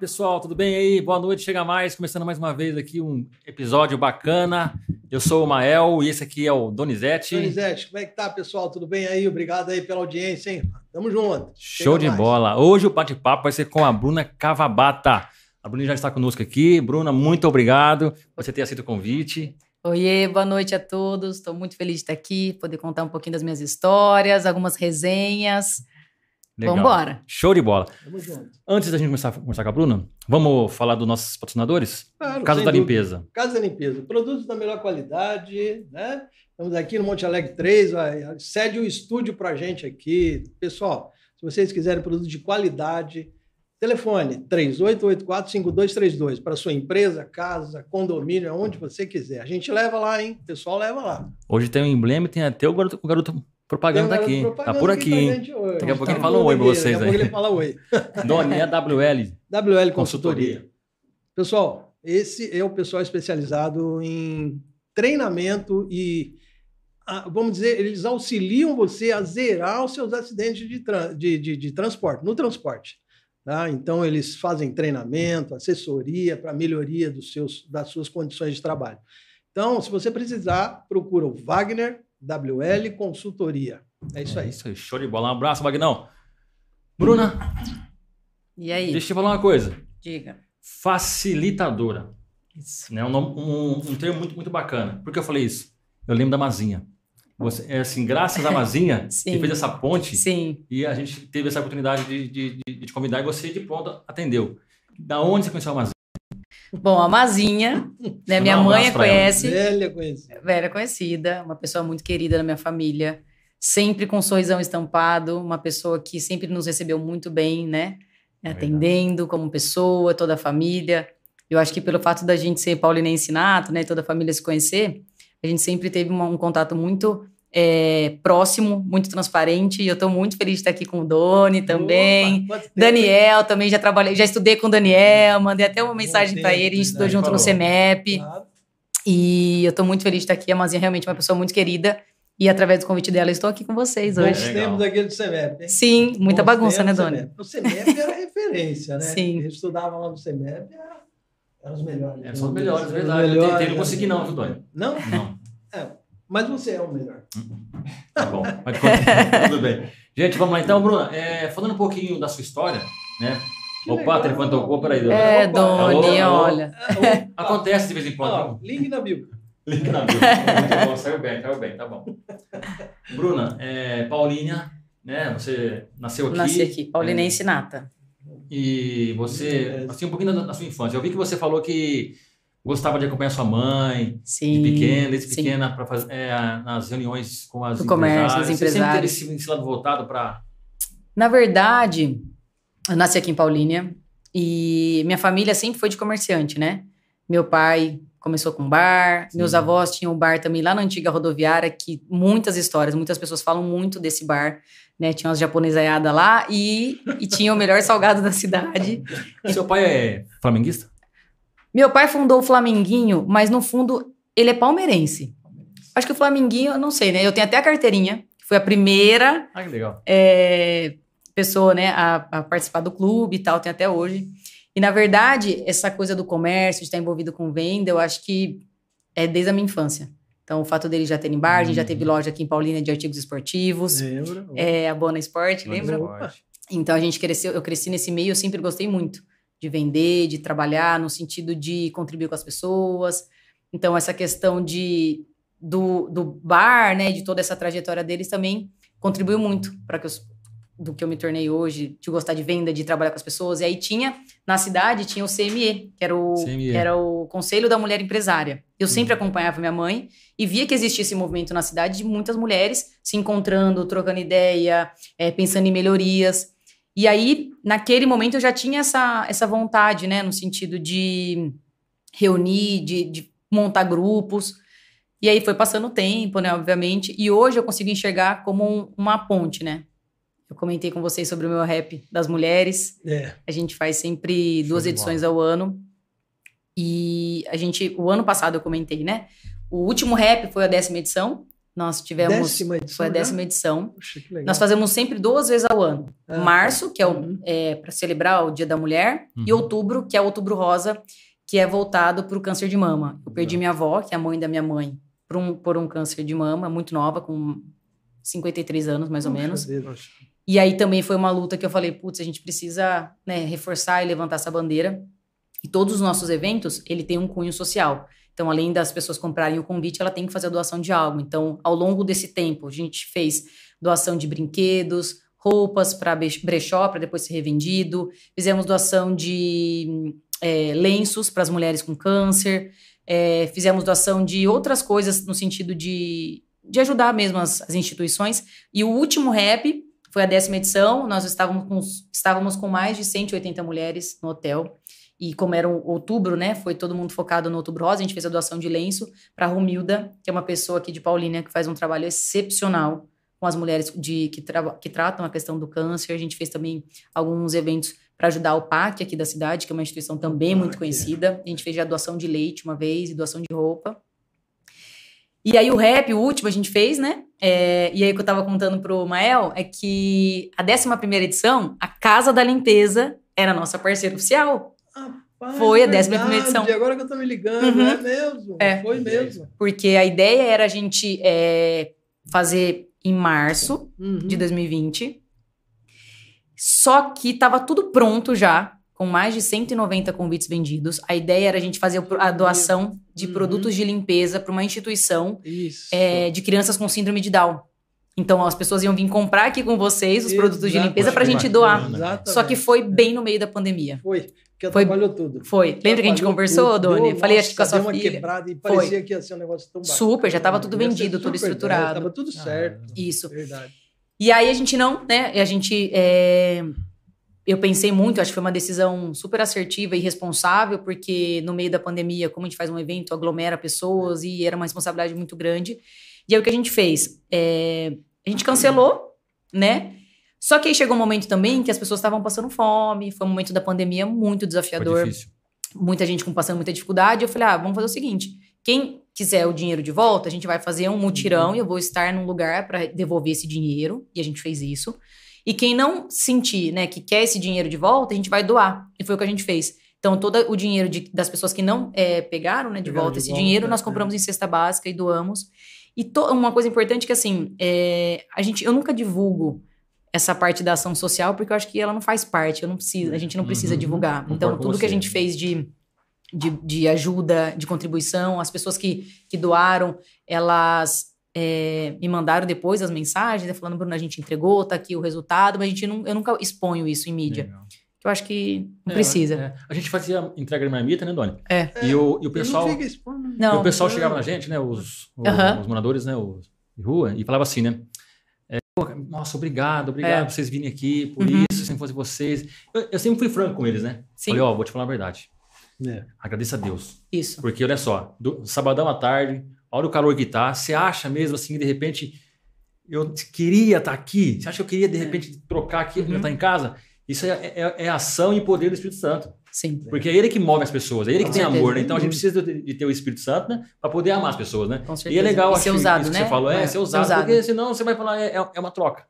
pessoal, tudo bem aí? Boa noite, chega mais, começando mais uma vez aqui um episódio bacana. Eu sou o Mael e esse aqui é o Donizete. Donizete, como é que tá, pessoal? Tudo bem aí? Obrigado aí pela audiência, hein? Tamo junto. Show de mais. bola. Hoje o bate-papo vai ser com a Bruna Cavabata. A Bruna já está conosco aqui. Bruna, muito obrigado por você ter aceito o convite. Oiê, boa noite a todos. Estou muito feliz de estar aqui, poder contar um pouquinho das minhas histórias, algumas resenhas. Legal. Vamos embora. Show de bola. Antes da gente começar a conversar com a Bruna, vamos falar dos nossos patrocinadores? Claro, Casa da dúvida. Limpeza. Casa da Limpeza. Produtos da melhor qualidade, né? Estamos aqui no Monte Alegre 3, vai, cede o um estúdio para a gente aqui. Pessoal, se vocês quiserem produtos de qualidade, telefone 3884-5232 para sua empresa, casa, condomínio, onde você quiser. A gente leva lá, hein? O pessoal leva lá. Hoje tem um emblema e tem até o garoto, o garoto propaganda tá aqui. Propaganda tá por aqui, hein? Daqui a pouco ele fala um oi pra vocês aí. Daqui a pouco ele fala oi. Doninha WL. WL Consultoria. Pessoal, esse é o pessoal especializado em treinamento e, vamos dizer, eles auxiliam você a zerar os seus acidentes de, de, de, de transporte, no transporte. Tá? Então, eles fazem treinamento, assessoria para melhoria dos seus, das suas condições de trabalho. Então, se você precisar, procura o Wagner WL Consultoria. É isso aí. É isso aí, show de bola. Um abraço, Magnão. Bruna. E aí? Deixa eu te falar uma coisa. Diga. Facilitadora. Isso. Né? Um, um, um termo muito, muito bacana. Por que eu falei isso? Eu lembro da Mazinha. Você, é assim, graças à Mazinha, que fez essa ponte, Sim. e a gente teve essa oportunidade de, de, de, de te convidar e você de pronto atendeu. Da onde você conheceu a Mazinha? Bom, a Mazinha, né? Minha mãe conhece. Velha conhecida. Velha conhecida, uma pessoa muito querida na minha família, sempre com um sorrisão estampado, uma pessoa que sempre nos recebeu muito bem, né? É Atendendo como pessoa, toda a família. Eu acho que pelo fato da gente ser paulinense nato, né? Toda a família se conhecer, a gente sempre teve uma, um contato muito é, próximo, muito transparente. E eu estou muito feliz de estar aqui com o Doni também. Opa, Daniel também já trabalhei, já estudei com o Daniel, mandei até uma mensagem para ele, a gente estudou junto falou. no CEMEP. Claro. E eu estou muito feliz de estar aqui. A Mazinha é realmente uma pessoa muito querida. E através do convite dela, estou aqui com vocês Bons hoje. tempos daquele do CEMEP, hein? Sim, muita Bons bagunça, né, Doni? O CEMEP era referência, né? Sim. A gente estudava lá no CEMEP, era, era os melhores. São os melhores, verdade. Melhores, eu tentei, não consegui não, viu, Doni? Não? Não. É, mas você é o melhor. Tá bom, tudo bem. Gente, vamos lá então, Bruna. É, falando um pouquinho da sua história, né? Que Opa, o telefone tocou, peraí. É, Doni, olha. Acontece de vez em quando. Ó, link na bio. Link na bio. Muito bom, saiu bem, saiu bem, tá bom. Bruna, é, Paulinha, né? Você nasceu aqui. Nasci aqui, paulinense é, nata. E você, assim, um pouquinho da, da sua infância. Eu vi que você falou que gostava de acompanhar sua mãe, sim, de pequena, desde pequena, para fazer é, nas reuniões com as Do comércio, as empresárias. Você sempre teve esse lado voltado para... Na verdade, eu nasci aqui em Paulínia e minha família sempre foi de comerciante, né? Meu pai começou com bar, Sim. meus avós tinham um bar também lá na antiga rodoviária, que muitas histórias, muitas pessoas falam muito desse bar, né? Tinha umas japonesaiadas lá e, e tinha o melhor salgado da cidade. Seu pai é flamenguista? Meu pai fundou o Flamenguinho, mas no fundo ele é palmeirense. Acho que o Flamenguinho, não sei, né? Eu tenho até a carteirinha, que foi a primeira Ah, é, pessoa, né, a, a participar do clube e tal, tem até hoje. E na verdade, essa coisa do comércio, de estar envolvido com venda, eu acho que é desde a minha infância. Então, o fato dele já ter em bar, gente já teve loja aqui em Paulínia de artigos esportivos. Lembra? É, a Bona Esporte, lembra? Esporte. Então a gente cresceu, eu cresci nesse meio, eu sempre gostei muito de vender, de trabalhar no sentido de contribuir com as pessoas. Então essa questão de do, do bar, né, de toda essa trajetória deles também contribuiu muito para que eu, do que eu me tornei hoje, de gostar de venda, de trabalhar com as pessoas. E aí tinha na cidade tinha o CME, que era o CME. que era o Conselho da Mulher Empresária. Eu sempre acompanhava minha mãe e via que existia esse movimento na cidade de muitas mulheres se encontrando, trocando ideia, eh, pensando em melhorias. E aí, naquele momento, eu já tinha essa, essa vontade, né? No sentido de reunir, de, de montar grupos. E aí foi passando o tempo, né? Obviamente. E hoje eu consigo enxergar como um- uma ponte, né? Eu comentei com vocês sobre o meu rap das mulheres. É. A gente faz sempre duas de edições ao ano. E a gente, o ano passado eu comentei, né? O último rap foi a décima edição, Nós tivemos. Décima edição. Foi a décima edição. Puxa, que legal. Nós fazemos sempre duas vezes ao ano. Ah, Março, que é, uhum. é para celebrar o Dia da Mulher, uhum. e outubro, que é outubro rosa, que é voltado para o câncer de mama. Eu perdi minha avó, que é a mãe da minha mãe, por um, por um câncer de mama, muito nova, com 53 anos, mais ou menos. Deus. E aí também foi uma luta que eu falei, putz, a gente precisa né, reforçar e levantar essa bandeira. E todos os nossos eventos, ele tem um cunho social. Então, além das pessoas comprarem o convite, ela tem que fazer a doação de algo. Então, ao longo desse tempo, a gente fez doação de brinquedos, roupas para brechó, para depois ser revendido. Fizemos doação de é, lenços para as mulheres com câncer. É, fizemos doação de outras coisas no sentido de, de ajudar mesmo as, as instituições. E o último rap foi a décima edição. Nós estávamos com, estávamos com mais de 180 mulheres no hotel. E como era outubro, né? Foi todo mundo focado no outubro rosa. A gente fez a doação de lenço para a Romilda, que é uma pessoa aqui de Paulínia que faz um trabalho excepcional com as mulheres de, que, tra que tratam a questão do câncer. A gente fez também alguns eventos para ajudar o PAC aqui da cidade, que é uma instituição também muito conhecida. A gente fez a doação de leite uma vez e doação de roupa. E aí o rap, o último, a gente fez, né? É, e aí o que eu tava contando pro Mael é que a 11 primeira edição, a Casa da Limpeza era nossa parceira oficial. Rapaz, foi a décima primeira edição. Agora que eu tô me ligando, uhum. é mesmo. É. Foi mesmo. Porque a ideia era a gente é, fazer em março uhum. de 2020. Só que tava tudo pronto já, com mais de 190 convites vendidos. A ideia era a gente fazer a doação de uhum. produtos de limpeza para uma instituição é, de crianças com síndrome de Down. Então, as pessoas iam vir comprar aqui com vocês os Exato. produtos de limpeza para a gente doar. Exatamente. Só que foi bem no meio da pandemia. Foi. Que foi, trabalhou tudo. Foi. Lembra que a gente conversou, tudo. Doni? Falei, acho que com a sua uma filha. quebrada e parecia foi. que ia ser um negócio tão bacana. Super, já estava tudo vendido, tudo estruturado. Estava tudo certo. Ah, Isso. Verdade. E aí a gente não, né? A gente. É... Eu pensei muito, acho que foi uma decisão super assertiva e responsável, porque no meio da pandemia, como a gente faz um evento, aglomera pessoas e era uma responsabilidade muito grande. E aí o que a gente fez? É... A gente cancelou, né? Só que aí chegou um momento também que as pessoas estavam passando fome, foi um momento da pandemia muito desafiador. Muita gente com passando muita dificuldade. Eu falei: ah, vamos fazer o seguinte: quem quiser o dinheiro de volta, a gente vai fazer um mutirão uhum. e eu vou estar num lugar para devolver esse dinheiro. E a gente fez isso. E quem não sentir, né, que quer esse dinheiro de volta, a gente vai doar. E foi o que a gente fez. Então, todo o dinheiro de, das pessoas que não é, pegaram né, de pegaram volta de esse volta, dinheiro, nós é. compramos é. em cesta básica e doamos. E to, uma coisa importante que, assim, é, a gente, eu nunca divulgo essa parte da ação social, porque eu acho que ela não faz parte, eu não preciso, a gente não precisa uhum. divulgar. Então, tudo que a gente fez de, de, de, ajuda, de contribuição, as pessoas que, que doaram, elas é, me mandaram depois as mensagens, né, falando, Bruno, a gente entregou, tá aqui o resultado, mas a gente não, eu nunca exponho isso em mídia. Legal. Eu acho que não é, precisa. É. A gente fazia entrega de marmita, né, Doni? É. E o, e o pessoal. Não, não. E o pessoal chegava na gente, né? Os, os, uhum. os moradores, né? Os, de rua, e falava assim, né? Nossa, obrigado, obrigado é. por vocês virem aqui, por uhum. isso, se não fosse vocês. Eu, eu, sempre fui franco com eles, né? Sim. Falei, ó, oh, vou te falar a verdade. É. Agradeça a Deus. Isso. Porque, olha só, do, sabadão à tarde, olha o calor que tá, você acha mesmo assim, de repente, eu queria estar tá aqui? Você acha que eu queria, de é. repente, trocar aqui, uhum. estar tá em casa? Isso é, é, é, ação e poder do Espírito Santo. Sim. Porque é ele que move as pessoas, é ele Com que certeza. tem amor, né? Então a gente precisa de, ter o Espírito Santo, né? Para poder amar as pessoas, né? Com certeza. E é legal, e ser usado, isso né? que você falou, é, é ser usado, usado, porque senão você vai falar, é, é uma troca.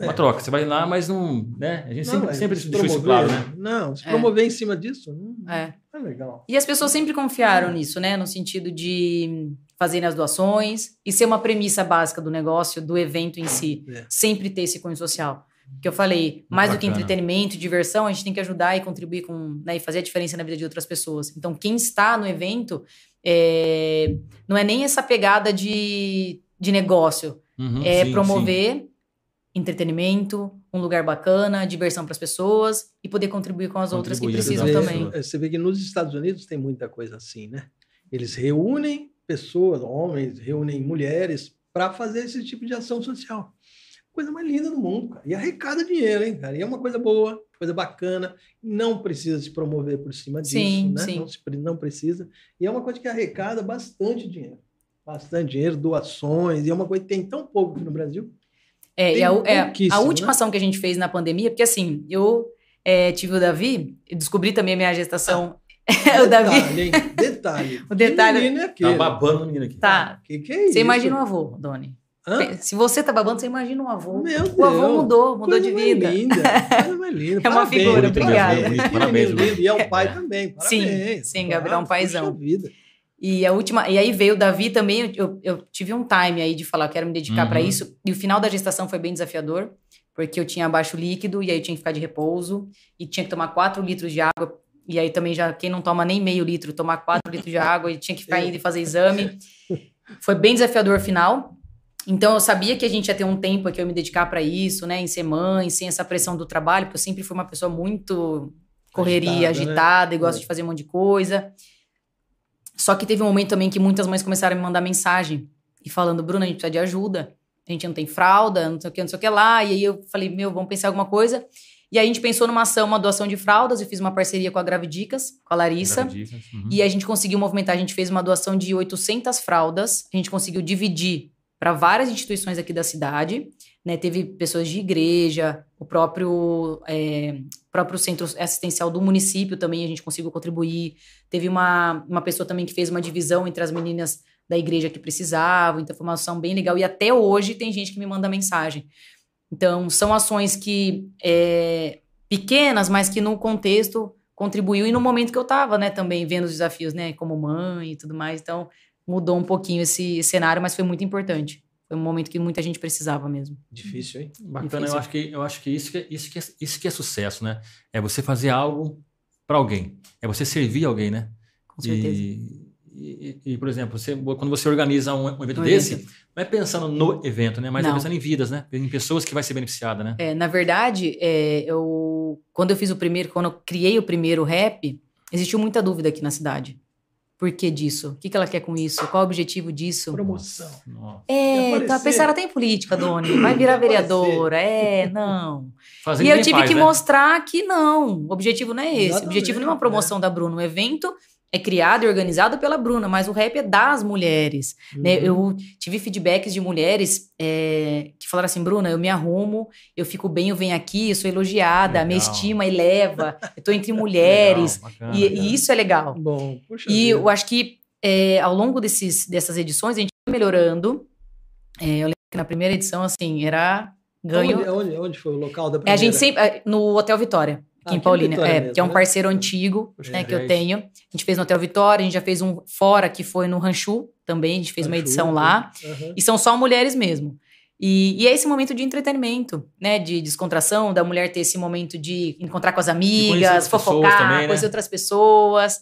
É uma troca. Você vai lá, mas não. Né? A gente não, sempre, sempre deixou isso claro, né? Não, se promover é. em cima disso, não é. é legal. E as pessoas sempre confiaram nisso, né? No sentido de fazerem as doações e ser uma premissa básica do negócio, do evento em si. É. Sempre ter esse cunho social que eu falei, mais Bacana. do que entretenimento, diversão, a gente tem que ajudar e contribuir com, né, e fazer a diferença na vida de outras pessoas. Então, quem está no evento é, não é nem essa pegada de, de negócio, uhum, é sim, promover sim. entretenimento, um lugar bacana, diversão para as pessoas e poder contribuir com as outras que precisam também. Você vê que nos Estados Unidos tem muita coisa assim, né? Eles reúnem pessoas, homens, reúnem mulheres para fazer esse tipo de ação social coisa mais linda do mundo, cara. E arrecada dinheiro, hein, cara? E é uma coisa boa, coisa bacana. Não precisa se promover por cima disso, sim, né? Sim. Não, se, não precisa. E é uma coisa que arrecada bastante dinheiro. Bastante dinheiro, doações. E é uma coisa que tem tão pouco aqui no Brasil. É, e a, é, a última né? ação que a gente fez na pandemia, porque assim, eu é, tive o Davi, descobri também a minha gestação. o Davi. Detalhe, detalhe. o detalhe. Que menino é aquele? Tá babando o menino aqui. Tá. Que que é isso? Você imagina o avô, Doni. Hã? Se você tá babando, você imagina um avô. Meu Deus. O avô mudou, mudou Coisa de mais vida. linda. Coisa mais linda. É uma Parabéns, figura, obrigada. Parabéns, lindo. E é o pai também. Sim, Parabéns. sim, Gabriel é um paizão. vida. E a última, e aí veio o Davi também, eu, eu, tive um time aí de falar, quero me dedicar Uhum. pra isso. E o final da gestação foi bem desafiador, porque eu tinha baixo líquido e aí eu tinha que ficar de repouso e tinha que tomar 4 litros de água. E aí também já quem não toma nem meio litro, tomar 4 litros de água e tinha que ficar indo e fazer exame. Foi bem desafiador o final. Então eu sabia que a gente ia ter um tempo que eu ia me dedicar pra isso, né, em ser mãe, sem essa pressão do trabalho, porque eu sempre fui uma pessoa muito correria, Agitada, né? agitada, e gosto É. de fazer um monte de coisa. Só que teve um momento também que muitas mães começaram a me mandar mensagem e falando, Bruna, a gente precisa de ajuda. A gente não tem fralda, não sei o que, não sei o que lá. E aí eu falei, meu, vamos pensar alguma coisa. E aí a gente pensou numa ação, uma doação de fraldas. Eu fiz uma parceria com a Gravidicas, com a Larissa. Uhum. E a gente conseguiu movimentar, a gente fez uma doação de 800 fraldas. A gente conseguiu dividir para várias instituições aqui da cidade. Né? Teve pessoas de igreja, o próprio, é, próprio centro assistencial do município também a gente conseguiu contribuir. Teve uma, uma pessoa também que fez uma divisão entre as meninas da igreja que precisavam. Então foi uma ação bem legal. E até hoje tem gente que me manda mensagem. Então são ações que é, pequenas, mas que no contexto contribuiu e no momento que eu estava, né, também vendo os desafios, né, como mãe e tudo mais. Então mudou um pouquinho esse cenário, mas foi muito importante. Foi um momento que muita gente precisava mesmo. Difícil, hein? Bacana, Difícil. eu acho que eu acho que isso que é, isso que é, isso que é sucesso, né? É você fazer algo para alguém, é você servir alguém, né? Com certeza. E, e, e, por exemplo, você, quando você organiza um, um evento Um desse, evento. não é pensando no evento, né? Mas é Não. pensando em vidas, né? Em pessoas que vai ser beneficiada, né? É, na verdade, é, eu, quando eu fiz o primeiro, quando eu criei o primeiro rap, existiu muita dúvida aqui na cidade. Por que disso? O que, que ela quer com isso? Qual o objetivo disso? Promoção. Nossa. É, Vai então, aparecer. pensaram até em política, Doni. Vai virar vereadora. É, não. Fazer E eu tive faz, que né? mostrar que não. O objetivo não é esse. O Exatamente, objetivo não é uma promoção né? da Bruna. O evento é criado e organizado pela Bruna, mas o rap é das mulheres. né? Uhum. Eu tive feedbacks de mulheres é, que falaram assim: Bruna, eu me arrumo, eu fico bem, eu venho aqui, eu sou elogiada, a minha Legal. estima eleva, eu tô entre mulheres. Legal, bacana, e, e isso é legal. Bom, puxa E eu acho que é, ao longo desses, dessas edições, a gente foi melhorando. É, eu lembro que na primeira edição, assim, era ganho. Onde, onde, onde foi o local da É, primeira? a gente sempre. é, No Hotel Vitória, aqui em aqui em Paulínia. Vitória é, mesmo, que é um né? parceiro antigo Poxa, né, que eu tenho. A gente fez no Hotel Vitória, a gente já fez um fora que foi no Ranchu também, a gente fez uma Ranchu, edição né? lá. Aham. E são só mulheres mesmo. E, e é esse momento de entretenimento, né? De descontração, da mulher ter esse momento de encontrar com as amigas, fofocar, também, né? conhecer outras pessoas.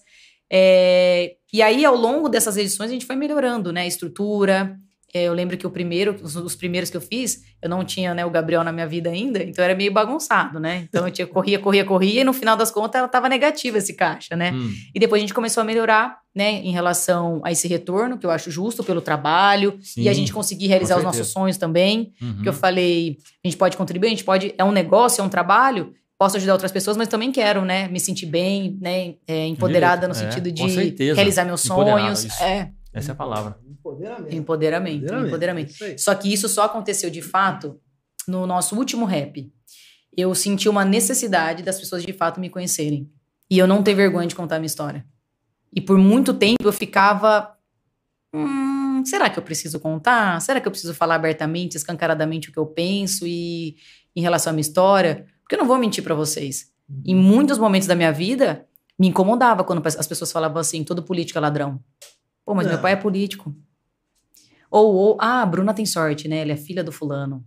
É, e aí, ao longo dessas edições, a gente foi melhorando, né? A estrutura. É, eu lembro que o primeiro, os, os primeiros que eu fiz, eu não tinha né, o Gabriel na minha vida ainda, então era meio bagunçado, né? Então eu tinha, corria, corria, corria, e no final das contas ela tava negativa esse caixa, né? Hum, E depois a gente começou a melhorar, né, em relação a esse retorno, que eu acho justo pelo trabalho, sim, e a gente conseguir realizar os nossos sonhos também. uhum. Que eu falei, a gente pode contribuir, a gente pode. É um negócio, é um trabalho, posso ajudar outras pessoas, mas também quero, né, me sentir bem, né, é, empoderada no É, sentido de realizar meus sonhos. É, Essa é a palavra. Empoderamento. empoderamento, empoderamento. Isso aí. Só que isso só aconteceu de fato no nosso último rap. Eu senti uma necessidade das pessoas de fato me conhecerem. E eu não ter vergonha de contar a minha história. E por muito tempo eu ficava. Hum, será que eu preciso contar? Será que eu preciso falar abertamente, escancaradamente o que eu penso e em relação à minha história? Porque eu não vou mentir pra vocês. Em muitos momentos da minha vida, me incomodava quando as pessoas falavam assim: todo político é ladrão. Pô, mas Não. meu pai é político. Ou, ou, ah, a Bruna tem sorte, né? Ela é filha do fulano.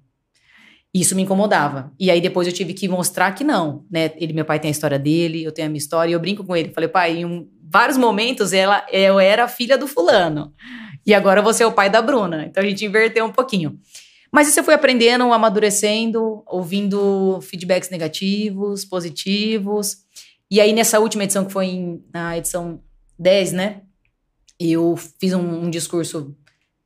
Isso me incomodava. E aí depois eu tive que mostrar que não, né? Ele, meu pai tem a história dele, eu tenho a minha história, e eu brinco com ele. Falei, pai, em um- vários momentos ela, eu era filha do fulano. E agora você é o pai da Bruna. Então a gente inverteu um pouquinho. Mas isso eu fui aprendendo, amadurecendo, ouvindo feedbacks negativos, positivos. E aí, nessa última edição, que foi em- na edição 10, né? Eu fiz um, um discurso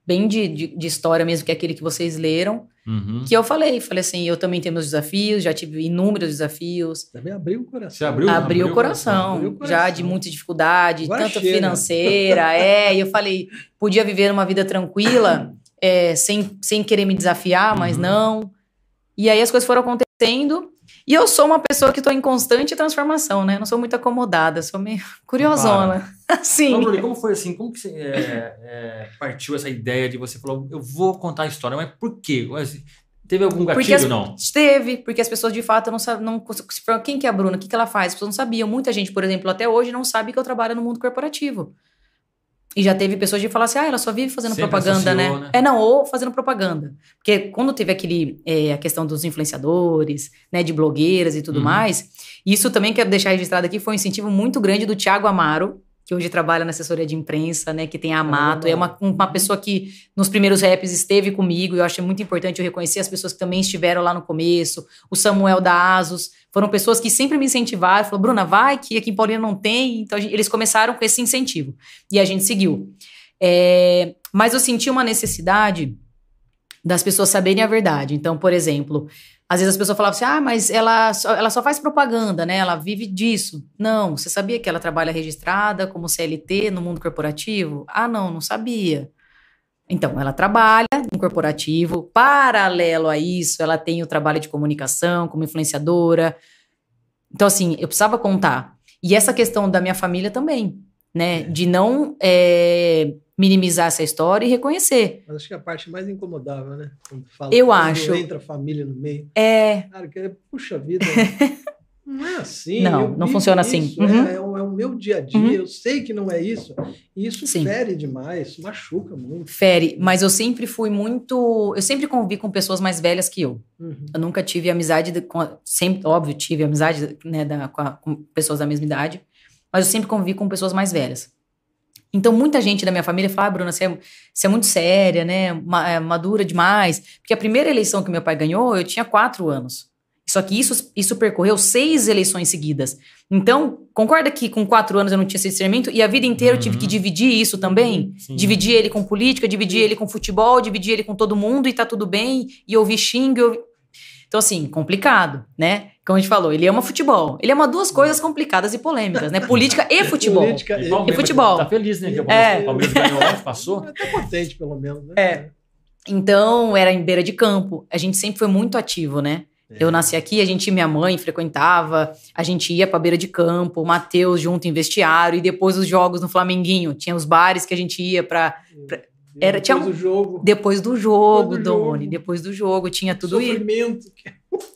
bem de, de, de história mesmo, que é aquele que vocês leram. Uhum. Que eu falei, falei assim, eu também tenho meus desafios, já tive inúmeros desafios. Também abriu o coração. Você abriu? Abriu abriu o coração, abriu o já coração. de muita dificuldade, Agora tanto chega. financeira, é. E eu falei, podia viver uma vida tranquila, é, sem, sem querer me desafiar, mas Uhum. não. E aí as coisas foram acontecendo. E eu sou uma pessoa que estou em constante transformação, né? Não sou muito acomodada, sou meio curiosona. Sim. Então, como foi assim? Como que você é, é, partiu essa ideia de você falou, eu vou contar a história, mas por quê? Teve algum gatilho, as, não? Teve, porque as pessoas de fato não sabem. Não, quem que é a Bruna? O que, que ela faz? As pessoas não sabiam. Muita gente, por exemplo, até hoje não sabe que eu trabalho no mundo corporativo. E já teve pessoas de falar assim, ah, ela só vive fazendo Sempre propaganda, né? né? É, não, ou fazendo propaganda. Porque quando teve aquele, é, a questão dos influenciadores, né, de blogueiras e tudo uhum. mais, isso também quero deixar registrado aqui, foi um incentivo muito grande do Tiago Amaro, que hoje trabalha na assessoria de imprensa, né, que tem a Amato, é uma, uma pessoa que nos primeiros raps esteve comigo, eu achei muito importante eu reconhecer as pessoas que também estiveram lá no começo, o Samuel da Asus, foram pessoas que sempre me incentivaram, falou, Bruna, vai, que aqui em Paulina não tem, então gente, eles começaram com esse incentivo, e a gente seguiu. É, mas eu senti uma necessidade das pessoas saberem a verdade, então, por exemplo, às vezes as pessoas falavam assim: ah, mas ela só, ela só faz propaganda, né? Ela vive disso. Não, você sabia que ela trabalha registrada como CLT no mundo corporativo? Ah, não, não sabia. Então, ela trabalha no corporativo, paralelo a isso, ela tem o trabalho de comunicação como influenciadora. Então, assim, eu precisava contar. E essa questão da minha família também, né? É. De não é, minimizar essa história e reconhecer. Mas acho que a parte mais incomodável, né? Quando fala, eu quando acho. entra a família no meio. É. Cara, que, puxa vida. não é assim. Não, não funciona assim. isso, assim. Uhum. É, é, o, é, o, meu dia a dia. Uhum. Eu sei que não é isso. E isso Sim. fere demais, machuca muito. Fere, mas eu sempre fui muito. Eu sempre convivi com pessoas mais velhas que eu. Uhum. Eu nunca tive amizade. De, com, sempre, óbvio, tive amizade né, da, com, a, com pessoas da mesma idade. Mas eu sempre convivi com pessoas mais velhas. Então, muita gente da minha família fala, ah, Bruna, você é, você é muito séria, né? É, madura demais. Porque a primeira eleição que meu pai ganhou, eu tinha quatro anos. Só que isso, isso percorreu seis eleições seguidas. Então, concorda que com quatro anos eu não tinha esse discernimento e a vida inteira eu tive que uhum. dividir isso também? Sim. Dividir ele com política, dividir ele com futebol, dividir ele com todo mundo e tá tudo bem, e ouvir xingue. Ouvir... Então, assim, complicado, né? Como a gente falou, ele ama futebol. Ele ama duas coisas complicadas e polêmicas, né? Política e futebol. Política e, e, futebol. Tá feliz, né? Que é. o Palmeiras ganhou, passou. Até potente, pelo menos, né? É. Então, era em beira de campo. A gente sempre foi muito ativo, né? É. Eu nasci aqui, a gente, minha mãe frequentava, a gente ia pra beira de campo, o Matheus junto em vestiário, e depois os jogos no Flamenguinho. Tinha os bares que a gente ia pra, pra era, depois tinha, do jogo. Depois do jogo, Doni. Depois do jogo, tinha tudo Sofrimento.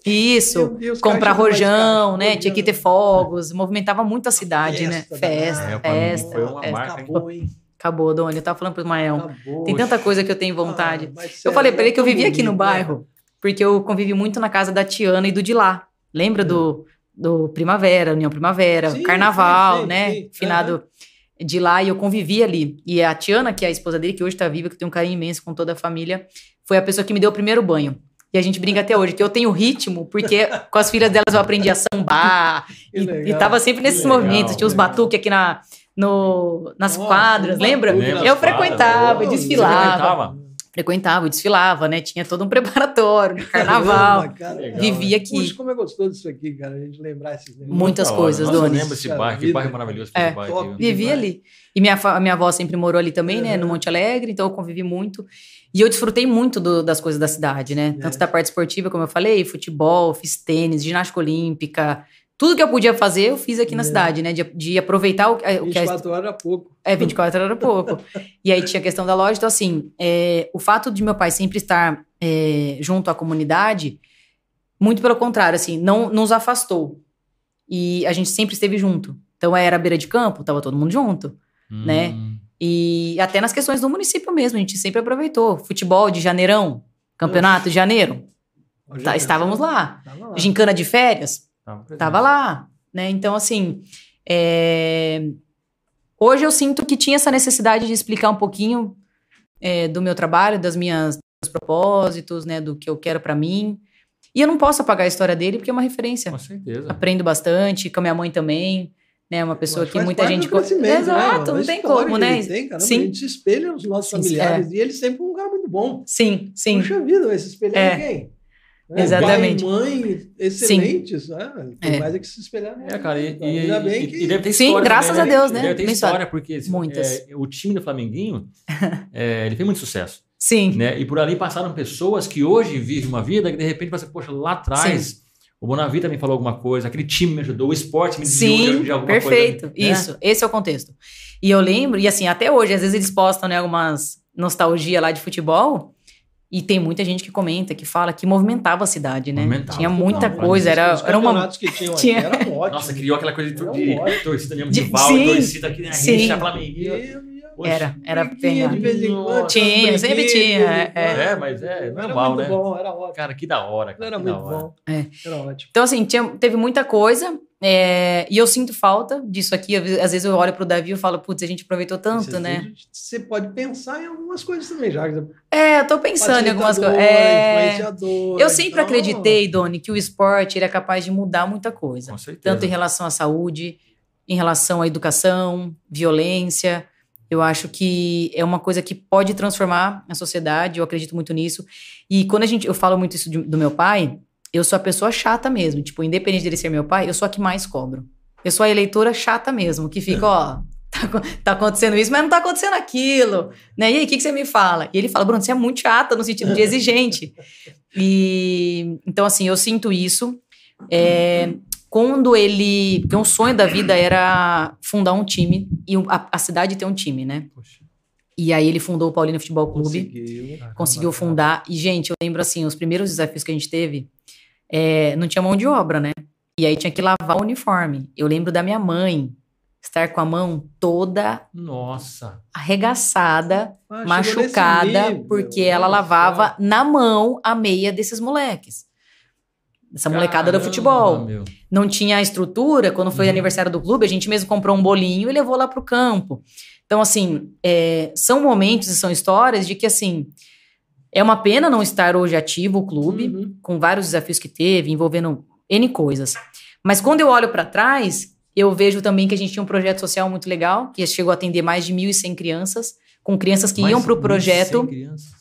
Isso. Deus, comprar rojão, né? Tinha que ter fogos. Movimentava muito a cidade, a festa, né? Festa, é, festa. Foi uma festa. Marca, Acabou, hein? Acabou, Doni. Eu tava falando pro Mael. Tem tanta coisa que eu tenho vontade. Ah, eu falei pra ele que eu vivia aqui no bairro, porque eu convivi muito na casa da Tiana e do Dilá. Lembra do, do Primavera, União Primavera, sim, Carnaval, sim, sim, né? Finado. Uhum de lá e eu convivi ali. E a Tiana, que é a esposa dele, que hoje tá viva, que tem um carinho imenso com toda a família, foi a pessoa que me deu o primeiro banho. E a gente brinca até hoje, que eu tenho ritmo, porque com as filhas delas eu aprendi a sambar. e, legal, e tava sempre nesses movimentos. Tinha os batuques aqui na, no, nas Nossa, quadras, lembra? Eu frequentava, desfilava frequentava, desfilava, né? Tinha todo um preparatório, carnaval. Caramba, vivia aqui. Puxa, como é gostoso isso aqui, cara, a gente lembrar esses negócios. Muitas coisas, Nossa, Doni. lembra esse bairro, que bairro maravilhoso é, bairro. Vivia ali. E minha, minha avó sempre morou ali também, né? No Monte Alegre, então eu convivi muito. E eu desfrutei muito do, das coisas da cidade, né? Tanto é. da parte esportiva, como eu falei, futebol, fiz tênis, ginástica olímpica, tudo que eu podia fazer, eu fiz aqui é. na cidade, né? De, de aproveitar o, o 24 que. 24 horas era pouco. É, 24 horas era pouco. e aí tinha a questão da loja. Então, assim, é, o fato de meu pai sempre estar é, junto à comunidade, muito pelo contrário, assim, não nos afastou. E a gente sempre esteve junto. Então, era beira de campo, tava todo mundo junto, hum. né? E até nas questões do município mesmo, a gente sempre aproveitou. Futebol de janeirão, campeonato Oxe. de janeiro. Tá, estávamos lá. lá. Gincana de férias, Tava lá, né? Então, assim, é... hoje eu sinto que tinha essa necessidade de explicar um pouquinho é, do meu trabalho, das minhas dos propósitos, né? Do que eu quero para mim. E eu não posso apagar a história dele porque é uma referência. Com certeza. Aprendo bastante, com a minha mãe também. Né, uma pessoa que muita gente. Né? Exato, não tem como, né? Tem, caramba, sim. A gente se espelha nos nossos sim, familiares é. e eles sempre um lugar muito bom. Sim, sim. Puxa vida, vai se espelhar é. em quem? É, Exatamente. Pai e mãe excelentes, né? Tem é. mais é que se esperar. É, cara, e, e, e, que... e deve ter história. Sim, graças também, a Deus, né? Deve ter história, porque assim, Muitas. É, o time do Flamenguinho, é, ele fez muito sucesso. Sim. Né? E por ali passaram pessoas que hoje vivem uma vida que de repente você, poxa, lá atrás... Sim O Bonavi também falou alguma coisa, aquele time me ajudou, o esporte me desviou Sim, de, alguma perfeito. coisa. Perfeito, isso. Né? Esse é o contexto. E eu lembro, e assim, até hoje, às vezes eles postam né, algumas nostalgia lá de futebol. E tem muita gente que comenta, que fala que movimentava a cidade, né? Movimentava. Tinha muita não, coisa, era, os era uma... que tinham tinha... era ótimo. Nossa, criou aquela coisa de, de torcida mesmo, de, de val, sim, torcida que nem a rixa, Flamenguinho. Poxa, era, era tinha de vez em quando. Tinha, sempre tinha. É, é, mas é normal, né? Bom, era ótimo. Cara, que da hora. Cara, era muito bom. É. Era ótimo. Então, assim, tinha, teve muita coisa. É, e eu sinto falta disso aqui. Às vezes eu olho pro Davi e falo, putz, a gente aproveitou tanto, né? Você pode pensar em algumas coisas também, já. É, eu tô pensando em algumas coisas. É, eu sempre então... acreditei, Doni, que o esporte era é capaz de mudar muita coisa. Com certeza. Tanto em relação à saúde, em relação à educação, violência. Eu acho que é uma coisa que pode transformar a sociedade, eu acredito muito nisso. E quando a gente, eu falo muito isso de, do meu pai, eu sou a pessoa chata mesmo. Tipo, independente dele ser meu pai, eu sou a que mais cobro. Eu sou a eleitora chata mesmo, que fica, ó, tá, tá acontecendo isso, mas não tá acontecendo aquilo. Né? E aí, o que, que você me fala? E ele fala, Bruno, você é muito chata no sentido de exigente. e então, assim, eu sinto isso. É, quando ele. Porque um sonho da vida era fundar um time e a, a cidade ter um time, né? Poxa. E aí ele fundou o Paulino Futebol Clube. Conseguiu. Conseguiu fundar. E, gente, eu lembro assim, os primeiros desafios que a gente teve, é, não tinha mão de obra, né? E aí tinha que lavar o uniforme. Eu lembro da minha mãe estar com a mão toda nossa arregaçada, ah, machucada, nível, porque ela lavava na mão a meia desses moleques. Essa molecada do futebol. Meu. Não tinha estrutura. Quando foi uhum. aniversário do clube, a gente mesmo comprou um bolinho e levou lá pro campo. Então, assim, é, são momentos e são histórias de que, assim, é uma pena não estar hoje ativo o clube, uhum. com vários desafios que teve, envolvendo N coisas. Mas quando eu olho para trás, eu vejo também que a gente tinha um projeto social muito legal, que chegou a atender mais de 1.100 crianças, com crianças que mais iam para o projeto,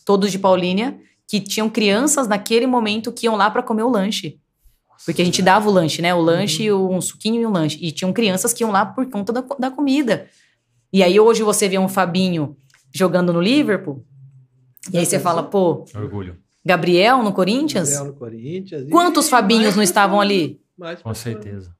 todos de Paulínia, que tinham crianças naquele momento que iam lá para comer o lanche. Porque a gente dava o lanche, né? O lanche, uhum. um suquinho e um lanche. E tinham crianças que iam lá por conta da, da comida. E aí hoje você vê um Fabinho jogando no Liverpool, e aí você fala, pô. Orgulho. Gabriel no Corinthians? Gabriel no Corinthians. Quantos Fabinhos não estavam ali? Com certeza.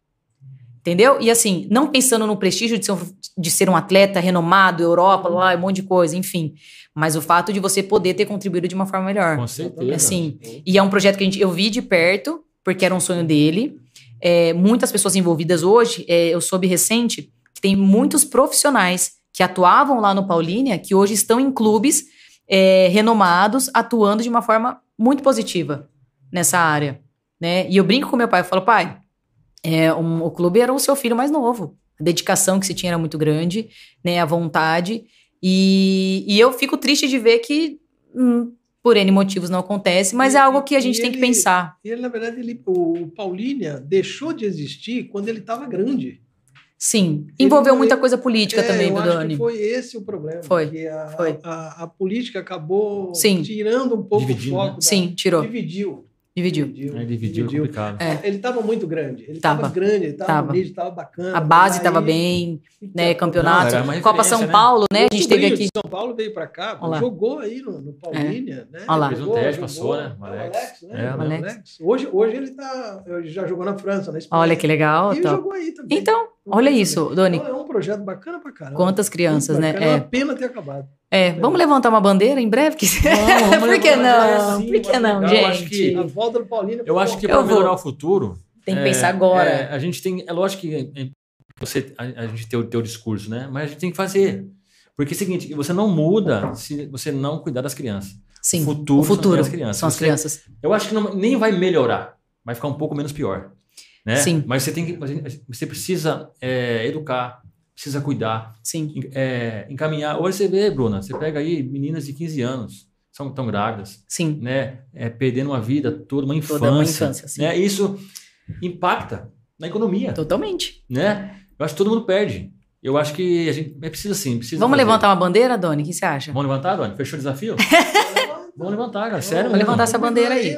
Entendeu? E assim, não pensando no prestígio de ser, um, de ser um atleta renomado, Europa, lá, um monte de coisa, enfim. Mas o fato de você poder ter contribuído de uma forma melhor. Com certeza. Assim, e é um projeto que a gente, eu vi de perto, porque era um sonho dele. É, muitas pessoas envolvidas hoje, é, eu soube recente, que tem muitos profissionais que atuavam lá no Paulínia, que hoje estão em clubes é, renomados, atuando de uma forma muito positiva nessa área. Né? E eu brinco com meu pai, eu falo, pai, é, um, o clube era o seu filho mais novo. A dedicação que se tinha era muito grande, né? A vontade. E, e eu fico triste de ver que, hum, por N motivos, não acontece, mas é algo que a gente tem que pensar. E ele, na verdade, ele, o Paulínia deixou de existir quando ele estava grande. Sim, envolveu muita coisa política é, também, do Dani. foi esse o problema. Foi. A, foi. A, a, política acabou Sim. tirando um pouco Dividindo, o foco. Né? Da, Sim, tirou. Dividiu. Dividiu. Dividiu, é, dividiu, dividiu. complicado. É. Ele estava muito grande. Ele estava grande, ele estava bonito, estava bacana. A base estava bem, né? Campeonato. Não, Copa São né? Paulo, né? A gente teve aqui. São Paulo veio para cá, jogou aí no, no Paulínia, é. né? Olha lá. Fez um teste, passou, né? O Alex. Alex, né? É, Alex. Alex. Hoje, hoje ele tá, já jogou na França, na Espanha. Olha que legal. E jogou aí também. Então, olha isso, Doni. Então, é um projeto bacana pra caramba. Quantas crianças, né? É uma pena ter acabado. É, vamos levantar uma bandeira em breve? Vamos, vamos Por que não? Por que não, gente? Acho que, a volta do Paulino. Eu acho que para melhorar o futuro. Tem que é, pensar agora. É, a gente tem. É lógico que é, você, a, a gente tem o teu discurso, né? Mas a gente tem que fazer. Porque é o seguinte, você não muda se você não cuidar das crianças. Sim. O futuro, o futuro são as crianças. São as crianças. Você, eu acho que não, nem vai melhorar, vai ficar um pouco menos pior. Né? Sim. Mas você tem que. Você precisa é, educar, precisa cuidar. Sim. É, encaminhar. Hoje você vê, Bruna, você pega aí meninas de 15 anos, são tão grávidas. Sim. Né? É, perdendo uma vida, toda uma infância. Toda uma infância, sim. Né? Isso impacta na economia. Totalmente. Né? Eu acho que todo mundo perde. Eu acho que a gente é precisa sim. Precisa Vamos fazer. levantar uma bandeira, Doni? O que você acha? Vamos levantar, Doni? Fechou o desafio? Vamos levantar, cara. Sério? Vamos levantar essa bandeira aí.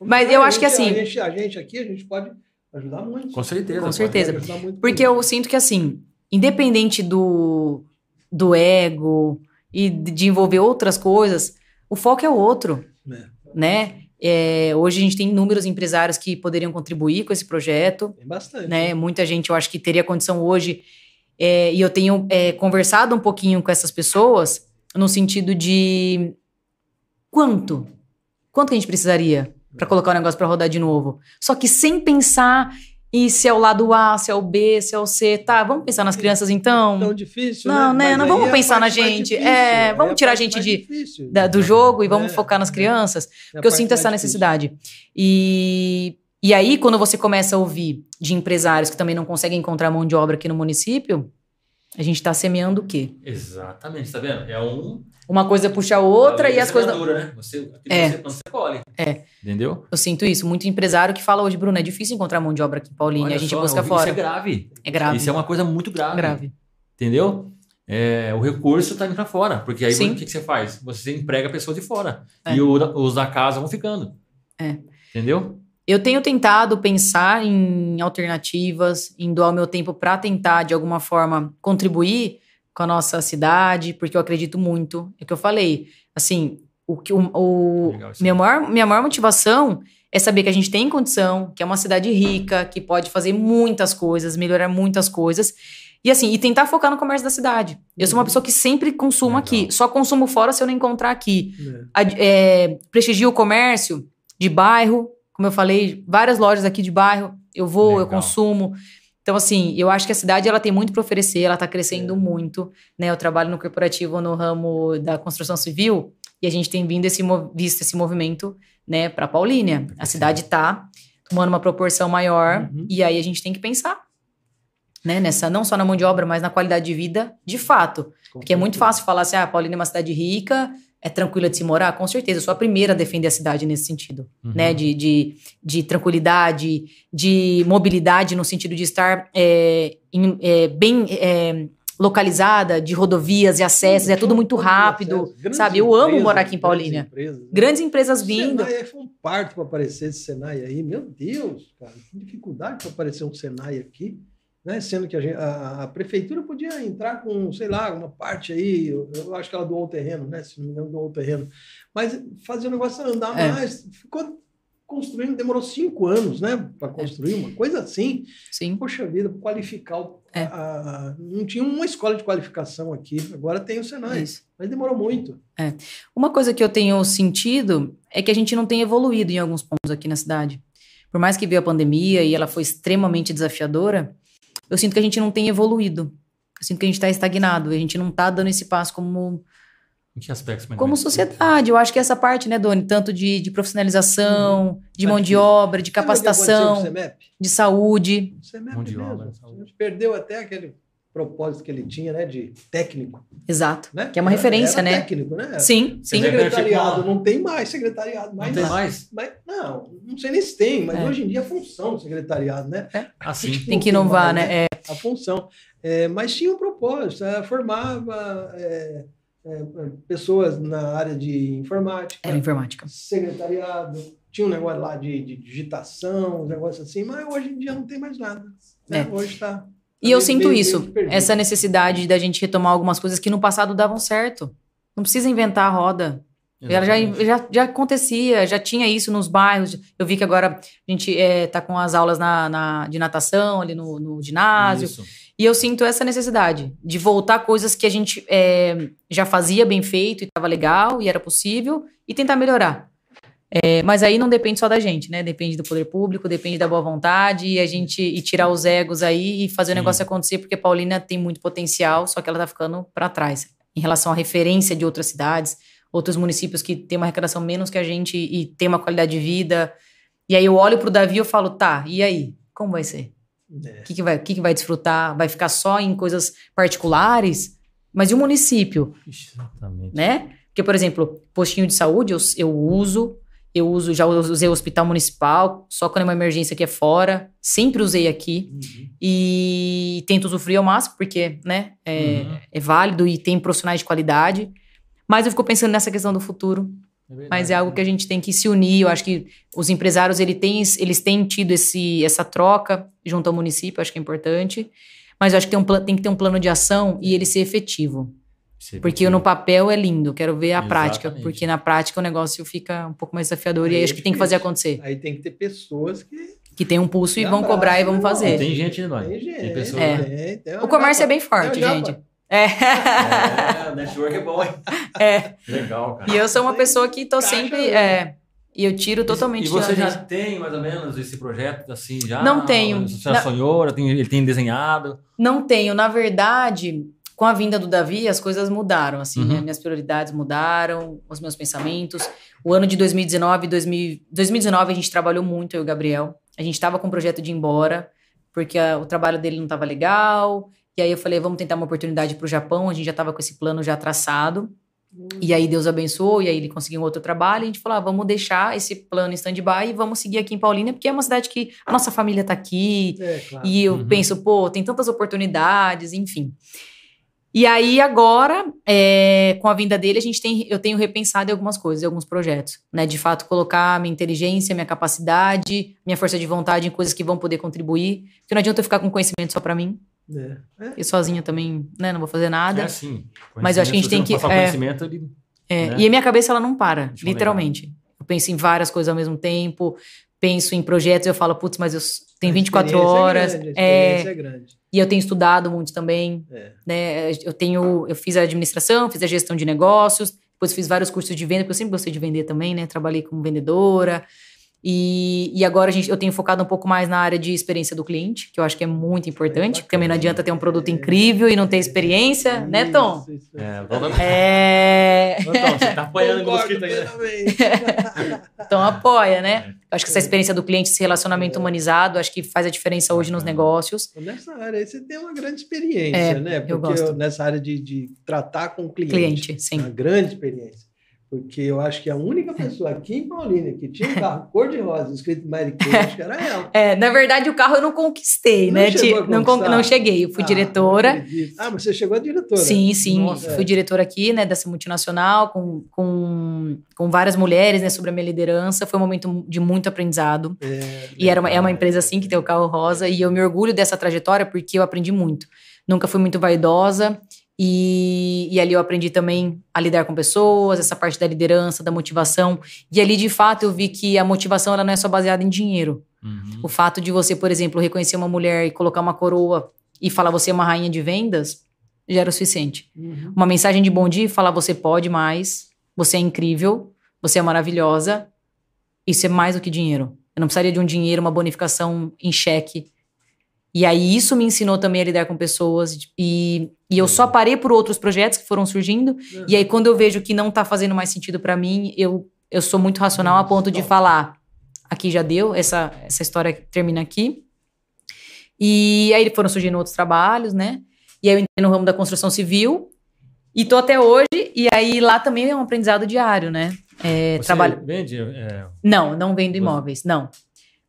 Mas eu acho que assim. A gente, a gente aqui, a gente pode ajudar muito. Com certeza. Com certeza. Porque eu sinto que assim, independente do, do ego e de envolver outras coisas, o foco é o outro, é. né? É, hoje a gente tem inúmeros empresários que poderiam contribuir com esse projeto. Tem bastante. Né? Muita gente, eu acho que teria condição hoje. É, e eu tenho é, conversado um pouquinho com essas pessoas no sentido de quanto? Quanto que a gente precisaria para colocar o negócio para rodar de novo? Só que sem pensar e se é o lado A, se é o B, se é o C, tá? Vamos pensar nas crianças então? Tão difícil, Não, né? né? Não vamos é pensar na gente. Difícil, é, vamos é tirar a gente de, da, do jogo e vamos é, focar nas é. crianças. É porque eu sinto essa necessidade. E, e aí, quando você começa a ouvir de empresários que também não conseguem encontrar mão de obra aqui no município, a gente está semeando o quê? Exatamente, tá vendo? É um uma coisa puxa a outra e as coisas. Né? Você, é. você, você colhe. É. Entendeu? Eu sinto isso. Muito empresário que fala hoje, Bruno, é difícil encontrar mão de obra aqui em Paulínia. Olha a gente só, busca fora. Isso é grave. É grave. Isso é uma coisa muito grave. Grave. Entendeu? É, o recurso está indo para fora. Porque aí o que, que, você faz? Você emprega a pessoa de fora. É. E os da casa vão ficando. É. Entendeu? Eu tenho tentado pensar em alternativas, em doar o meu tempo para tentar, de alguma forma, contribuir com a nossa cidade, porque eu acredito muito. É o que eu falei. Assim, o que o, o Legal, minha, maior, minha maior motivação é saber que a gente tem condição, que é uma cidade rica, que pode fazer muitas coisas, melhorar muitas coisas. E assim, e tentar focar no comércio da cidade. Eu sou uma uhum. pessoa que sempre consumo Legal. aqui. Só consumo fora se eu não encontrar aqui. É. É, prestigio o comércio de bairro. Como eu falei, várias lojas aqui de bairro. Eu vou, Legal. eu consumo. Então, assim, eu acho que a cidade ela tem muito para oferecer, ela está crescendo é. muito. Né? Eu trabalho no corporativo no ramo da construção civil e a gente tem vindo esse, visto esse movimento né, para Paulínia. A cidade está tomando uma proporção maior uhum. e aí a gente tem que pensar né, nessa não só na mão de obra, mas na qualidade de vida de fato. Porque é muito fácil falar assim, ah, Paulínia é uma cidade rica, é tranquila de se morar? Com certeza, eu sou a primeira a defender a cidade nesse sentido, uhum. né? De, de, de, tranquilidade, de mobilidade, no sentido de estar é, em, é, bem é, localizada, de rodovias e acessos, é tudo muito rápido, sabe? Eu amo empresas, morar aqui em Paulínia. Grandes empresas, grandes empresas vindo. Senai foi um parto para aparecer esse Senai aí, meu Deus, cara, que dificuldade para aparecer um Senai aqui né? Sendo que a, gente, a, a, prefeitura podia entrar com, sei lá, uma parte aí, eu, eu, acho que ela doou o terreno, né? Se não me engano, doou o terreno. Mas fazer o negócio andar é. mais. Ficou construindo, demorou cinco anos, né? Para construir é. uma coisa assim. Sim. Poxa vida, qualificar. É. a, não tinha uma escola de qualificação aqui, agora tem o Senai. Isso. Mas demorou muito. É. Uma coisa que eu tenho sentido é que a gente não tem evoluído em alguns pontos aqui na cidade. Por mais que veio a pandemia e ela foi extremamente desafiadora, eu sinto que a gente não tem evoluído. Eu sinto que a gente está estagnado. A gente não está dando esse passo como. Em que aspectos? Como sociedade. Eu acho que essa parte, né, Doni? Tanto de, de profissionalização, uhum. de mão de obra, de capacitação, de saúde. mão de obra. A gente perdeu até aquele propósito que ele tinha, né, de técnico. Exato. Né? Que é uma referência, era né? técnico, né? Sim, sim. Secretariado, não tem mais secretariado. Mais não tem mais? Mas, não, não sei nem se tem, mas é. hoje em dia é a função do secretariado, né? É. Assim. Tem que inovar, mais, né? É. A função. É, mas tinha um propósito, é, formava é, é, pessoas na área de informática. Era informática. Secretariado, tinha um negócio lá de, de digitação, um negócio assim, mas hoje em dia não tem mais nada. Né? Hoje está e eu sinto isso, essa necessidade da gente retomar algumas coisas que no passado davam certo. Não precisa inventar a roda. Já, já, já, acontecia, já tinha isso nos bairros. Eu vi que agora a gente está é, com as aulas na, na, de natação ali no, no ginásio. Isso. E eu sinto essa necessidade de voltar coisas que a gente é, já fazia bem feito e estava legal e era possível e tentar melhorar. É, mas aí não depende só da gente, né? Depende do poder público, depende da boa vontade e a gente e tirar os egos aí e fazer o negócio acontecer, porque Paulina tem muito potencial, só que ela tá ficando para trás em relação à referência de outras cidades, outros municípios que têm uma arrecadação menos que a gente e tem uma qualidade de vida. E aí eu olho pro Davi e eu falo, tá, e aí? Como vai ser? O é. que, que, vai, que, que vai desfrutar? Vai ficar só em coisas particulares? Mas e o município? Exatamente. Né? Porque, por exemplo, postinho de saúde eu, eu uso, eu uso, já usei o hospital municipal, só quando é uma emergência que é fora. Sempre usei aqui. Uhum. E tento usufruir ao máximo, porque, né, é, uhum. é, válido e tem profissionais de qualidade. Mas eu fico pensando nessa questão do futuro. É verdade, mas é algo que a gente tem que se unir. Eu acho que os empresários ele tem, eles têm tido esse, essa troca junto ao município, acho que é importante. Mas eu acho que tem, um, tem que ter um plano de ação e ele ser efetivo. Porque no papel é lindo, quero ver a Exatamente. prática, porque na prática o negócio fica um pouco mais desafiador aí e aí acho que tem que fazer acontecer. Aí tem que ter pessoas que que tem um pulso e vão cobrar e vão fazer. Tem gente, né? Tem gente. Tem pessoas. É. Tem, tem o comércio é bem forte, gente. É. é. O network é bom, hein? É. Legal, cara. E eu sou uma pessoa que tô sempre. É, e eu tiro totalmente. E você já tem mais ou menos esse projeto assim já? Não tenho. Você já sonhou? Ele tem desenhado? Não tenho. Na verdade, com a vinda do Davi, as coisas mudaram, assim, uhum. né? Minhas prioridades mudaram, os meus pensamentos. O ano de 2019, 2000, 2019 a gente trabalhou muito, eu e o Gabriel. A gente estava com o projeto de ir embora, porque a, o trabalho dele não estava legal. E aí eu falei, vamos tentar uma oportunidade para o Japão. A gente já estava com esse plano já traçado. Uhum. E aí Deus abençoou, e aí ele conseguiu um outro trabalho. E a gente falou, ah, vamos deixar esse plano em stand-by e vamos seguir aqui em Paulínia, porque é uma cidade que a nossa família está aqui. É, claro. E eu uhum. penso, pô, tem tantas oportunidades, enfim. E aí, agora, é, com a vinda dele, a gente tem, eu tenho repensado em algumas coisas, em alguns projetos. Né? De fato, colocar minha inteligência, minha capacidade, minha força de vontade em coisas que vão poder contribuir. Porque não adianta eu ficar com conhecimento só para mim. É. É. E sozinha também, né? Não vou fazer nada. É assim. Mas eu acho que a gente tem que. Passar é, conhecimento, ele, é, né? E a minha cabeça, ela não para, literalmente. Eu penso em várias coisas ao mesmo tempo, penso em projetos, eu falo, putz, mas eu tenho 24 é horas. É, grande, é, é grande. E eu tenho estudado muito também. É. Né? Eu tenho, eu fiz a administração, fiz a gestão de negócios, depois fiz vários cursos de venda, porque eu sempre gostei de vender também, né? Trabalhei como vendedora. E, e agora a gente, eu tenho focado um pouco mais na área de experiência do cliente, que eu acho que é muito importante, porque também não adianta ter um produto incrível e não ter experiência, isso, né, Tom? Isso, isso. É, vamos... é... Tom, você tá apoiando o mosquito aí. então apoia, né? É. Eu acho que essa experiência do cliente, esse relacionamento é. humanizado, acho que faz a diferença hoje nos negócios. Nessa área aí você tem uma grande experiência, é, né? Porque eu gosto. nessa área de, de tratar com o cliente. Cliente, sim. Uma grande experiência. Porque eu acho que a única pessoa aqui em Paulínia que tinha um carro cor-de-rosa escrito Mary Kay, acho que era ela. É, na verdade, o carro eu não conquistei, não né? Não, não cheguei, eu fui ah, diretora. Ah, mas você chegou a diretora? Sim, sim. Nossa, fui é. diretora aqui, né, dessa multinacional, com, com, com várias mulheres, né, sobre a minha liderança. Foi um momento de muito aprendizado. É, e era uma, é uma empresa, assim, que tem o carro rosa. E eu me orgulho dessa trajetória porque eu aprendi muito. Nunca fui muito vaidosa. E, e, ali eu aprendi também a lidar com pessoas, essa parte da liderança, da motivação. E ali, de fato, eu vi que a motivação ela não é só baseada em dinheiro. Uhum. O fato de você, por exemplo, reconhecer uma mulher e colocar uma coroa e falar você é uma rainha de vendas, já era o suficiente. Uhum. Uma mensagem de bom dia e falar você pode mais, você é incrível, você é maravilhosa. Isso é mais do que dinheiro. Eu não precisaria de um dinheiro, uma bonificação em cheque e aí isso me ensinou também a lidar com pessoas. E, e eu só parei por outros projetos que foram surgindo. Uhum. E aí quando eu vejo que não tá fazendo mais sentido para mim, eu, eu sou muito racional a ponto de falar: aqui já deu, essa, essa história termina aqui. E aí foram surgindo outros trabalhos, né? E aí eu entrei no ramo da construção civil. E tô até hoje. E aí lá também é um aprendizado diário, né? É, Você trabalho... vende? É... Não, não vendo imóveis, não.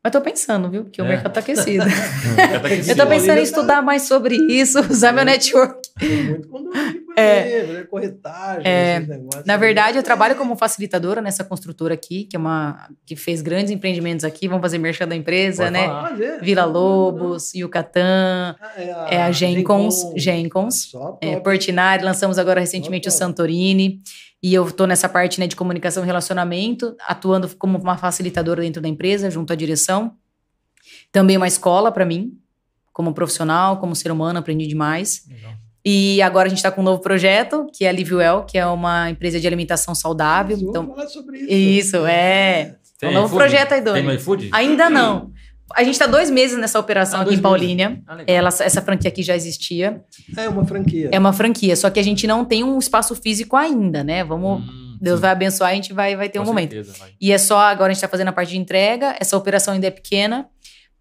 Mas tô pensando, viu? Porque é. o mercado tá aquecido. eu tô pensando em estudar mais sobre isso, usar meu network. Tem muito condomínio é, corretagem, é, negócios. Na verdade, eu trabalho como facilitadora nessa construtora aqui, que é uma que fez grandes empreendimentos aqui. Vamos fazer merchan da empresa, Pode né? Falar. Vila Lobos, Yucatán, ah, é a, é a Gencons, Gencons, é, Portinari. Lançamos agora recentemente o Santorini. E eu estou nessa parte né, de comunicação e relacionamento, atuando como uma facilitadora dentro da empresa, junto à direção. Também uma escola para mim, como profissional, como ser humano, aprendi demais. Legal. E agora a gente está com um novo projeto, que é a Livewell, que é uma empresa de alimentação saudável. Mas então, falar sobre isso. Isso, é. Tem um novo food? projeto aí, Doni. Tem no iFood? Ainda não. A gente está dois meses nessa operação ah, aqui em Paulínia. Ah, Ela, essa franquia aqui já existia. É uma franquia. É uma franquia, só que a gente não tem um espaço físico ainda, né? Vamos. Hum, Deus sim. vai abençoar, a gente vai, vai ter Com um momento. Certeza, e é só agora a gente está fazendo a parte de entrega. Essa operação ainda é pequena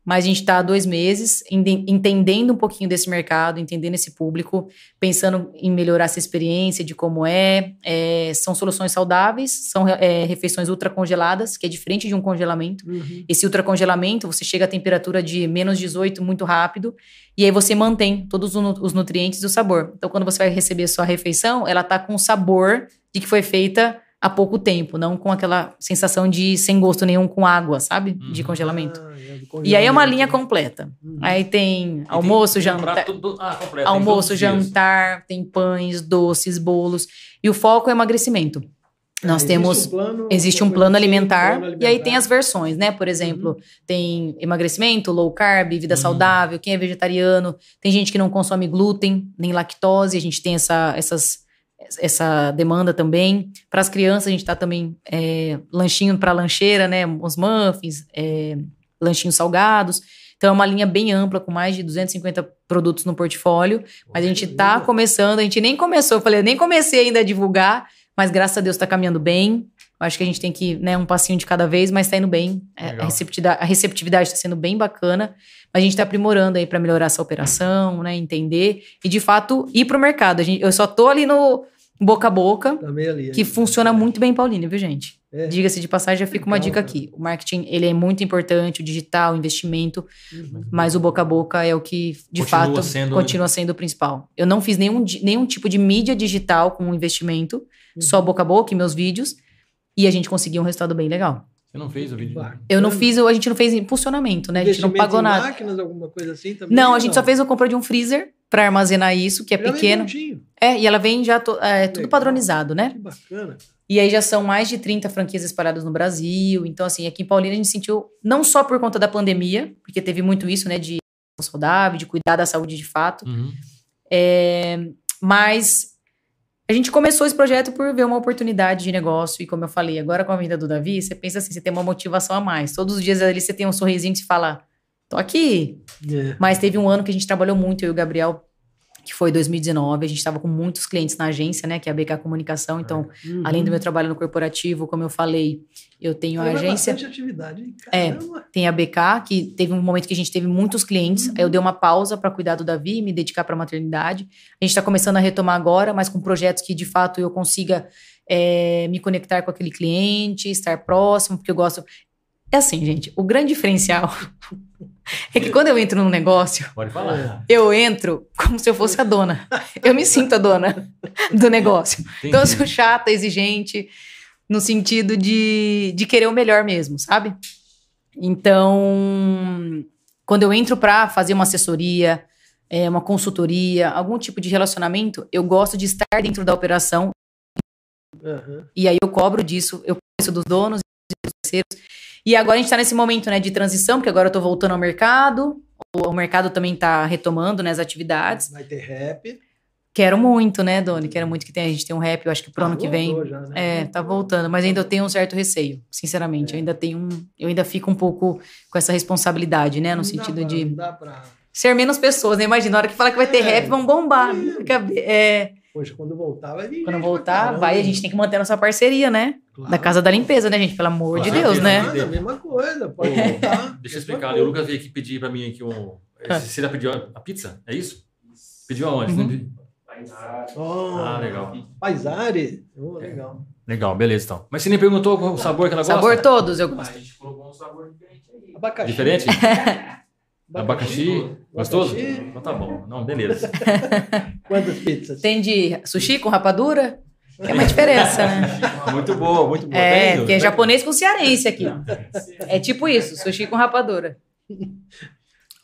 mas a gente está há dois meses entendendo um pouquinho desse mercado, entendendo esse público, pensando em melhorar essa experiência de como é. é são soluções saudáveis, são é, refeições ultracongeladas, que é diferente de um congelamento. Uhum. Esse ultracongelamento, você chega a temperatura de menos 18 muito rápido, e aí você mantém todos os nutrientes e o sabor. Então, quando você vai receber sua refeição, ela está com o sabor de que foi feita há pouco tempo, não com aquela sensação de sem gosto nenhum com água, sabe? De uhum. congelamento. Ah, E aí é uma linha completa. Uhum. Aí tem almoço, tem, jantar. Tem ah, completo, almoço, jantar, tem pães, doces, bolos. E o foco é emagrecimento. Nós temos. Um plano, existe um plano alimentar, plano alimentar, e aí tem as versões, né? Por exemplo, uhum. tem emagrecimento, low carb, vida uhum. saudável, quem é vegetariano, tem gente que não consome glúten, nem lactose, a gente tem essa, essas, essa demanda também. Para as crianças, a gente está também é, lanchinho para lancheira, né? Os muffins, é, lanchinhos salgados. Então é uma linha bem ampla, com mais de 250 produtos no portfólio. Mas a gente está começando, a gente nem começou, eu falei, eu nem comecei ainda a divulgar mas graças a Deus está caminhando bem. Acho que a gente tem que, né, um passinho de cada vez, mas está indo bem. É, a receptividade, a receptividade está sendo bem bacana. A gente está aprimorando aí para melhorar essa operação, né, entender e de fato ir para o mercado. A gente, eu só tô ali no boca a boca, tá ali, que funciona muito bem, Paulinho, viu, gente? É. Diga-se de passagem, já fica uma dica aqui. O marketing, ele é muito importante, o digital, o investimento, uhum. mas o boca a boca é o que, de continua fato, sendo... continua sendo o principal. Eu não fiz nenhum, nenhum tipo de mídia digital com investimento, só boca a boca em meus vídeos, e a gente conseguiu um resultado bem legal. Você não fez o vídeo? Eu não fiz, a gente não fez impulsionamento, né? A gente não pagou nada. máquinas, alguma coisa assim também? Não, a gente não? só fez a compra de um freezer para armazenar isso, que é ela pequeno. É, e ela vem já to, é, tudo padronizado, né? Que bacana. E aí já são mais de 30 franquias espalhadas no Brasil. Então, assim, aqui em Paulina a gente sentiu, não só por conta da pandemia, porque teve muito isso, né, de saudável, de cuidar da saúde de fato, uhum. é, mas a gente começou esse projeto por ver uma oportunidade de negócio e como eu falei, agora com a vinda do Davi, você pensa assim, você tem uma motivação a mais. Todos os dias ali você tem um sorrisinho que se fala, tô aqui. Yeah. É. Mas teve um ano que a gente trabalhou muito, eu e o Gabriel, que foi 2019. A gente estava com muitos clientes na agência, né? Que é a BK Comunicação. Então, uhum. além do meu trabalho no corporativo, como eu falei, eu tenho a agência. atividade. É, tem a BK, que teve um momento que a gente teve muitos clientes. Uhum. Aí eu dei uma pausa para cuidar do Davi e me dedicar para a maternidade. A gente está começando a retomar agora, mas com projetos que de fato eu consiga é, me conectar com aquele cliente, estar próximo, porque eu gosto. É assim, gente, o grande diferencial é que quando eu entro num negócio, Pode falar. eu entro como se eu fosse a dona. Eu me sinto a dona do negócio. Entendi. Então eu sou chata, exigente, no sentido de, de querer o melhor mesmo, sabe? Então, quando eu entro para fazer uma assessoria, é, uma consultoria, algum tipo de relacionamento, eu gosto de estar dentro da operação. Uhum. E aí eu cobro disso, eu conheço dos donos e dos terceiros. E agora a gente está nesse momento né, de transição, porque agora eu estou voltando ao mercado, o, mercado também está retomando né, as atividades. Vai ter rap. Quero muito, né, Doni? Quero muito que tenha, a gente tenha um rap, eu acho que pro ah, ano que vem. Já, né? É, tá voltando, mas ainda eu tenho um certo receio, sinceramente. É. Eu ainda tenho um, eu ainda fico um pouco com essa responsabilidade, né, no não sentido pra, de pra... ser menos pessoas, né? Imagina, na hora que fala que vai ter é. rap, vão bombar. É. é. Poxa, quando voltar, vai vir. Quando voltar, vai. A gente tem que manter a nossa parceria, né? Claro. Da Casa da Limpeza, né, gente? Pelo amor claro, de Deus, né? É a mesma coisa, pode voltar. Deixa eu explicar. O Lucas veio aqui pedir pra mim aqui um. Ah. Você já pediu a pizza? É isso? Pediu aonde? Uhum. Oh, ah, legal. Paisari? Oh, legal. Legal, beleza então. Mas você nem perguntou qual o sabor que ela gosta? Sabor todos eu gosto. a gente colocou um sabor diferente aí. Abacaxi. Diferente? Abacaxi, gostoso? Abacaxi. Então tá bom. Não, beleza. Quantas pizzas? Tem de sushi com rapadura? Que é uma diferença, né? Muito boa, muito boa. É, porque é japonês com cearense aqui. É tipo isso, sushi com rapadura.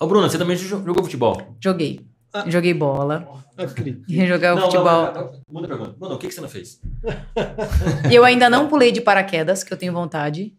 Ô, Bruna, você também jogou futebol? Joguei. Ah. Joguei bola. Acredito. Jogar não, futebol. Não, não, muda a pergunta. Mano, o que, que você não fez? Eu ainda não pulei de paraquedas, que eu tenho vontade.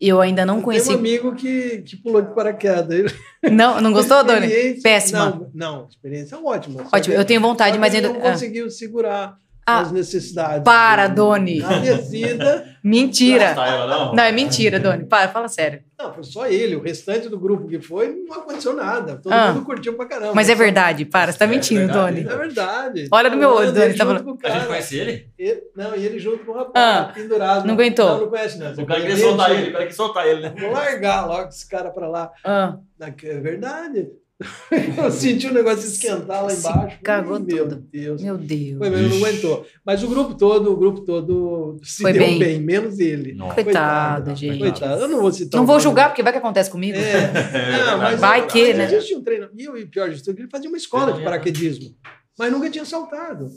Eu ainda não conheci. Tem um amigo que, que pulou de paraquedas. Não, não gostou, Doni? Péssima. Não, não, experiência ótima. Ótimo, eu tenho vontade, mas ainda. não ah. conseguiu segurar ah, as necessidades. Para, Doni. A descida. Mentira. Não, não, é mentira, Doni. Para, fala sério. Não, foi só ele. O restante do grupo que foi, não aconteceu nada. Todo ah. mundo curtiu pra caramba. Mas é verdade, para. Você tá é mentindo, é Doni. É verdade. Olha no meu olho, Doni. Tá falando... A gente conhece ele? ele? Não, e ele junto com o rapaz, ah. pendurado. Não aguentou? Não, não conhece, não. O cara queria soltar ele, o cara queria soltar ele, né? Vou largar logo esse cara pra lá. Ah. É verdade. eu senti o negócio esquentar lá embaixo. Se cagou meu tudo. Deus. Meu Deus. Foi mesmo, não aguentou. Mas o grupo todo, o grupo todo se Foi deu bem. bem. menos ele. Coitado, Coitado, gente. Coitado. Eu não vou citar. Não vou julgar, porque vai que acontece comigo. É. não, mas, vai que, mas né? um treino. E o pior de tudo, ele fazia uma escola de paraquedismo. Mas nunca tinha saltado.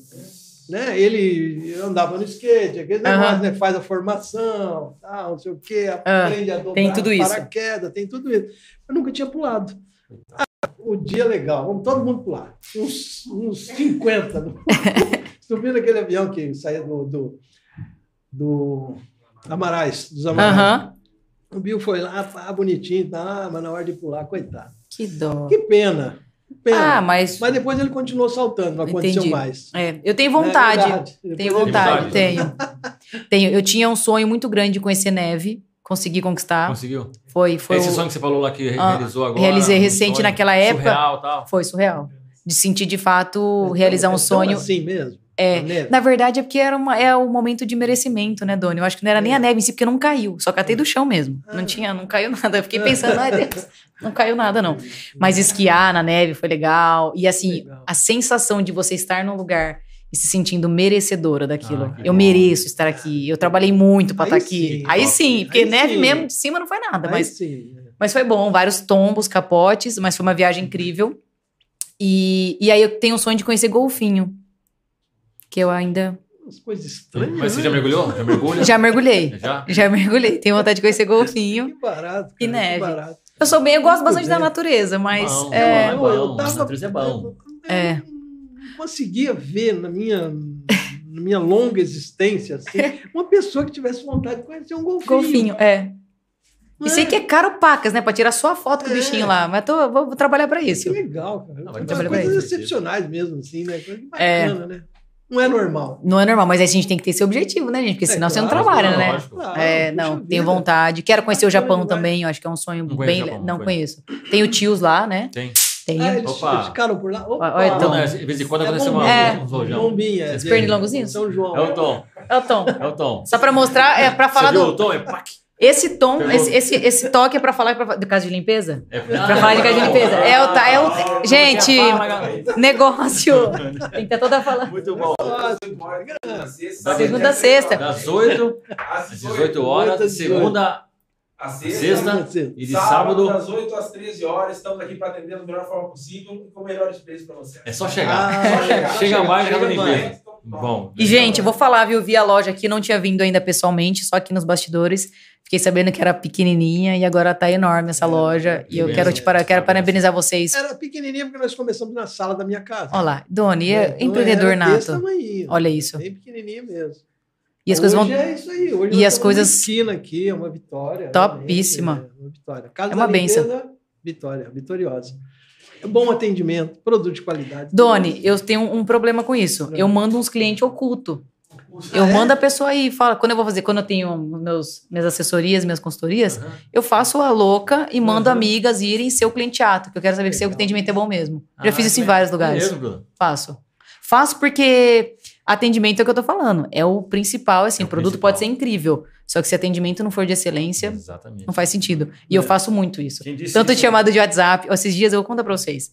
né? Ele andava no skate, aquele uhum. negócio, né? Faz a formação, tal, não sei o quê, aprende uh, a dobrar tem tudo paraquedas, tem tudo isso. Eu nunca tinha pulado. Ah, o dia é legal, vamos todo mundo pular. Uns, uns 50. Subindo aquele avião que saía do, do, do Amarais, dos Amarais. Uhum. O Bill foi lá, pá, bonitinho, tá, mas na hora de pular, coitado. Que dó. Que pena. Pena. Ah, mas... mas depois ele continuou saltando, não Entendi. aconteceu mais. É, eu tenho vontade. É tenho vontade, tenho. tenho. Eu tinha um sonho muito grande de conhecer neve. Consegui conquistar. Conseguiu? Foi, foi. Esse o... sonho que você falou lá que ah, realizou agora. Realizei recente um naquela época. Surreal, tal. Foi surreal. De sentir de fato é, realizar um é sonho. Assim mesmo. É, na verdade é porque era uma, é o momento de merecimento, né, Doni? Eu acho que não era é. nem a neve em si, porque não caiu, só catei do chão mesmo. Ah. Não tinha, não caiu nada. Eu fiquei pensando, ai Deus, não caiu nada não. Mas esquiar na neve foi legal. E assim, legal. a sensação de você estar num lugar e se sentindo merecedora daquilo. Ah, eu bom. mereço estar aqui. Eu trabalhei muito para estar tá aqui. Sim, aí sim, porque aí neve sim. mesmo de cima não foi nada, aí mas sim. É. mas foi bom, vários tombos, capotes, mas foi uma viagem incrível. E, e aí eu tenho o sonho de conhecer golfinho que eu ainda As coisas estranhas. Mas você já mergulhou? Já mergulha? Já mergulhei. Já? Já mergulhei. Tenho vontade de conhecer golfinho. que barato. Cara, e neve. Barato. Eu sou bem, eu gosto bastante da natureza, mas. Bom, é, é bom, eu tava, a natureza é bom. É. não conseguia ver na minha, na minha longa existência assim, uma pessoa que tivesse vontade de conhecer um golfinho. Golfinho, é. E sei é. que é caro pacas, né? Pra tirar só a foto com o é. bichinho lá. Mas tô, vou, vou trabalhar pra isso. Que legal, cara. Não, São coisas excepcionais mesmo, assim, né? Coisa bacana, né? Não é normal. Não é normal, mas a gente tem que ter esse objetivo, né, gente? Porque é, senão claro, você não trabalha, claro, né? Claro, é, não, tenho vontade. Quero conhecer o Japão também, eu acho que é um sonho não bem. Japão, não, conheço. Tenho tios lá, né? Tem. Tenho. Ah, eles Opa. ficaram por lá? Opa. Olha, Tom. Não, de vez em quando acontece uma, é. um rojão. Bombinha. Os pernilongozinhos? São João. É o Tom. É o Tom. É o Tom. Só pra mostrar, é pra falar Você do... o Tom? É pac. Esse tom, esse, esse, esse, toque é pra falar pra, de casa de limpeza? É pra, pra falar de casa de limpeza. É o, é o, gente, negócio. Tem que estar toda falando. Muito bom. Segunda a sexta. Das 8 às 18 horas, segunda a sexta, sexta e de sábado, Das 8 às 13 horas, estamos aqui para atender da melhor forma possível e com melhores preços para você. É só chegar. Ah, só chegar. Chega mais, chega mais. Bom. E, gente, eu vou falar, viu? Vi a loja aqui, não tinha vindo ainda pessoalmente, só aqui nos bastidores. Fiquei sabendo que era pequenininha e agora tá enorme essa é, loja. e eu quero te para, quero parabenizar vocês. Era pequenininha porque nós começamos na sala da minha casa. Olha lá, Doni, é, empreendedor nato. Tamanho, Olha isso. Bem pequenininha mesmo. E as hoje coisas vão. É isso aí. Hoje e as coisas. Esquina aqui, é uma vitória. Topíssima. É uma vitória. Casa é uma benção. Vitória, vitoriosa. É bom atendimento, produto de qualidade. Doni, eu tenho um problema com isso. Eu mando uns clientes oculto. Eu é? mando a pessoa aí, fala, quando eu vou fazer, quando eu tenho meus, minhas assessorias, minhas consultorias, uhum. eu faço a louca e mando uhum. amigas irem ser o clienteato, que eu quero saber Legal. se o atendimento é bom mesmo. Ah, Já fiz isso em vários lugares. Mesmo, Faço. Faço porque atendimento é o que eu tô falando. É o principal, assim, é o, o produto principal. pode ser incrível. Só que se atendimento não for de excelência, Exatamente. não faz sentido. E é. eu faço muito isso. Tanto de chamada de WhatsApp, esses dias eu vou contar pra vocês.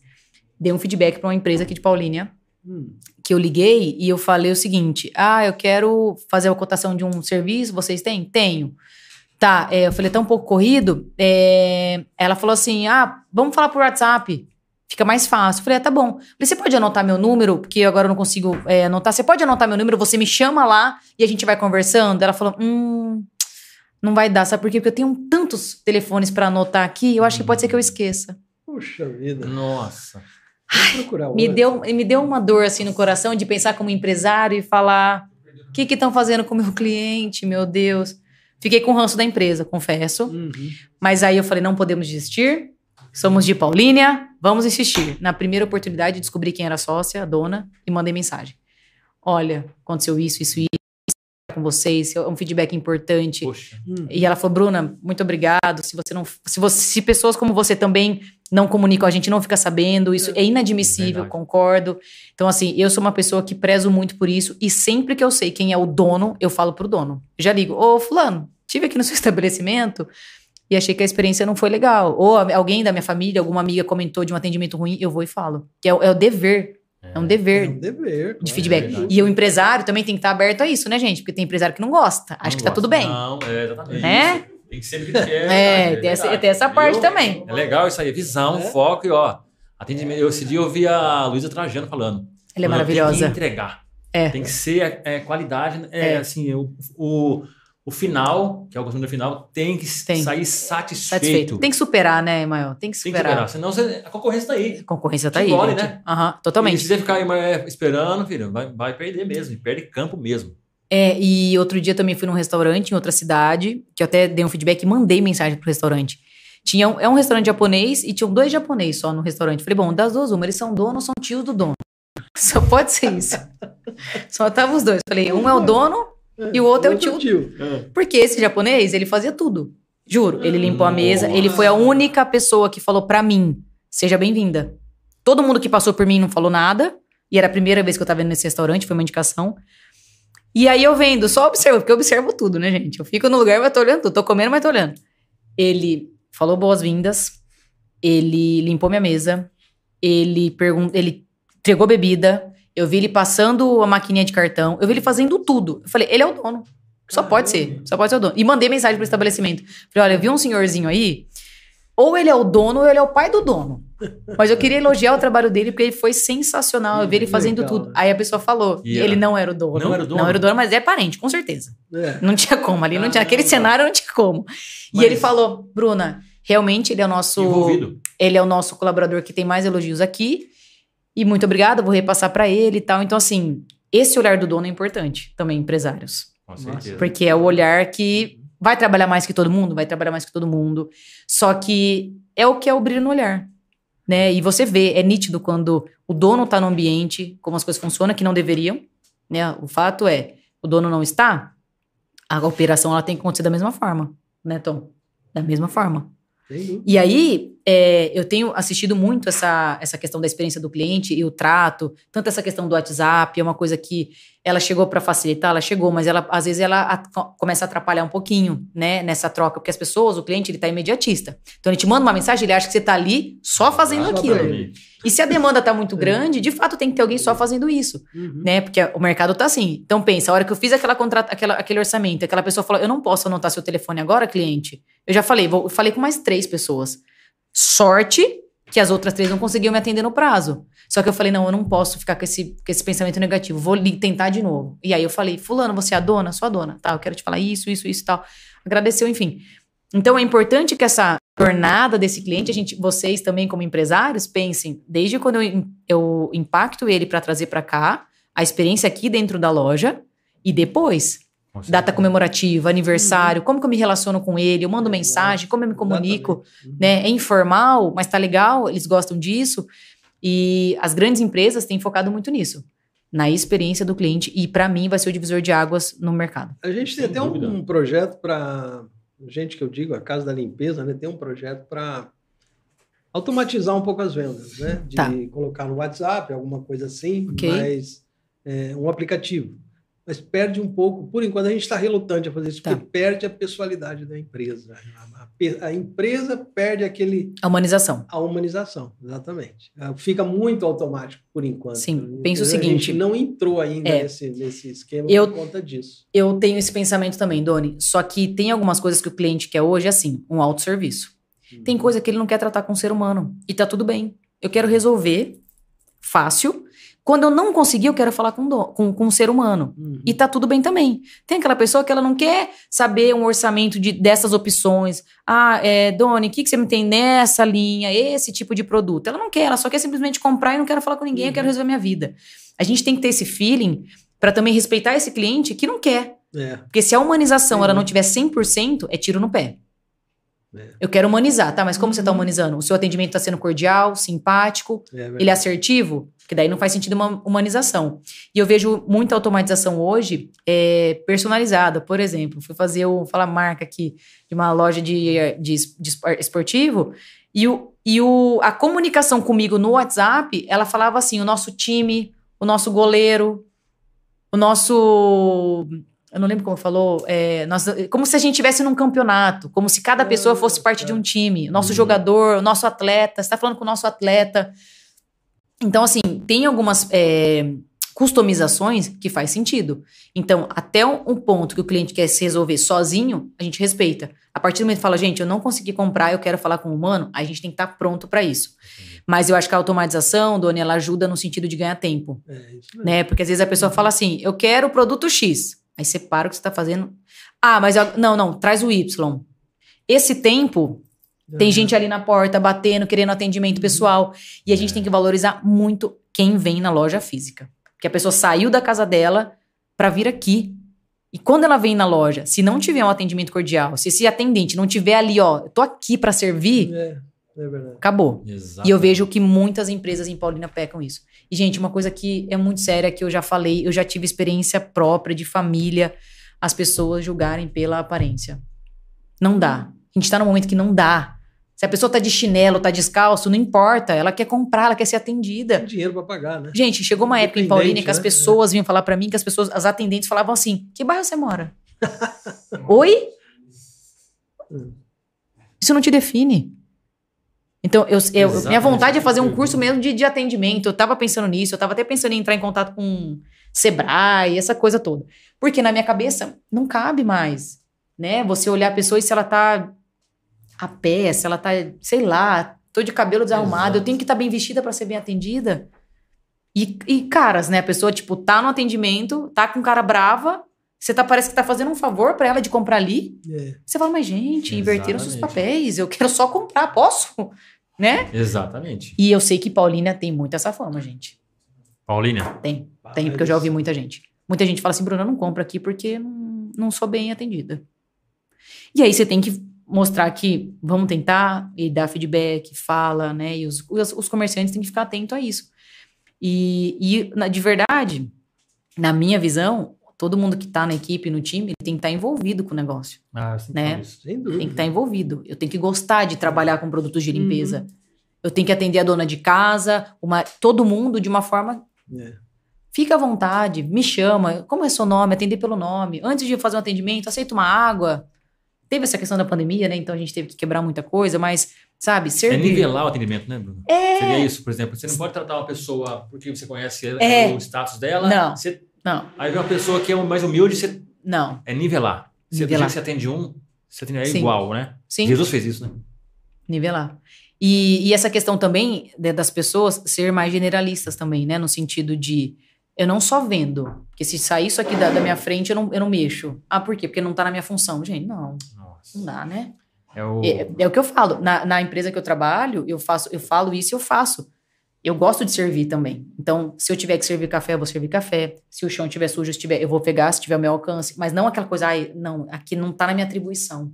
Dei um feedback para uma empresa aqui de Paulínia, hum. que eu liguei e eu falei o seguinte: ah, eu quero fazer a cotação de um serviço, vocês têm? Tenho. Tá, é, eu falei, tá um pouco corrido. É, ela falou assim: ah, vamos falar por WhatsApp. Fica mais fácil. Eu falei, ah, tá bom. falei, você pode anotar meu número? Porque agora eu não consigo é, anotar. Você pode anotar meu número, você me chama lá e a gente vai conversando? Ela falou, hum, não vai dar. Sabe por quê? Porque eu tenho tantos telefones para anotar aqui, eu acho que pode ser que eu esqueça. Puxa vida. Nossa. Ai, me, deu, me deu uma dor assim no coração de pensar como empresário e falar: o que estão fazendo com o meu cliente, meu Deus. Fiquei com o ranço da empresa, confesso. Uhum. Mas aí eu falei: não podemos desistir. Somos de Paulínia, vamos insistir. Na primeira oportunidade, descobri quem era a sócia, a dona, e mandei mensagem. Olha, aconteceu isso, isso, isso com vocês, é um feedback importante. Poxa. E ela falou, Bruna, muito obrigado. Se você não, se você, se pessoas como você também não comunicam, a gente não fica sabendo, isso é, é inadmissível, concordo. Então assim, eu sou uma pessoa que prezo muito por isso e sempre que eu sei quem é o dono, eu falo pro dono. Eu já ligo, ô fulano, tive aqui no seu estabelecimento, e achei que a experiência não foi legal. Ou alguém da minha família, alguma amiga comentou de um atendimento ruim, eu vou e falo. Que é, é o dever. É, é um dever. É um dever. De feedback. É e o empresário também tem que estar aberto a isso, né, gente? Porque tem empresário que não gosta. Acho que tá tudo bem. Não, é exatamente. Né? Tem que ser que quer. É, tem essa, tem essa parte Viu? também. É legal isso aí, visão, é. foco e ó. Atendimento. Eu, esse dia eu vi a Luísa Trajano falando. Ela é maravilhosa. Tem que entregar. É. Tem que ser é, qualidade, é, é. assim, o, o, o, final, que é o consumidor final, tem que tem. sair satisfeito. satisfeito. Tem que superar, né, Emael? Tem que superar. Tem que superar, senão você, a concorrência tá aí. A concorrência tá aí. Engole, né? Uhum, totalmente. E se você ficar esperando, filho, vai, vai perder mesmo, perde campo mesmo. É, e outro dia também fui num restaurante em outra cidade, que eu até dei um feedback e mandei mensagem pro restaurante. Tinha, é um restaurante japonês e tinham dois japoneses só no restaurante. Falei, bom, das duas, uma, eles são donos, são tios do dono. Só pode ser isso. só estavam os dois. Falei, um é o dono e o outro é o tio. tio. É. Porque esse japonês, ele fazia tudo. Juro, ele limpou a mesa, ele foi a única pessoa que falou para mim, seja bem-vinda. Todo mundo que passou por mim não falou nada, e era a primeira vez que eu tava vendo nesse restaurante, foi uma indicação. E aí eu vendo, só observo, porque eu observo tudo, né, gente? Eu fico no lugar, mas tô olhando tudo. Tô comendo, mas tô olhando. Ele falou boas-vindas, ele limpou minha mesa, ele perguntou, ele entregou bebida, eu vi ele passando a maquininha de cartão, eu vi ele fazendo tudo. Eu falei, ele é o dono. Só pode ser, só pode ser o dono. E mandei mensagem pro estabelecimento. Falei, olha, eu vi um senhorzinho aí, ou ele é o dono ou ele é o pai do dono. Mas eu queria elogiar o trabalho dele porque ele foi sensacional. Eu vi ele fazendo Legal, tudo. Né? Aí a pessoa falou, yeah. ele não era o dono. Não era o dono? Não era o dono, mas é parente, com certeza. É. Não tinha como ali, não ah, tinha. Aquele cenário não tinha como. Mas... E ele falou, Bruna, realmente ele é o nosso. Envolvido. Ele é o nosso colaborador que tem mais elogios aqui. E muito obrigada, vou repassar para ele e tal. Então, assim, esse olhar do dono é importante também, empresários. Com certeza. Porque é o olhar que vai trabalhar mais que todo mundo, vai trabalhar mais que todo mundo. Só que é o que é o brilho no olhar. Né? E você vê, é nítido quando o dono está no ambiente, como as coisas funcionam, que não deveriam. Né? O fato é, o dono não está, a operação ela tem que acontecer da mesma forma, né, Tom? Da mesma forma. E aí, é, eu tenho assistido muito essa, essa questão da experiência do cliente e o trato, tanto essa questão do WhatsApp, é uma coisa que ela chegou para facilitar, ela chegou, mas ela às vezes ela a, começa a atrapalhar um pouquinho, né, nessa troca, porque as pessoas, o cliente, ele tá imediatista. Então ele te manda uma mensagem, ele acha que você tá ali só fazendo ah, aquilo. E se a demanda tá muito é. grande, de fato tem que ter alguém só fazendo isso, uhum. né? Porque o mercado tá assim. Então pensa, a hora que eu fiz aquela contrata, aquela, aquele orçamento, aquela pessoa falou: "Eu não posso anotar seu telefone agora, cliente". Eu já falei, vou, eu falei com mais três pessoas. Sorte que as outras três não conseguiam me atender no prazo. Só que eu falei, não, eu não posso ficar com esse, com esse pensamento negativo, vou tentar de novo. E aí eu falei, fulano, você é a dona? Sou a dona. Tá, eu quero te falar isso, isso, isso e tal. Agradeceu, enfim. Então é importante que essa jornada desse cliente, a gente, vocês também como empresários, pensem, desde quando eu, eu impacto ele para trazer para cá, a experiência aqui dentro da loja, e depois Data comemorativa, aniversário, uhum. como que eu me relaciono com ele, eu mando é, mensagem, como eu me comunico, uhum. né? É informal, mas tá legal, eles gostam disso. E as grandes empresas têm focado muito nisso, na experiência do cliente, e para mim vai ser o divisor de águas no mercado. A gente tem Sem até um, um, projeto para, gente que eu digo, a Casa da Limpeza, né? Tem um projeto para automatizar um pouco as vendas, né? De tá. colocar no WhatsApp, alguma coisa assim, okay. mas é, um aplicativo mas perde um pouco, por enquanto a gente está relutante a fazer isso, tá. porque perde a pessoalidade da empresa. A, a, a, empresa perde aquele. A humanização. A humanização, exatamente. É, fica muito automático por enquanto. Sim, penso o seguinte. A gente não entrou ainda é, nesse, nesse esquema eu, por conta disso. Eu tenho esse pensamento também, Doni. Só que tem algumas coisas que o cliente quer hoje, assim, um autosserviço. Uhum. Tem coisa que ele não quer tratar com o ser humano. E tá tudo bem. Eu quero resolver fácil quando eu não conseguir, eu quero falar com, do, com, com um ser humano. Uhum. E tá tudo bem também. Tem aquela pessoa que ela não quer saber um orçamento de, dessas opções. Ah, é, Doni, o que, que você me tem nessa linha, esse tipo de produto? Ela não quer, ela só quer simplesmente comprar e não quero falar com ninguém, uhum. eu quero uhum. resolver minha vida. A gente tem que ter esse feeling para também respeitar esse cliente que não quer. É. Porque se a humanização ela não tiver 100%, é tiro no pé. É. Eu quero humanizar, tá? Mas como você está humanizando? O seu atendimento está sendo cordial, simpático, é ele é assertivo? Porque daí não faz sentido uma humanização. E eu vejo muita automatização hoje é, personalizada. Por exemplo, fui fazer o, falar marca aqui, de uma loja de, de, de esportivo, e, o, e o, a comunicação comigo no WhatsApp, ela falava assim: o nosso time, o nosso goleiro, o nosso eu não lembro como falou, é, nós, como se a gente estivesse num campeonato, como se cada pessoa fosse parte de um time. Nosso uhum. jogador, o nosso atleta, você está falando com o nosso atleta. Então, assim, tem algumas é, customizações que faz sentido. Então, até um ponto que o cliente quer se resolver sozinho, a gente respeita. A partir do momento que fala, gente, eu não consegui comprar, eu quero falar com o humano, a gente tem que estar tá pronto para isso. Mas eu acho que a automatização, Doni, ela ajuda no sentido de ganhar tempo. É. Né? Porque às vezes a pessoa fala assim, eu quero o produto X. Aí você para o que você está fazendo. Ah, mas eu, não, não, traz o Y. Esse tempo, tem gente ali na porta batendo, querendo atendimento uhum. pessoal. E a gente é. tem que valorizar muito quem vem na loja física. Porque a pessoa saiu da casa dela para vir aqui e quando ela vem na loja, se não tiver um atendimento cordial, se esse atendente não tiver ali, ó, eu tô aqui para servir, é, é verdade. acabou. Exatamente. E eu vejo que muitas empresas em Paulina pecam isso. E, gente, uma coisa que é muito séria, que eu já falei, eu já tive experiência própria de família, as pessoas julgarem pela aparência. Não dá. A gente tá num momento que não dá. Se a pessoa tá de chinelo, tá descalço, não importa. Ela quer comprar, ela quer ser atendida. Tem dinheiro para pagar, né? Gente, chegou uma época em Paulínia que as né? pessoas vinham falar para mim que as pessoas, as atendentes falavam assim: "Que bairro você mora?" Oi? Isso não te define. Então, eu, eu minha vontade é fazer um curso mesmo de, de atendimento. Eu tava pensando nisso, eu tava até pensando em entrar em contato com Sebrae, essa coisa toda. Porque na minha cabeça não cabe mais, né? Você olhar a pessoa e se ela tá a pé, se ela tá, sei lá, tô de cabelo desarrumado, Exato. eu tenho que estar tá bem vestida para ser bem atendida. E, e caras, né? A pessoa, tipo, tá no atendimento, tá com cara brava, você tá, parece que tá fazendo um favor para ela de comprar ali. É. Você fala, mas gente, inverteram seus papéis, eu quero só comprar, posso? Né? Exatamente. E eu sei que Paulina tem muito essa fama, gente. Paulina? Tem, tem, porque eu já ouvi muita gente. Muita gente fala assim, Bruna, eu não compro aqui porque não, não sou bem atendida. E aí você tem que mostrar que vamos tentar e dar feedback, fala, né? E os, os, os comerciantes têm que ficar atentos a isso. E, e na, de verdade, na minha visão, todo mundo que está na equipe, no time, tem que estar tá envolvido com o negócio. Ah, sim, né? Sem dúvida. Tem que estar tá envolvido. Eu tenho que gostar de trabalhar com produtos de limpeza. Uhum. Eu tenho que atender a dona de casa, uma, todo mundo de uma forma. É. Fica à vontade, me chama. Como é seu nome? Atender pelo nome. Antes de fazer um atendimento, aceita uma água. Teve essa questão da pandemia, né? Então a gente teve que quebrar muita coisa, mas, sabe, servir. É nivelar o atendimento, né, Bruno? É. Seria isso, por exemplo. Você não pode tratar uma pessoa porque você conhece é. o status dela. Não. Você... Não. Aí vem uma pessoa que é mais humilde, você. Não. É nivelar. Você, nivelar. você atende um, você atende é igual, né? Sim. Jesus fez isso, né? Nivelar. E, e essa questão também das pessoas ser mais generalistas também, né? No sentido de eu não só vendo. Porque se sair isso aqui da, da, minha frente, eu não, eu não mexo. Ah, por quê? Porque não tá na minha função. Gente, não. Nossa. Não dá, né? É o... É, é o que eu falo. Na, na, empresa que eu trabalho, eu faço, eu falo isso e eu faço. Eu gosto de servir também. Então, se eu tiver que servir café, eu vou servir café. Se o chão estiver sujo, estiver, eu vou pegar se tiver o meu alcance. Mas não aquela coisa, ai, não, aqui não tá na minha atribuição.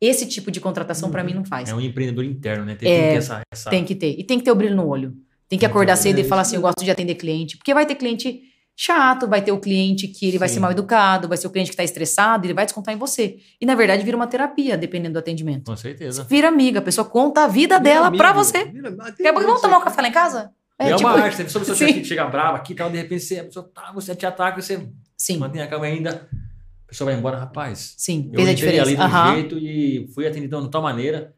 Esse tipo de contratação, para mim, não faz. É um empreendedor interno, né? Tem, é, que ter essa, essa, Tem que ter. E tem que ter o brilho no olho. Tem que acordar cedo e falar assim, eu gosto de atender cliente. Porque vai ter cliente chato, vai ter o cliente que ele Sim. vai ser mal educado, vai ser o cliente que está estressado, ele vai descontar em você. E na verdade vira uma terapia, dependendo do atendimento. Com certeza. Vira amiga, a pessoa conta a vida vira dela para você. Vira, Quer vamos tomar um café lá em casa? É, é tipo... uma arte, se a pessoa chega, chega brava aqui, tal, de repente você, a pessoa, tá, você te ataca, você Sim. mantém a calma ainda. A pessoa vai embora, rapaz. Sim, fez a diferença. ali do uhum. jeito e fui atendido de tal maneira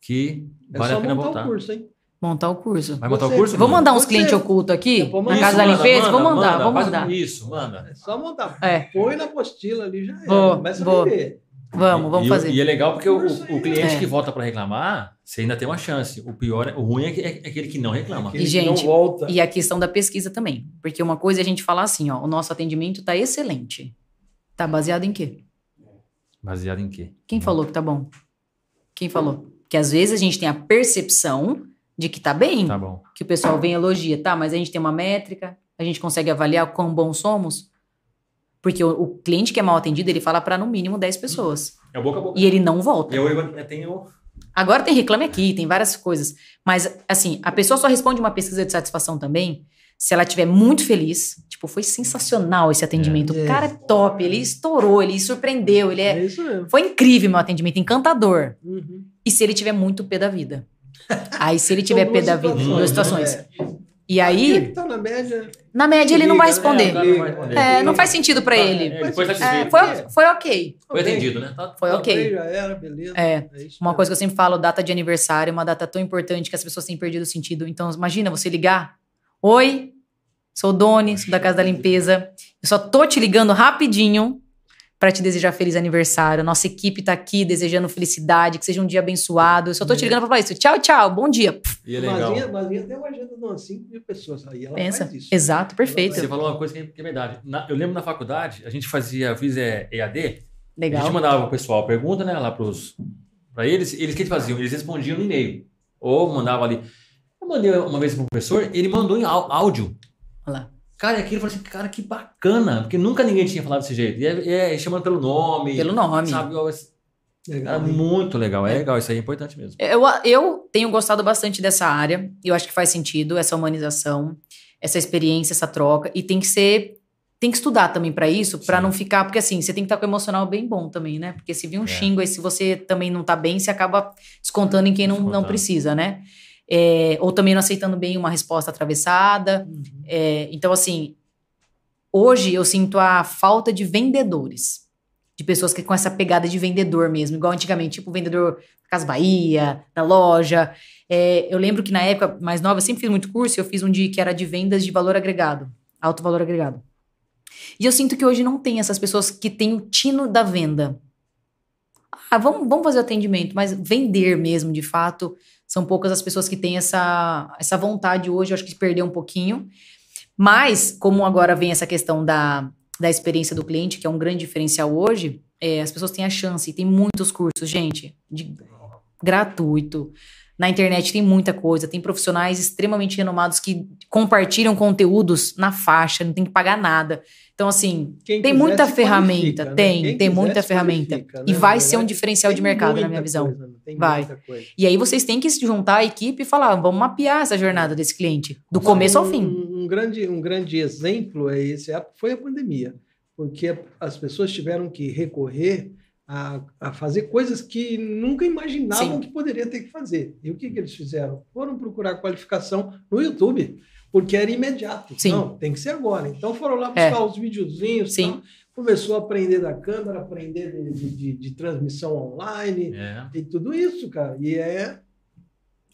que é vale a pena voltar. O curso, hein? Montar o curso. Vai montar Você, o curso? Vamos mandar uns clientes ocultos aqui? Na casa da limpeza? vamos mandar, vamos mandar. Isso, manda. É só montar. É. Põe na apostila ali, já é. Boa, Começa boa. a viver. Vamos, vamos e, fazer. E é legal porque o, o cliente é. que volta para reclamar, você ainda tem uma chance. O pior, é, o ruim é, é, é aquele que não reclama. E, gente, e a questão da pesquisa também. Porque uma coisa é a gente falar assim, ó, o nosso atendimento está excelente. Tá baseado em quê? Baseado em quê? Quem falou que tá bom? Quem falou? Que às vezes a gente tem a percepção de que tá bem. Tá bom. Que o pessoal vem e elogia, tá? Mas a gente tem uma métrica, a gente consegue avaliar o quão bons somos. Porque o, o cliente que é mal atendido, ele fala para no mínimo 10 pessoas. É boca a boca. E ele não volta. Eu, eu, eu tenho. Agora tem reclame aqui, tem várias coisas. Mas, assim, a pessoa só responde uma pesquisa de satisfação também se ela estiver muito feliz. Tipo, foi sensacional esse atendimento. É, o cara é top, ele estourou, ele surpreendeu, ele é. é isso mesmo. Foi incrível meu atendimento, encantador. Uhum. E se ele tiver muito pé da vida. Aí, se ele tiver pé da vida, duas situações. É. E aí. Tá na média. Na média, ele não vai responder. É, não faz sentido para ele. É, tá é, foi, foi ok. Foi atendido, né? Tá, foi ok. Já era, beleza. É. é uma coisa que eu sempre falo: data de aniversário é uma data tão importante que as pessoas têm perdido o sentido. Então, imagina você ligar. Oi, sou o Doni, sou da Casa da Limpeza. Eu só tô te ligando rapidinho para te desejar feliz aniversário. Nossa equipe tá aqui desejando felicidade, que seja um dia abençoado. Eu só tô te é. ligando para falar isso. Tchau, tchau, bom dia. E é legal. Mazinha, Mazinha tem uma agenda de umas 5 mil pessoas aí. Ela Pensa. faz isso. Exato, perfeito. Você falou uma coisa que é verdade. Na, eu lembro na faculdade, a gente fazia, eu fiz é, EAD. Legal. A gente mandava o pessoal pergunta, né, lá pros, para eles. Eles que eles faziam? Eles respondiam no e-mail. Ou mandava ali. Eu mandei uma vez pro professor, ele mandou em áudio. Olha lá. Cara, e aquilo eu falei assim, cara, que bacana, porque nunca ninguém tinha falado desse jeito. E é, é chamando pelo nome. Pelo nome. Sabe? Legal, é muito legal, é, é legal, isso aí é importante mesmo. Eu, eu tenho gostado bastante dessa área, eu acho que faz sentido essa humanização, essa experiência, essa troca, e tem que ser, tem que estudar também para isso, para não ficar, porque assim, você tem que estar com o emocional bem bom também, né? Porque se vir um é. xingo aí, se você também não tá bem, você acaba descontando em quem não, não precisa, né? É, ou também não aceitando bem uma resposta atravessada. Uhum. É, então, assim, hoje eu sinto a falta de vendedores. De pessoas que com essa pegada de vendedor mesmo, igual antigamente, tipo vendedor da Casa Bahia, da loja. É, eu lembro que na época mais nova, eu sempre fiz muito curso, eu fiz um dia que era de vendas de valor agregado, alto valor agregado. E eu sinto que hoje não tem essas pessoas que têm o tino da venda. Ah, vamos, vamos fazer o atendimento, mas vender mesmo, de fato, são poucas as pessoas que têm essa, essa vontade hoje, eu acho que perdeu um pouquinho. Mas, como agora vem essa questão da, da experiência do cliente, que é um grande diferencial hoje, é, as pessoas têm a chance, tem muitos cursos, gente, de gratuito. Na internet tem muita coisa, tem profissionais extremamente renomados que compartilham conteúdos na faixa, não tem que pagar nada. Então, assim, Quem tem muita ferramenta. Né? Tem, tem muita ferramenta. Né? E vai ser um diferencial de mercado, na minha visão. Coisa, né? vai. E aí vocês têm que se juntar a equipe e falar: vamos mapear essa jornada desse cliente, do começo ao fim. Um, um, grande, um grande exemplo é esse, foi a pandemia. Porque as pessoas tiveram que recorrer a, a, fazer coisas que nunca imaginavam Sim. que poderia ter que fazer. E o que, que eles fizeram? Foram procurar qualificação no YouTube porque era imediato. Sim. Não, tem que ser agora. Então foram lá buscar é. os videozinhos, Sim. Tal, começou a aprender da câmera, aprender de, de, de, de transmissão online é. e tudo isso, cara. E é.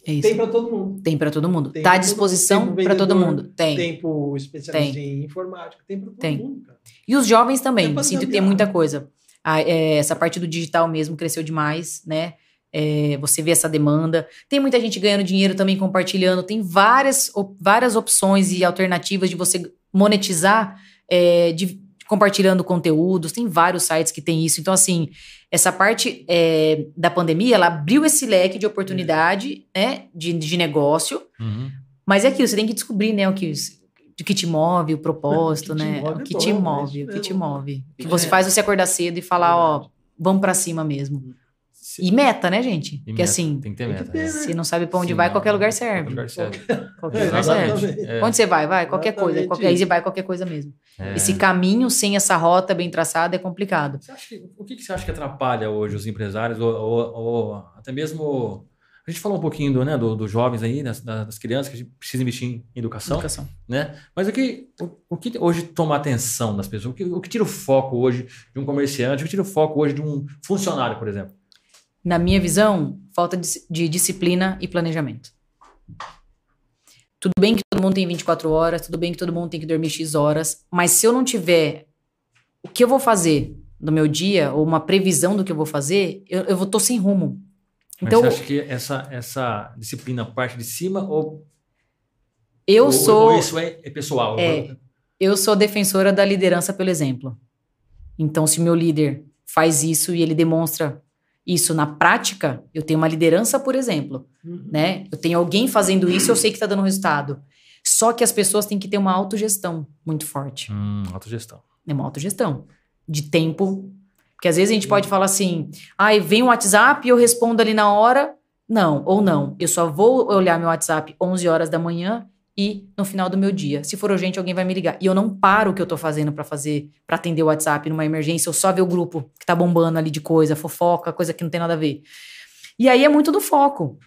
é tem para todo mundo. Tem para todo mundo. Está à disposição para todo mundo. Tem. Tem para especialista tem. em informática, tem para todo tem. mundo, cara. E os jovens também. Sinto que tem muita coisa. Ah, é, essa parte do digital mesmo cresceu demais, né? É, você vê essa demanda. Tem muita gente ganhando dinheiro também compartilhando. Tem várias, op várias opções e alternativas de você monetizar é, de, compartilhando conteúdos. Tem vários sites que tem isso. Então, assim, essa parte é, da pandemia, ela abriu esse leque de oportunidade né, de, de negócio. Uhum. Mas é aquilo, você tem que descobrir né, o que, o que te move, o propósito, né? o que te move, o que te move. O que você faz você acordar cedo e falar, ó, vamos para cima mesmo. E meta, né, gente? que assim. Tem que ter meta. Né? Se não sabe pra onde Sim, vai, qualquer lugar serve. Qualquer lugar serve. Qualquer lugar serve. É. Onde você vai? Vai, qualquer Exatamente coisa. Qualquer, aí você vai qualquer coisa mesmo. É. Esse caminho sem essa rota bem traçada é complicado. Que, o que, que, você acha que atrapalha hoje os empresários, ou, ou, ou até mesmo. A gente falou um pouquinho do, né, dos do jovens aí, das, das, crianças, que a gente precisa investir em educação. Educação. Né? Mas o que, o, o que hoje toma atenção das pessoas? O que, o que tira o foco hoje de um comerciante? O que tira o foco hoje de um funcionário, por exemplo? Na minha visão, falta de, de, disciplina e planejamento. Tudo bem que todo mundo tem 24 horas, tudo bem que todo mundo tem que dormir X horas, mas se eu não tiver o que eu vou fazer no meu dia, ou uma previsão do que eu vou fazer, eu, eu vou tô sem rumo. Então, mas você acha que essa, essa disciplina parte de cima ou. Eu ou, sou. Ou isso é, é pessoal? É, eu sou defensora da liderança pelo exemplo. Então, se o meu líder faz isso e ele demonstra isso na prática, eu tenho uma liderança, por exemplo, uhum. né? Eu tenho alguém fazendo isso, eu sei que está dando resultado. Só que as pessoas têm que ter uma autogestão muito forte. Hum, autogestão. É uma autogestão de tempo. Porque às vezes a gente pode falar assim: ah, vem o WhatsApp e eu respondo ali na hora. Não, ou não. Eu só vou olhar meu WhatsApp 11 horas da manhã e no final do meu dia. Se for urgente, alguém vai me ligar. E eu não paro o que eu tô fazendo para fazer, para atender o WhatsApp numa emergência, eu só ver o grupo que tá bombando ali de coisa, fofoca, coisa que não tem nada a ver. E aí é muito do foco,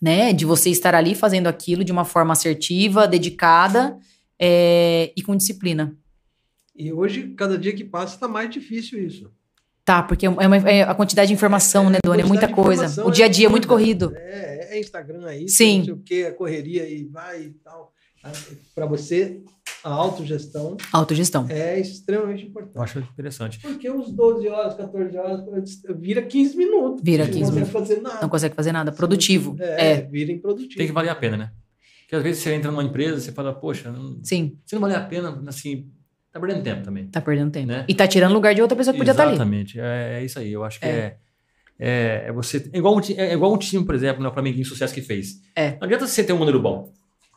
né? De você estar ali fazendo aquilo de uma forma assertiva, dedicada é, e com disciplina. E hoje, cada dia que passa, tá mais difícil isso. Tá, porque é, uma, é a quantidade de informação, é, né, Dona? É muita coisa. O dia a dia é, muito corrido. É, é Instagram aí, Sim. não sei o que, a correria e vai e tal. Para você a autogestão. Autogestão. É extremamente importante. Eu acho interessante. Porque os 12 horas, 14 horas, vira 15 minutos. Vira 15 minutos. Não consegue fazer nada. Não consegue fazer nada. Produtivo. É, é. vira improdutivo. Tem que valer a pena, né? Porque às vezes você entra numa empresa e você fala, poxa, não, Sim. se não valer a pena, assim, tá perdendo tempo também. Tá perdendo tempo. Né? E tá tirando lugar de outra pessoa que podia estar tá ali. Exatamente. É, é, isso aí. Eu acho que é. é é, é, você. É igual, um, é igual um time, por exemplo, no né, Flamengo em sucesso que fez. É. Não adianta você ter um número bom.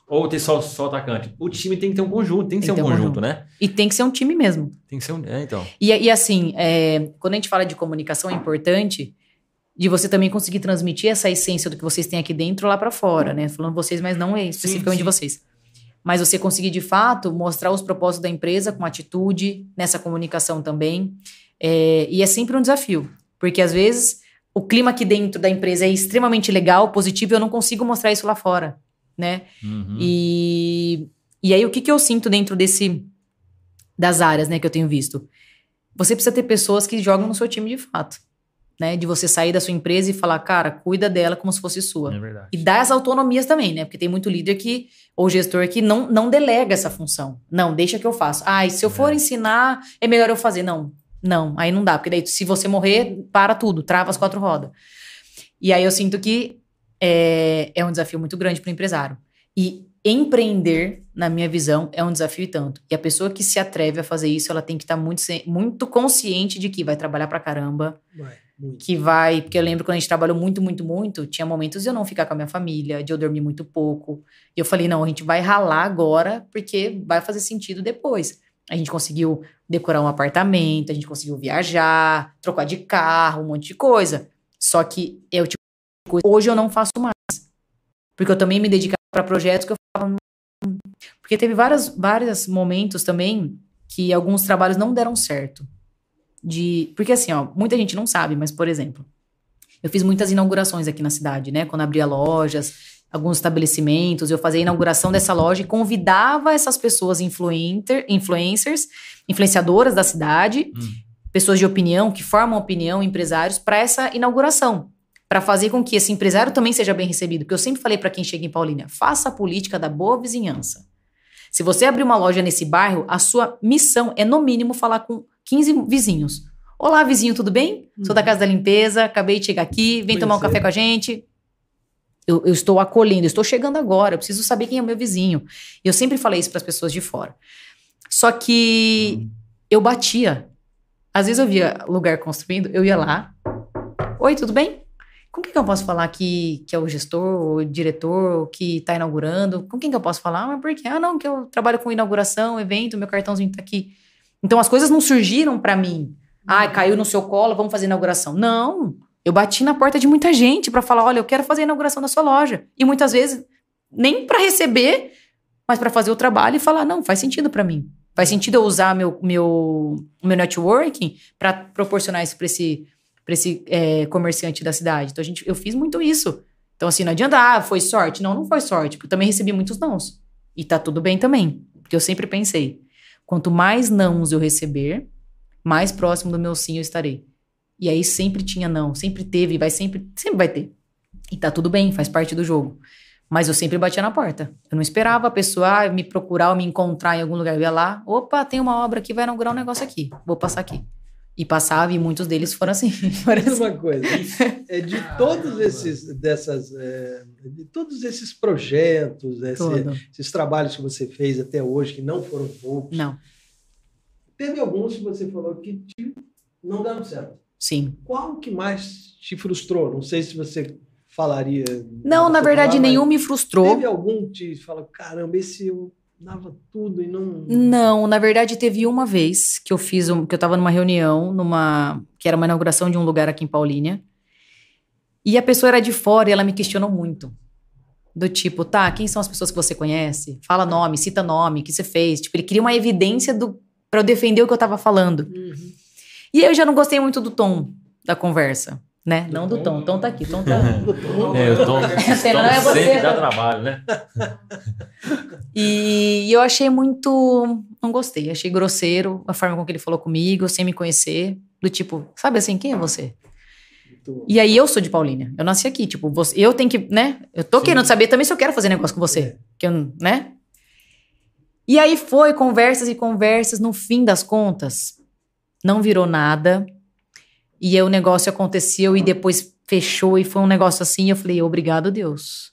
Ou ter só, só atacante. O time tem que ter um conjunto, tem que tem ser um conjunto, conjunto, né? E tem que ser um time mesmo. Tem que ser um. É, então. E, e assim, é, quando a gente fala de comunicação, é importante de você também conseguir transmitir essa essência do que vocês têm aqui dentro lá para fora, né? Falando vocês, mas não é especificamente sim, sim. de vocês. Mas você conseguir, de fato, mostrar os propósitos da empresa com atitude, nessa comunicação também. É, e é sempre um desafio. Porque às vezes o clima aqui dentro da empresa é extremamente legal, positivo, e eu não consigo mostrar isso lá fora, né? Uhum. E, e aí, o que, que eu sinto dentro desse das áreas, né, que eu tenho visto? Você precisa ter pessoas que jogam no seu time de fato, né? De você sair da sua empresa e falar, cara, cuida dela como se fosse sua. É verdade. E dar as autonomias também, né? Porque tem muito líder que, ou gestor que não, não delega essa função. Não, deixa que eu faça. Ah, e se eu for é. ensinar, é melhor eu fazer. Não, não, aí não dá, porque daí se você morrer, para tudo, trava as quatro rodas. E aí eu sinto que é, é um desafio muito grande para o empresário. E empreender, na minha visão, é um desafio e tanto. E a pessoa que se atreve a fazer isso, ela tem que estar tá muito, muito consciente de que vai trabalhar para caramba. Vai, que vai. Porque eu lembro quando a gente trabalhou muito, muito, muito, tinha momentos de eu não ficar com a minha família, de eu dormir muito pouco. E eu falei, não, a gente vai ralar agora, porque vai fazer sentido depois. A gente conseguiu decorar um apartamento, a gente conseguiu viajar, trocar de carro, um monte de coisa. Só que é o tipo de coisa hoje eu não faço mais. Porque eu também me dedicava para projetos que eu falava. Porque teve vários, vários momentos também que alguns trabalhos não deram certo. De, porque assim, ó, muita gente não sabe, mas por exemplo, eu fiz muitas inaugurações aqui na cidade, né? Quando abria lojas, alguns estabelecimentos, eu fazia a inauguração dessa loja e convidava essas pessoas influencer, influencers, influenciadoras da cidade, hum. pessoas de opinião, que formam opinião, empresários, para essa inauguração. Para fazer com que esse empresário também seja bem recebido. Porque eu sempre falei para quem chega em Paulínia: faça a política da boa vizinhança. Se você abrir uma loja nesse bairro, a sua missão é, no mínimo, falar com 15 vizinhos. Olá, vizinho, tudo bem? Hum. Sou da uhum. Casa da Limpeza, acabei de chegar aqui, vem tomar um café com a gente. Eu, eu, estou acolhendo, eu estou chegando agora, eu preciso saber quem é o meu vizinho. Eu sempre falei isso para as pessoas de fora. Só que eu batia. Às vezes eu via lugar construindo, eu ia lá. Oi, tudo bem? Com quem que eu posso falar que, que é o gestor, o diretor, que está inaugurando? Com quem que eu posso falar? Mas por quê? Ah, não, que eu trabalho com inauguração, evento, meu cartãozinho está aqui. Então as coisas não surgiram para mim. Ah, caiu no seu colo, vamos fazer inauguração. Não. Eu bati na porta de muita gente para falar: olha, eu quero fazer a inauguração da sua loja. E muitas vezes, nem para receber, mas para fazer o trabalho e falar: não, faz sentido para mim. Faz sentido eu usar meu, meu, meu networking para proporcionar isso para esse, pra esse é, comerciante da cidade. Então, a gente, eu fiz muito isso. Então, assim, não adianta, ah, foi sorte. Não, não foi sorte, porque eu também recebi muitos nãos. E tá tudo bem também. Porque eu sempre pensei: quanto mais nãos eu receber, mais próximo do meu sim eu estarei. E aí sempre tinha não, sempre teve, vai sempre, sempre vai ter. E tá tudo bem, faz parte do jogo. Mas eu sempre batia na porta. Eu não esperava a pessoa me procurar ou me encontrar em algum lugar. Eu ia lá, opa, tem uma obra aqui, vai inaugurar um negócio aqui. Vou passar aqui. E passava, e muitos deles foram assim. Foram uma coisa, é de todos esses, dessas, é, de todos esses projetos, esse, esses trabalhos que você fez até hoje, que não foram poucos. Não. Teve alguns que você falou que não deram certo. Sim. Qual que mais te frustrou? Não sei se você falaria. Não, na verdade, falar, nenhum me frustrou. Teve algum que te fala, caramba, esse eu dava tudo e não. Não, na verdade, teve uma vez que eu fiz um, que eu estava numa reunião, numa. que era uma inauguração de um lugar aqui em Paulínia. E a pessoa era de fora e ela me questionou muito. Do tipo, tá, quem são as pessoas que você conhece? Fala nome, cita nome, o que você fez. Tipo, ele queria uma evidência do para eu defender o que eu estava falando. Uhum. E eu já não gostei muito do tom da conversa. Né? Não do tom. O tom tá aqui. Tom tá... É, o tom, tom não é você. sempre dá trabalho, né? e eu achei muito... Não gostei. Achei grosseiro a forma com que ele falou comigo, sem me conhecer. Do tipo, sabe assim, quem é você? E aí eu sou de Paulínia. Eu nasci aqui, tipo, você, eu tenho que, né? Eu tô Sim. querendo saber também se eu quero fazer negócio com você. É. Que eu, né? E aí foi conversas e conversas, no fim das contas, não virou nada. E aí o negócio aconteceu e depois fechou e foi um negócio assim. Eu falei, obrigado, Deus.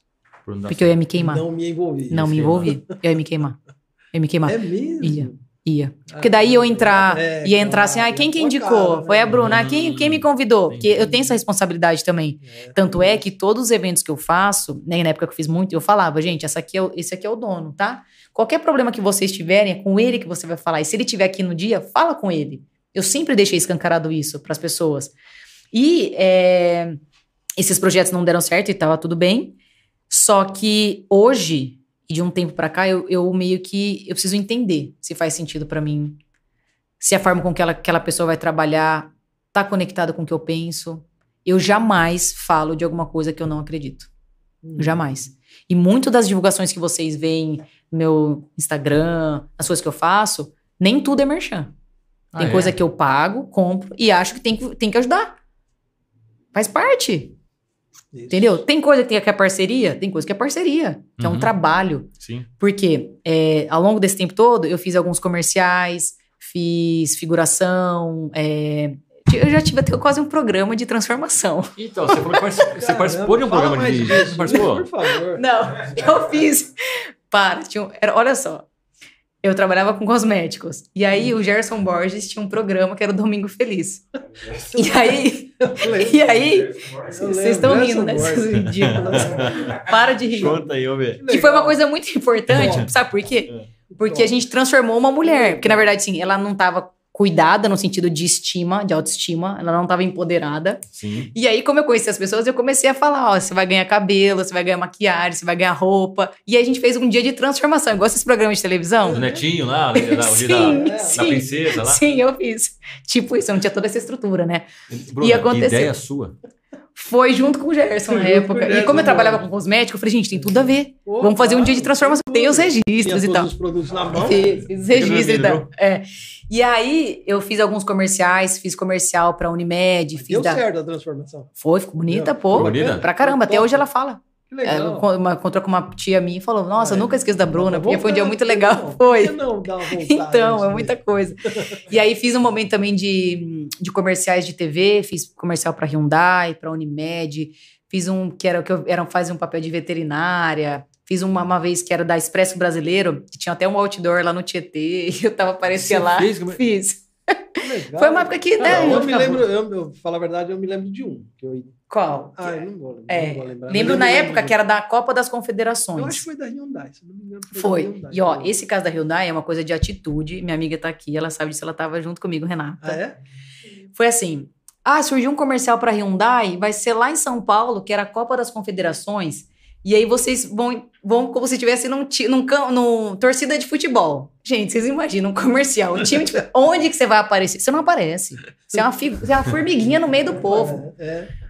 Porque eu ia me queimar. Não me envolvi. Não me envolvi. Eu ia me queimar. Eu ia me queimar. É mesmo? Ia. Ia. Porque daí eu entrar, é, ia entrar assim, ah, quem que indicou? Cara, Foi a né? Bruna. Ah, quem, quem me convidou? Porque eu tenho essa responsabilidade também. É, Tanto é que todos os eventos que eu faço, né, na época que eu fiz muito, eu falava, gente, essa aqui é, esse aqui é o dono, tá? Qualquer problema que vocês tiverem, é com ele que você vai falar. E se ele estiver aqui no dia, fala com ele. Eu sempre deixei escancarado isso para as pessoas. E é, esses projetos não deram certo e estava tudo bem. Só que hoje, e de um tempo para cá, eu, eu, meio que eu preciso entender se faz sentido para mim, se a forma com que ela, aquela pessoa vai trabalhar tá conectada com o que eu penso. Eu jamais falo de alguma coisa que eu não acredito. Hum. Jamais. E muito das divulgações que vocês veem no meu Instagram, as coisas que eu faço, nem tudo é merchan. Tem ah, coisa é? que eu pago, compro e acho que tem, tem que ajudar. Faz parte. Isso. Entendeu? Tem coisa que é parceria? Tem coisa que é parceria, que uhum. é um uhum. trabalho. Sim. Porque é, ao longo desse tempo todo, eu fiz alguns comerciais, fiz figuração, é, eu já tive até quase um programa de transformação. Então, você, participou, você participou de um programa de. Disso, participou? Por favor. Não, eu fiz. Para, tinha, era, olha só eu trabalhava com cosméticos. E aí o Gerson Borges tinha um programa que era o Domingo Feliz. E aí. e aí. Vocês estão rindo, né? Seus ridículos. Para de rir. Conta aí. Que foi uma coisa muito importante. Sabe por quê? É. Porque a gente transformou uma mulher. Porque, na verdade, sim, ela não estava cuidada no sentido de estima, de autoestima, ela não estava empoderada. Sim. E aí, como eu conheci as pessoas, eu comecei a falar: ó, você vai ganhar cabelo, você vai ganhar maquiagem, você vai ganhar roupa. E aí a gente fez um dia de transformação, igual esses programas de televisão. O netinho lá, o sim, da, sim, da princesa lá. Sim, eu fiz. Tipo isso, eu não tinha toda essa estrutura, né? Bruna, e aconteceu. ideia sua. Foi junto com o Gerson na época. E como eu trabalhava com cosmético, eu falei, gente, tem tudo a ver. Pô, Vamos fazer um dia de transformação. Tem os registros e tal. os produtos na mão. Fiz, fiz os registros e tal. É. E aí, eu fiz alguns comerciais, fiz comercial pra Unimed. Fiz Deu da... certo a transformação. Foi, ficou bonita, Deu. pô. bonita? Pra caramba, até hoje ela fala. Que legal. É, uma, encontrou com uma tia minha e falou: Nossa, é. nunca esqueço da Bruna, porque foi um dia muito legal. Não, foi. Não dá então, é muita coisa. e aí fiz um momento também de, de comerciais de TV, fiz comercial para Hyundai, para Unimed, fiz um que era que eu era, fazia um papel de veterinária. Fiz uma, uma vez que era da Expresso Brasileiro, que tinha até um outdoor lá no Tietê, e eu tava aparecendo lá. Fez? Fiz. Foi uma época que. Né, eu, eu me lembro, eu, eu, falar a verdade, eu me lembro de um. Que eu qual? Ah, eu não vou, lembrar, é. não vou lembrar. Lembro na época que era da Copa das Confederações. Eu acho que foi da Hyundai, se não me engano. Foi. foi. E ó, esse caso da Hyundai é uma coisa de atitude. Minha amiga tá aqui, ela sabe disso, ela tava junto comigo, Renata. Ah, é? Foi assim. Ah, surgiu um comercial para Hyundai, vai ser lá em São Paulo, que era a Copa das Confederações. E aí vocês vão, vão como se estivesse num, num, num, torcida de futebol. Gente, vocês imaginam um comercial, um time de, onde que você vai aparecer? Você não aparece. Você é uma, você é uma formiguinha no meio do povo. É, é.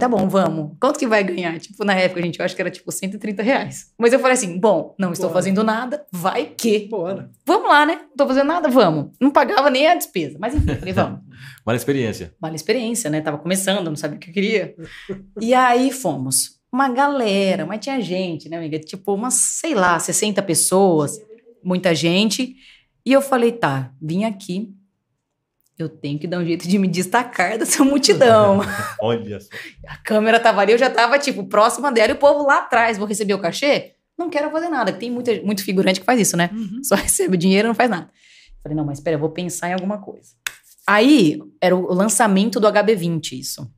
Tá bom, vamos. Quanto que vai ganhar? Tipo, na época, gente, eu acho que era tipo 130 reais. Mas eu falei assim: bom, não estou Bora. fazendo nada, vai que. Bora. Vamos lá, né? Não estou fazendo nada, vamos. Não pagava nem a despesa. Mas enfim, falei, vamos. vale experiência. Vale a experiência, né? Tava começando, não sabia o que eu queria. e aí fomos. Uma galera, mas tinha gente, né, amiga? Tipo, umas, sei lá, 60 pessoas, muita gente. E eu falei, tá, vim aqui eu tenho que dar um jeito de me destacar dessa multidão. Olha só. A câmera tava ali, eu já tava, tipo, próxima dela e o povo lá atrás. Vou receber o cachê? Não quero fazer nada. Tem muita, muito figurante que faz isso, né? Uhum. Só recebe dinheiro e não faz nada. Falei, não, mas espera, eu vou pensar em alguma coisa. Aí, era o lançamento do HB20, isso.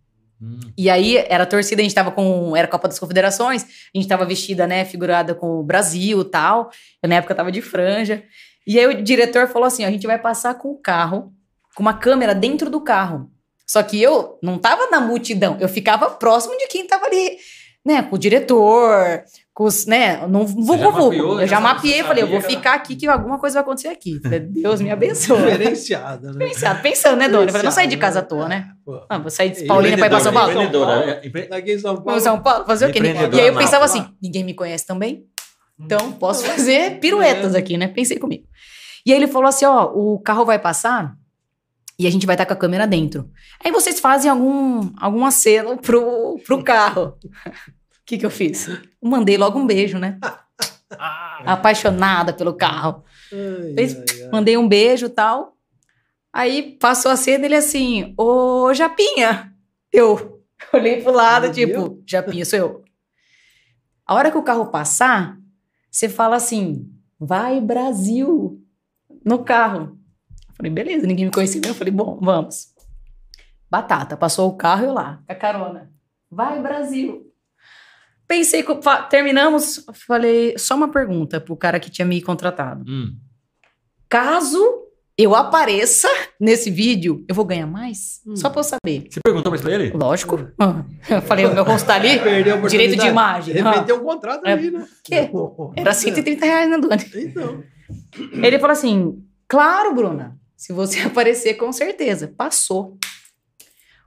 Hum. E aí, era torcida, a gente tava com... Era Copa das Confederações, a gente tava vestida, né, figurada com o Brasil e tal. Eu, na época, tava de franja. E aí, o diretor falou assim, a gente vai passar com o carro com uma câmera dentro do carro. Só que eu não tava na multidão, eu ficava próximo de quem tava ali, né, com o diretor, com os, né, não vou vou, Eu já mapeei, falei, eu vou ficar aqui que alguma coisa vai acontecer aqui. Falei, Deus me abençoe. Diferenciada, né? Diferenciado, pensando, né, Dona? Falei, não sair de casa à toa, né? Ah, vou sair de Paulina para ir para São Paulo. Empreendedora. Daqui em São Paulo. São Paulo, fazer o quê? E aí eu pensava assim, ninguém me conhece também, então posso fazer piruetas aqui, né? Pensei comigo. E aí ele falou assim, ó, o carro vai passar e a gente vai estar com a câmera dentro. Aí vocês fazem algum, algum aceno pro, pro carro. O que, que eu fiz? mandei logo um beijo, né? Apaixonada pelo carro. Ai, Fez, ai, ai. Mandei um beijo e tal. Aí passou a cena ele assim, ô Japinha. Eu olhei pro lado, Meu tipo, Deus. Japinha, sou eu. A hora que o carro passar, você fala assim, vai Brasil, no carro. Falei, beleza, ninguém me conhecia. Eu falei, bom, vamos. Batata, passou o carro e eu lá, com a carona. Vai Brasil. Pensei, terminamos, falei, só uma pergunta pro cara que tinha me contratado. Hum. Caso eu apareça nesse vídeo, eu vou ganhar mais? Hum. Só pra eu saber. Você perguntou mais pra ele? Lógico. Eu falei, o meu rosto tá ali, direito de imagem. Remeteu o contrato é, ali, né? Que? Era 130 reais, né, Doni? Então. Ele falou assim, claro, Bruna, se você aparecer, com certeza. Passou.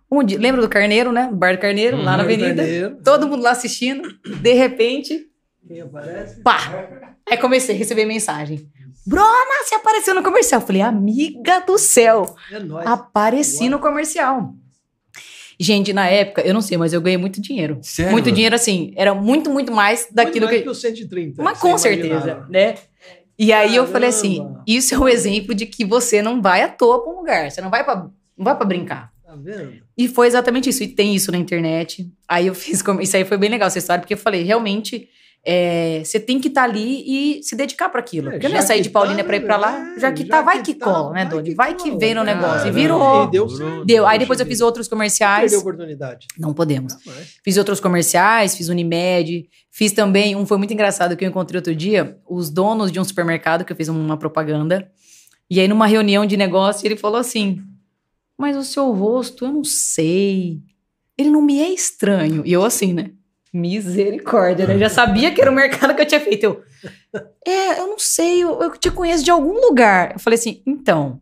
Um dia, lembra do Carneiro, né? Bar do Carneiro, lá na uhum. Avenida. Carneiro. Todo mundo lá assistindo. De repente. Quem aparece? Pá! Aí comecei a receber mensagem. Bruna, você apareceu no comercial. Falei, amiga do céu. É nóis. Apareci no comercial. Gente, na época, eu não sei, mas eu ganhei muito dinheiro. Sério? Muito dinheiro, assim. Era muito, muito mais daquilo muito mais que. que o 130. Mas com certeza, né? E aí Caramba. eu falei assim: isso é um exemplo de que você não vai à toa para um lugar. Você não vai para não vai para brincar. Tá vendo? E foi exatamente isso. E tem isso na internet. Aí eu fiz. Isso aí foi bem legal essa história, porque eu falei, realmente. É, você tem que estar tá ali e se dedicar para aquilo. É, porque eu não ia sair de Paulínia tá, para ir para lá, é, já que tá, vai que, que tá, cola, né, Doni? Vai que, vem no negócio. E virou. E deu certo. Deu. Aí depois eu fiz outros comerciais. Perdeu oportunidade. Não podemos. Fiz outros comerciais, fiz Unimed, fiz também. Um foi muito engraçado que eu encontrei outro dia, os donos de um supermercado, que eu fiz uma propaganda. E aí, numa reunião de negócio, ele falou assim: mas o seu rosto, eu não sei. Ele não me é estranho. E eu assim, né? Misericórdia, né? Eu já sabia que era o mercado que eu tinha feito. Eu, é, eu não sei, eu, eu te conheço de algum lugar. Eu falei assim, então,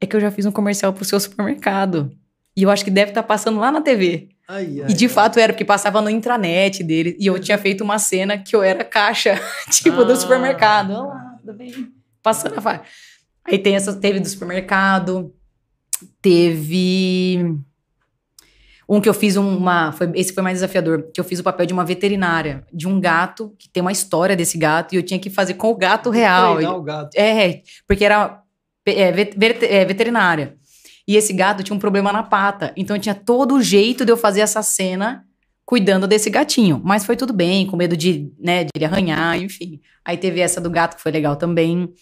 é que eu já fiz um comercial pro seu supermercado. E eu acho que deve estar tá passando lá na TV. Ai, ai, e de ai. fato era, porque passava no intranet dele. E eu tinha feito uma cena que eu era caixa, tipo, ah. do supermercado. Olá, tudo bem? Passando a faca. Aí tem essa, teve do supermercado, Teve um que eu fiz uma. Foi, esse foi mais desafiador, que eu fiz o papel de uma veterinária, de um gato, que tem uma história desse gato, e eu tinha que fazer com o gato real. Treinar o gato. É, porque era é, vet, é, veterinária. E esse gato tinha um problema na pata. Então tinha todo o jeito de eu fazer essa cena cuidando desse gatinho. Mas foi tudo bem, com medo de, né, de ele arranhar, enfim. Aí teve essa do gato, que foi legal também.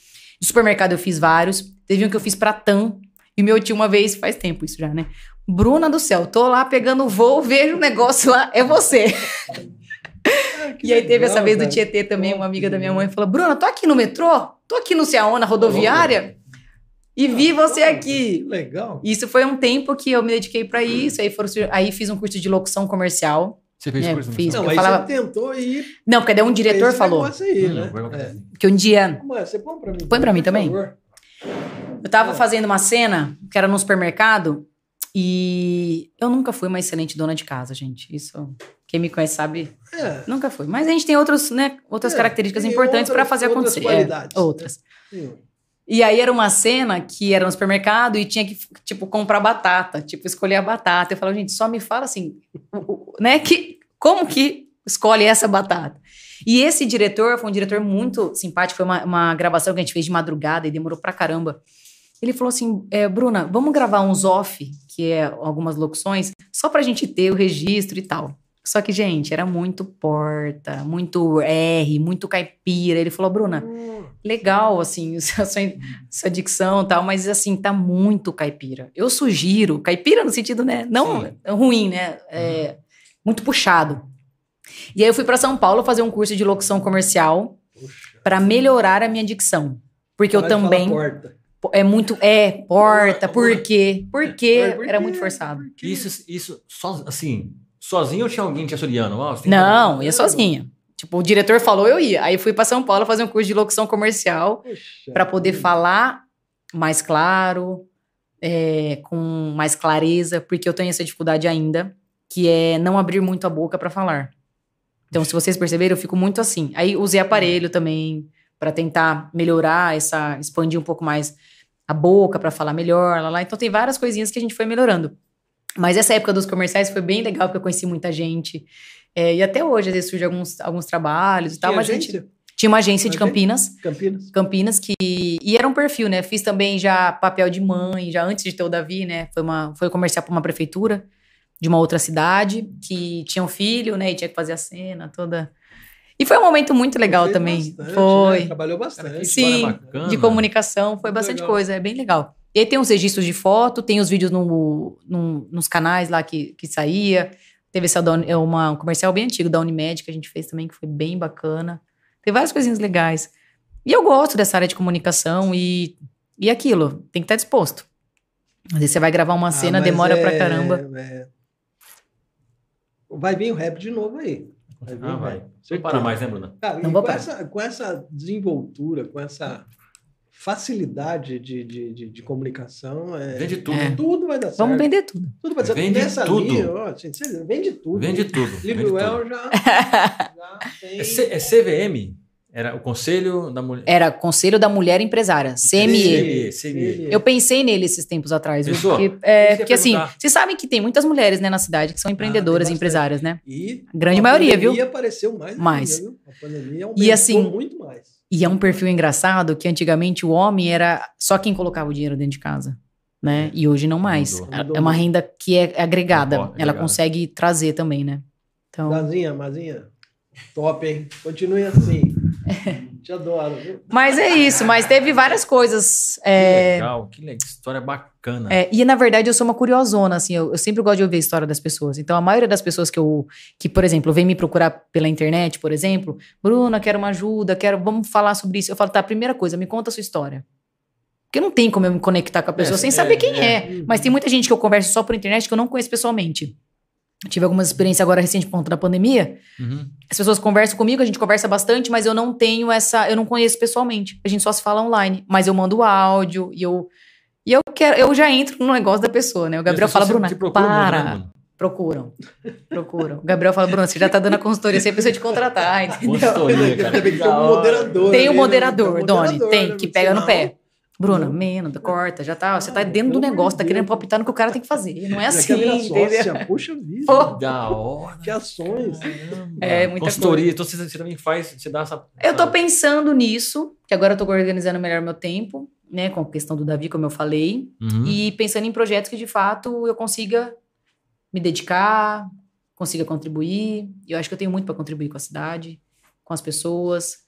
De supermercado eu fiz vários. Teve um que eu fiz pra TAM, e meu tio, uma vez, faz tempo isso já, né? Bruna do céu, tô lá pegando voo, vejo um negócio lá, é você. Ah, e aí teve legal, essa vez do Tietê também, uma amiga da minha mãe falou: Bruna, tô aqui no metrô, tô aqui no Ceaona, rodoviária, e vi você aqui. Legal. Isso foi um tempo que eu me dediquei para isso, aí, foram, aí fiz um curso de locução comercial. Você fez é, curso fiz, Não, aí falava... você tentou ir. Não, porque daí um diretor falou. Aí, né? é. Que um dia. Mas você põe pra mim. Põe pra mim também. Favor. Eu tava fazendo uma cena que era no supermercado e eu nunca fui uma excelente dona de casa, gente. Isso, quem me conhece sabe, é. nunca fui. Mas a gente tem outros, né, outras é, características importantes para fazer outras acontecer. Qualidades, é, outras. E aí era uma cena que era no supermercado e tinha que, tipo, comprar batata, tipo, escolher a batata. Eu falava, gente, só me fala assim, né, que como que escolhe essa batata? E esse diretor foi um diretor muito simpático. Foi uma, uma gravação que a gente fez de madrugada e demorou pra caramba. Ele falou assim: é, Bruna, vamos gravar uns off, que é algumas locuções, só pra gente ter o registro e tal. Só que, gente, era muito porta, muito R, muito caipira. Ele falou, Bruna, legal, assim, sua, sua dicção e tal, mas, assim, tá muito caipira. Eu sugiro, caipira no sentido, né, não Sim. ruim, né, é, muito puxado. E aí eu fui para São Paulo fazer um curso de locução comercial para melhorar a minha dicção. Porque eu também. É muito. É, porta, por quê? Por quê? Era muito forçado. Isso, isso, só, assim, sozinho ou tinha alguém te assuriando? Oh, Não, ia sozinha. Tipo, o diretor falou, eu ia. Aí fui para São Paulo fazer um curso de locução comercial para poder falar mais claro, é, com mais clareza, porque eu tenho essa dificuldade ainda, que é não abrir muito a boca para falar. Então, se vocês perceberam, eu fico muito assim. Aí usei aparelho também para tentar melhorar essa, expandir um pouco mais a boca para falar melhor, lá, lá. Então tem várias coisinhas que a gente foi melhorando. Mas essa época dos comerciais foi bem legal, porque eu conheci muita gente. É, e até hoje, às vezes, surgem alguns, alguns trabalhos e tal, mas gente. Tinha uma agência de Campinas. Campinas. Campinas, que. E era um perfil, né? Fiz também já papel de mãe, já antes de ter o Davi, né? Foi, uma, foi comercial para uma prefeitura de uma outra cidade, que tinha um filho, né? E tinha que fazer a cena toda. E foi um momento muito legal também. Bastante, foi. Né? Trabalhou bastante. Sim, bacana. de comunicação, foi muito bastante legal. coisa, é bem legal. E aí tem os registros de foto, tem os vídeos no, no, nos canais lá que, que saía. Teve essa é uma, um comercial bem antigo da Unimed que a gente fez também, que foi bem bacana. Tem várias coisinhas legais. E eu gosto dessa área de comunicação e, e aquilo, tem que estar disposto. Às vezes você vai gravar uma ah, cena, demora é, pra caramba. É... Vai vir o rap de novo aí. Vai vir ah, vai. Você para mais, né, Bruna? Cara, Não vou com, essa, com essa desenvoltura, com essa facilidade de, de, de, de comunicação. É, vende tudo. É. Tudo vai dar certo. Vamos vender tudo. Tudo vai dar certo. Vende tudo. Ali, ó, gente, vende tudo. Vende tudo. Livro já, já tem... É, C, é CVM? Era o Conselho da Mulher. Era Conselho da Mulher Empresária, CME. CME. Eu pensei nele esses tempos atrás. Pensou? Porque, é, porque assim, vocês sabem que tem muitas mulheres né, na cidade que são empreendedoras, ah, empresárias, né? E a grande a maioria, viu? A apareceu mais. Mais. Ainda? A pandemia e assim, muito mais. E é um perfil engraçado que antigamente o homem era só quem colocava o dinheiro dentro de casa. Né? E hoje não mais. Mudou. É uma renda que é agregada. É Ela consegue trazer também, né? Então... Mazinha, Mazinha, top, hein? Continue assim. Te adoro, viu? Mas é isso, mas teve várias coisas. É... Que legal, que legal, história bacana. É, e na verdade eu sou uma curiosona, assim, eu, eu, sempre gosto de ouvir a história das pessoas. Então a maioria das pessoas que eu, que por exemplo, vem me procurar pela internet, por exemplo, Bruna, quero uma ajuda, quero, vamos falar sobre isso. Eu falo, tá, primeira coisa, me conta a sua história. Porque não tem como eu me conectar com a pessoa é, sem saber quem é. é. Mas tem muita gente que eu converso só por internet que eu não conheço pessoalmente tive algumas experiências agora recente por conta da pandemia. Uhum. As pessoas conversam comigo, a gente conversa bastante, mas eu não tenho essa, eu não conheço pessoalmente. A gente só se fala online, mas eu mando áudio e eu e eu quero, eu já entro no negócio da pessoa, né? O Gabriel fala, Bruna, para. Procuram. Procuram. O Gabriel fala, Bruna, você já tá dando a consultoria, você precisa te contratar, entendeu? Consultoria, cara. Tem um moderador. Tem um moderador, Doni, tem, que pega no pé. Bruna, menos, corta, já tá. Você tá dentro do negócio, tá querendo palpitar no que o cara tem que fazer. Não é assim, entendeu? Puxa vida. Da hora. Que ações. É, muita Consultoria, coisa. então você, também faz, você dá essa, Eu tô pensando nisso, que agora eu tô organizando melhor meu tempo, né, com a questão do Davi, como eu falei, uhum. e pensando em projetos que de fato eu consiga me dedicar, consiga contribuir. Eu acho que eu tenho muito para contribuir com a cidade, com as pessoas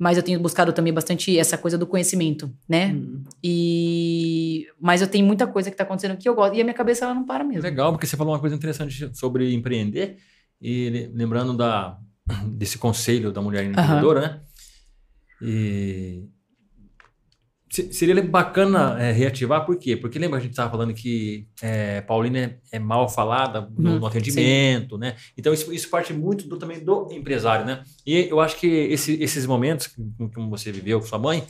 mas eu tenho buscado também bastante essa coisa do conhecimento, né? Uhum. E mas eu tenho muita coisa que está acontecendo que eu gosto e a minha cabeça ela não para mesmo. Legal, porque você falou uma coisa interessante sobre empreender e lembrando da desse conselho da mulher empreendedora, uhum. né? E Seria bacana é, reativar, por quê? Porque lembra a gente estava falando que é, Paulina é, é mal falada no, uhum, no atendimento, sim. né? Então isso, isso parte muito do, também do empresário, né? E eu acho que esse, esses momentos que, você viveu com sua mãe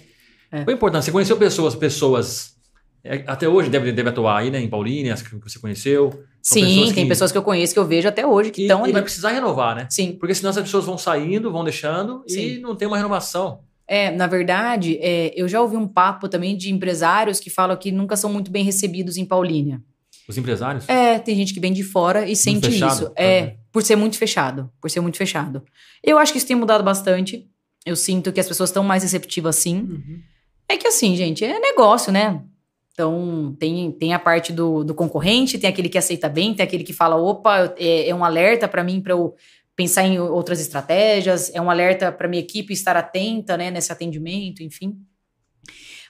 é. foi importante. Você conheceu pessoas, pessoas é, até hoje deve, deve atuar aí, né? Em Paulina, as que você conheceu. São Sim, pessoas tem que, pessoas que eu conheço que eu vejo até hoje que estão ali. E vai precisar renovar, né? Sim. Porque senão as pessoas vão saindo, vão deixando Sim. e não tem uma renovação. É, na verdade, é, eu já ouvi um papo também de empresários que falam que nunca são muito bem recebidos em Paulínia. Os empresários? É, tem gente que vem de fora e sente fechado, isso. É, uhum. por ser muito fechado. Por ser muito fechado. Eu acho que isso tem mudado bastante. Eu sinto que as pessoas estão mais receptivas assim. Uhum. É que assim, gente, é negócio, né? Então, tem, tem a parte do, do concorrente, tem aquele que aceita bem, tem aquele que fala: opa, é, é um alerta para mim para eu pensar em outras estratégias, é um alerta para minha equipe estar atenta, né, nesse atendimento, enfim.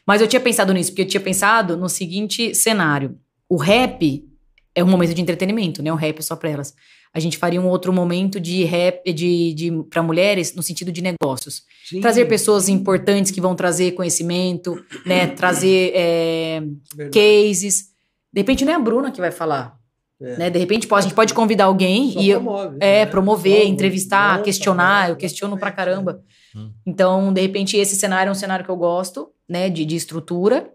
Mas eu tinha pensado nisso, porque eu tinha pensado no seguinte cenário. O rap é um momento de entretenimento, né? O rap é só para elas. A gente faria um outro momento de rap de, de para mulheres no sentido de negócios. Sim. Trazer pessoas importantes que vão trazer conhecimento, né? Trazer é, cases. De repente não é a Bruna que vai falar. É. Né? De repente, pode, a gente pode convidar alguém Só e promove, é, né? promover, entrevistar, questionar. eu questiono pra caramba. Hum. Então, de repente, esse cenário é um cenário que eu gosto, né? De, de estrutura.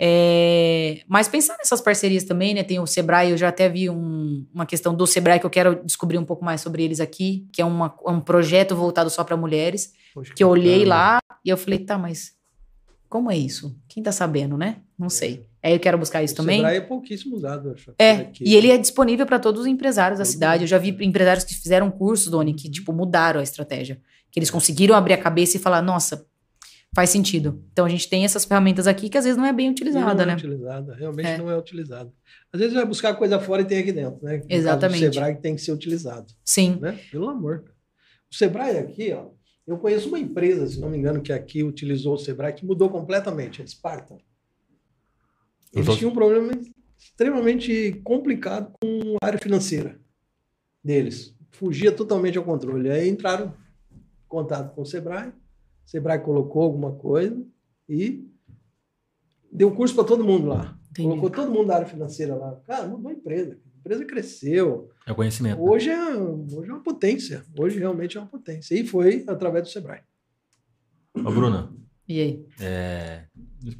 É, mas pensar nessas parcerias também, né? Tem o Sebrae, eu já até vi um, uma questão do Sebrae que eu quero descobrir um pouco mais sobre eles aqui, que é uma, é um projeto voltado só para mulheres. Poxa, que eu olhei lá e eu falei, tá, mas como é isso? Quem tá sabendo, né? Não sei. É Aí eu quero buscar isso o também. Sebrae é pouquíssimo usado, acho. É, aqui. e ele é disponível para todos os empresários da cidade. Eu já vi empresários que fizeram curso, Doni, que, tipo, mudaram a estratégia. Que eles conseguiram abrir a cabeça e falar, nossa, faz sentido. Então a gente tem essas ferramentas aqui que às vezes não é bem utilizada, não né? é utilizada, realmente é. não é utilizada. Às vezes vai buscar coisa fora e tem aqui dentro, né? Exatamente. O Sebrae tem que ser utilizado. Sim. Né? Pelo amor. O Sebrae aqui, ó, eu conheço uma empresa, se não me engano, que aqui utilizou o Sebrae, que mudou completamente, eles Spartan. Eles tô... tinham um problema extremamente complicado com a área financeira deles. Fugia totalmente ao controle. Aí entraram em contato com o Sebrae, o Sebrae colocou alguma coisa e deu curso para todo mundo lá. Entendi. Colocou todo mundo da área financeira lá. Cara, mudou a empresa. A empresa cresceu. É o conhecimento. Hoje é, hoje é uma potência. Hoje realmente é uma potência. E foi através do Sebrae. Ô, Bruna. E aí? É...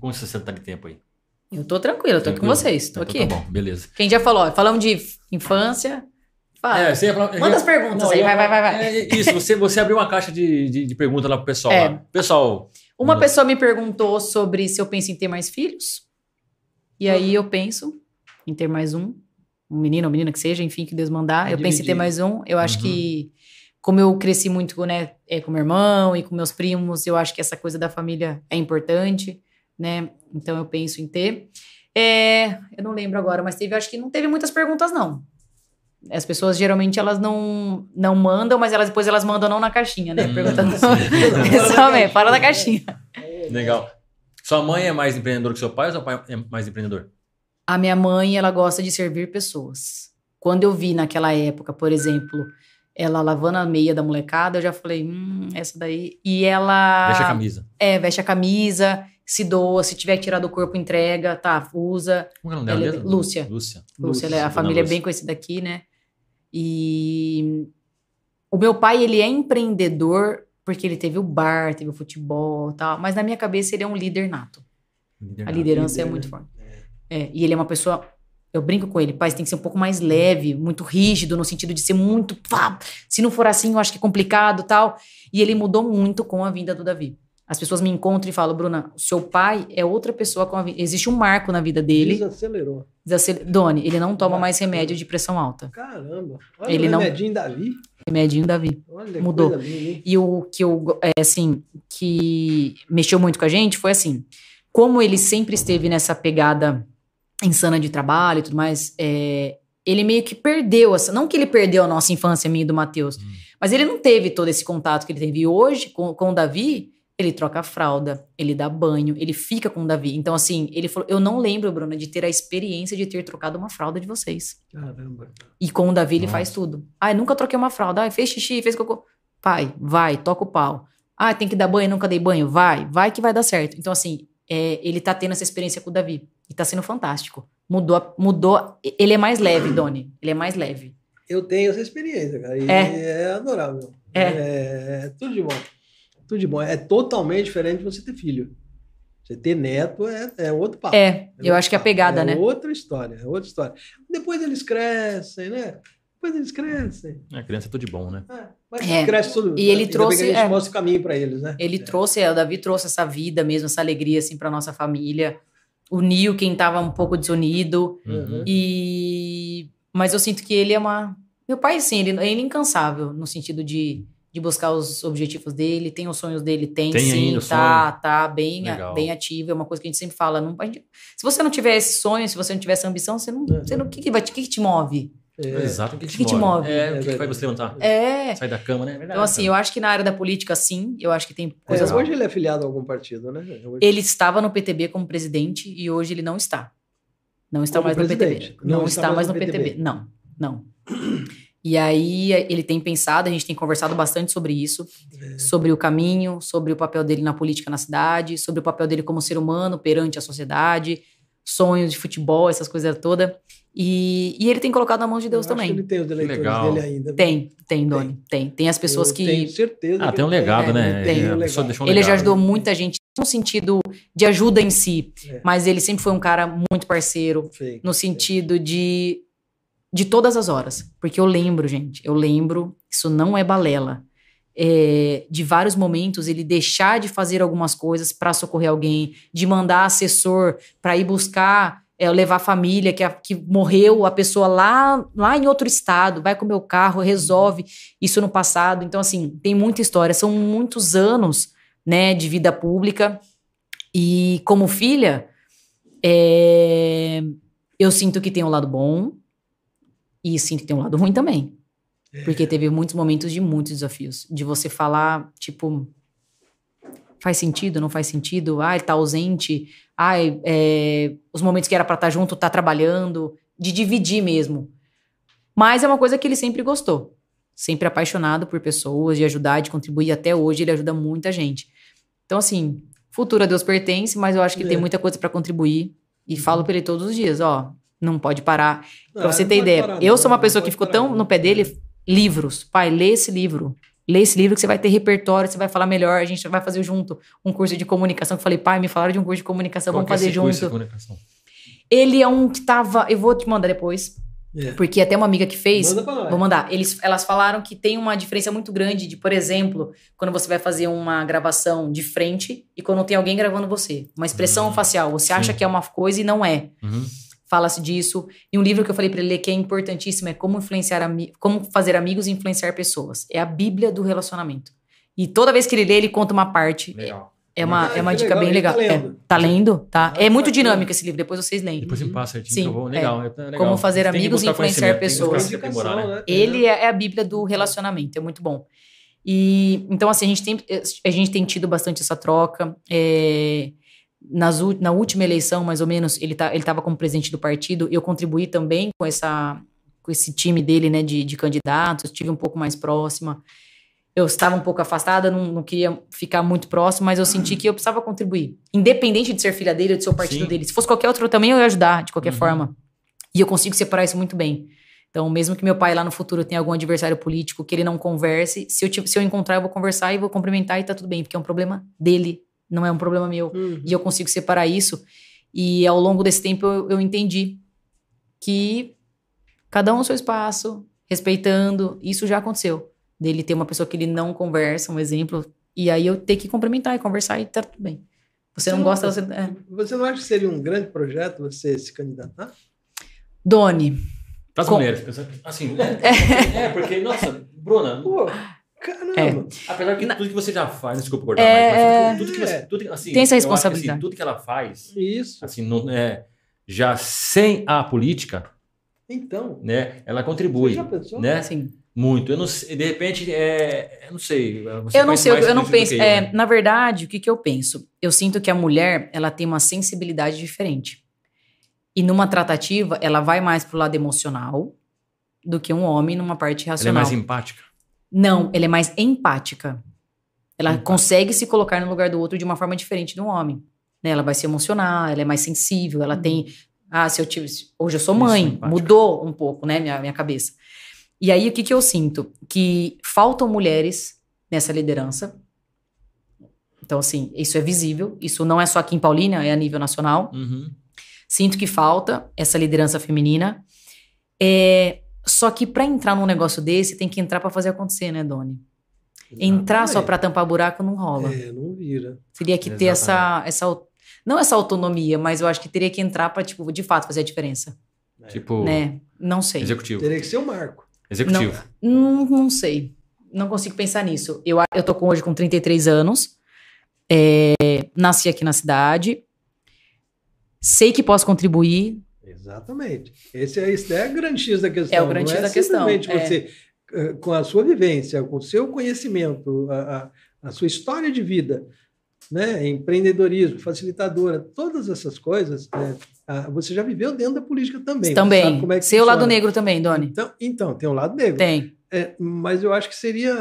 Como você está de tempo aí? Eu tô tranquilo, eu tô aqui com vocês. Tô então, aqui. Tá bom, beleza. Quem já falou? Falamos de infância. Fala. É, você falar, Manda as perguntas não, aí, vai, vai, vai, vai. É, isso, você, você abriu uma caixa de, de, de perguntas lá pro pessoal. É. Lá. Pessoal. Uma manda. pessoa me perguntou sobre se eu penso em ter mais filhos. E aí eu penso em ter mais um. Um menino ou menina que seja, enfim, que Deus mandar. É eu penso em ter mais um. Eu acho uhum. que, como eu cresci muito né, é, com meu irmão e com meus primos, eu acho que essa coisa da família é importante né? Então eu penso em ter. É, eu não lembro agora, mas teve, acho que não teve muitas perguntas, não. As pessoas geralmente elas não, não mandam, mas elas depois elas mandam não na caixinha, né? Hum, Perguntando. Pessoalmente, fora da caixinha. Legal. Sua mãe é mais empreendedor que seu pai ou seu pai é mais empreendedor? A minha mãe, ela gosta de servir pessoas. Quando eu vi naquela época, por exemplo, ela lavando a meia da molecada, eu já falei, hum, essa daí. E ela. Veste a camisa. É, veste a camisa se doa, se tiver que tirar do corpo, entrega, tá, usa. Como é o nome dela? É, Lúcia. Lúcia. Lúcia, é, a família Lúcia. é bem conhecida aqui, né? E o meu pai, ele é empreendedor porque ele teve o bar, teve o futebol tal, mas na minha cabeça ele é um líder nato. A liderança é muito né? forte. É. é. e ele é uma pessoa eu brinco com ele, pai, você tem que ser um pouco mais leve, muito rígido, no sentido de ser muito. Pá, se não for assim, eu acho que é complicado tal. E ele mudou muito com a vinda do Davi. As pessoas me encontram e falam, Bruna, o seu pai é outra pessoa com a vida. Existe um marco na vida dele. Desacelerou. Desaceler... Doni, ele não toma mais remédio de pressão alta. Caramba. Olha ele o remedinho não... Davi. Remedinho Davi. Olha, Mudou. Linda, e o que eu, é, assim, que mexeu muito com a gente foi assim, como ele sempre esteve nessa pegada insana de trabalho e tudo mais, é, ele meio que perdeu essa. Não que ele perdeu a nossa infância, minha e do Matheus, hum. mas ele não teve todo esse contato que ele teve. E hoje, com, com o Davi, ele troca a fralda, ele dá banho, ele fica com o Davi. Então, assim, ele falou: Eu não lembro, Bruna, de ter a experiência de ter trocado uma fralda de vocês. Caramba. E com o Davi ele Nossa. faz tudo. Ah, nunca troquei uma fralda. Ah, fez xixi, fez cocô. Pai, vai, toca o pau. Ah, tem que dar banho, nunca dei banho. Vai, vai que vai dar certo. Então, assim, é, ele tá tendo essa experiência com o Davi. E tá sendo fantástico. Mudou, mudou. Ele é mais leve, Doni. Ele é mais leve. Eu tenho essa experiência, cara. E é, é adorável. É. é. é tudo de bom tudo de bom. É totalmente diferente de você ter filho. Você ter neto é, é outro papo. É, é eu acho que é a pegada, é né? É outra história, é outra história. Depois eles crescem, né? Depois eles crescem. A criança é tudo de bom, né? É, mas é. cresce tudo. E ele trouxe. A gente é, mostra o caminho para eles, né? Ele é. trouxe, o Davi trouxe essa vida mesmo, essa alegria, assim, para nossa família. Uniu quem estava um pouco desunido. Uhum. E. Mas eu sinto que ele é uma. Meu pai, sim, ele, ele é incansável, no sentido de de buscar os objetivos dele, tem os sonhos dele, tem, tem sim, tá, sonho. tá bem, bem ativo, é uma coisa que a gente sempre fala, não, gente, se você não tiver esse sonho, se você não tiver essa ambição, você não, você não, o que que vai, que, que te move? É. Exato, o que, que, que te move? É, é o que, que vai você levantar? É. Sai da cama, né? É verdade, então, assim, eu acho que na área da política, sim, eu acho que tem é, coisas... É, hoje ele é afiliado a algum partido, né? Hoje... Ele estava no PTB como presidente e hoje ele não está. Não está como mais presidente. no PTB. Não, não está, está mais no PTB. PTB. Não, não. E aí ele tem pensado, a gente tem conversado bastante sobre isso, é. sobre o caminho, sobre o papel dele na política na cidade, sobre o papel dele como ser humano perante a sociedade, sonhos de futebol, essas coisas todas. E, e ele tem colocado na mão de Deus Eu também. ele tem os eleitores Legal. dele ainda. Tem, tem, Doni, tem. tem. Tem as pessoas Eu que. Tenho certeza. Ah, tem um legado, né? Tem. É, um legado. Um ele já ajudou né? muita gente no sentido de ajuda em si, é. mas ele sempre foi um cara muito parceiro, Sim. no sentido de de todas as horas. Porque eu lembro, gente, eu lembro, isso não é balela. é, de vários momentos ele deixar de fazer algumas coisas para socorrer alguém, de mandar assessor para ir buscar, é, levar a família que, a, que morreu, a pessoa lá, lá em outro estado, vai com o meu carro, resolve isso no passado. Então, assim, tem muita história, são muitos anos né, de vida pública. E como filha, é, eu sinto que tem um lado bom e sinto que tem um lado ruim também. Porque teve muitos momentos de muitos desafios. De você falar, tipo, faz sentido, não faz sentido? Ah, ele tá ausente. Ah, é, os momentos que era para estar tá junto, tá trabalhando. De dividir mesmo. Mas é uma coisa que ele sempre gostou. Sempre apaixonado por pessoas, de ajudar, de contribuir. Até hoje ele ajuda muita gente. Então, assim, futuro a Deus pertence, mas eu acho que é. tem muita coisa para contribuir. E uhum. falo para ele todos os dias, ó, não pode parar. Pra é, você ter ideia, parar, eu sou uma pessoa que ficou tão no pé dele, livros. Pai, lê esse livro. Lê esse livro que você vai ter repertório, você vai falar melhor. A gente vai fazer junto um curso de comunicação. Eu falei, pai, me falaram de um curso de comunicação, Qual vamos é fazer junto. Ele é um que tava. Eu vou te mandar depois. É. Porque até uma amiga que fez. Manda vou mandar. Eles, elas falaram que tem uma diferença muito grande de, por exemplo, quando você vai fazer uma gravação de frente e quando tem alguém gravando você. Uma expressão uhum. facial. Você Sim. acha que é uma coisa e não é. Uhum fala-se disso. E um livro que eu falei para ele ler que é importantíssimo é como influenciar como fazer amigos e influenciar pessoas. É a Bíblia do relacionamento. E toda vez que ele lê, ele conta uma parte. Legal. É uma, ah, é uma dica legal, bem legal. Tá lendo, é, tá lendo tá? Ah, é muito tá dinâmico esse livro, depois vocês leem. Depois me passa certinho, Sim, vou, legal, é. é legal. Como fazer amigos e influenciar pessoas. Né? Ele é, é a Bíblia do relacionamento, é muito bom. E então assim, a gente tem a gente tem tido bastante essa troca. É, nas, na última eleição, mais ou menos, ele tá, estava como presidente do partido. Eu contribuí também com essa com esse time dele, né, de, de candidatos. Estive um pouco mais próxima. Eu estava um pouco afastada, não, não, queria ficar muito próximo, mas eu senti que eu precisava contribuir, independente de ser filha dele ou de ser o partido Sim. dele. Se fosse qualquer outro também, eu ia ajudar de qualquer uhum. forma. E eu consigo separar isso muito bem. Então, mesmo que meu pai lá no futuro tenha algum adversário político que ele não converse, se eu, se eu encontrar, eu vou conversar e vou cumprimentar e tá tudo bem, porque é um problema dele, não é um problema meu. Uhum. E eu consigo separar isso. E ao longo desse tempo eu, eu entendi que cada um o seu espaço, respeitando, isso já aconteceu. Dele ter uma pessoa que ele não conversa, um exemplo, e aí eu ter que cumprimentar e conversar e tá tudo bem. Você, você não, gosta, você. É. Você não acha que seria um grande projeto você se candidatar? Doni. Para as com... mulheres, assim. É, é, porque, nossa, Bruna. Pô, Caramba! É. Apesar que tudo que você já faz, desculpa cortar, é... mas tudo que você. Tudo, assim, Tem essa responsabilidade. assim, tudo que ela faz. Isso. Assim, não, é, já sem a política. Então. Né, ela contribui. Você já pensou? Né? Assim. Muito. Eu não sei, de repente, é, eu não sei. eu não sei, eu não penso. Eu, é, né? Na verdade, o que, que eu penso? Eu sinto que a mulher ela tem uma sensibilidade diferente. E numa tratativa, ela vai mais pro lado emocional do que um homem numa parte racional. Ela é mais empática. Não, ela é mais empática. Ela empática. consegue se colocar no lugar do outro de uma forma diferente do homem. Né? Ela vai se emocionar, ela é mais sensível, ela uhum. tem. Ah, se eu tive. Hoje eu sou mãe, mudou um pouco, né, minha, minha cabeça. E aí, o que, que eu sinto? Que faltam mulheres nessa liderança. Então, assim, isso é visível. Isso não é só aqui em Paulínia, é a nível nacional. Uhum. Sinto que falta essa liderança feminina. É, só que para entrar num negócio desse, tem que entrar para fazer acontecer, né, Doni? Entrar só para tampar buraco não rola. É, não vira. Teria que ter essa, essa. Não essa autonomia, mas eu acho que teria que entrar para, tipo, de fato fazer a diferença. É. Tipo. Né? Não sei. Executivo. Teria que ser o marco. Executivo. Não, não, não sei. Não consigo pensar nisso. Eu, eu tô com, hoje com 33 anos. É, nasci aqui na cidade. Sei que posso contribuir Exatamente. Esse é, esse é a grande X da questão. É o grande X é da questão. É. você, eh, com a sua vivência, com o seu conhecimento, a, a, a sua história de vida, né? empreendedorismo, facilitadora, todas essas coisas, né? você já viveu dentro da política também. Também. Como é que Seu lado negro também, Doni. Então, então, tem um lado negro. Tem. É, mas eu acho que seria,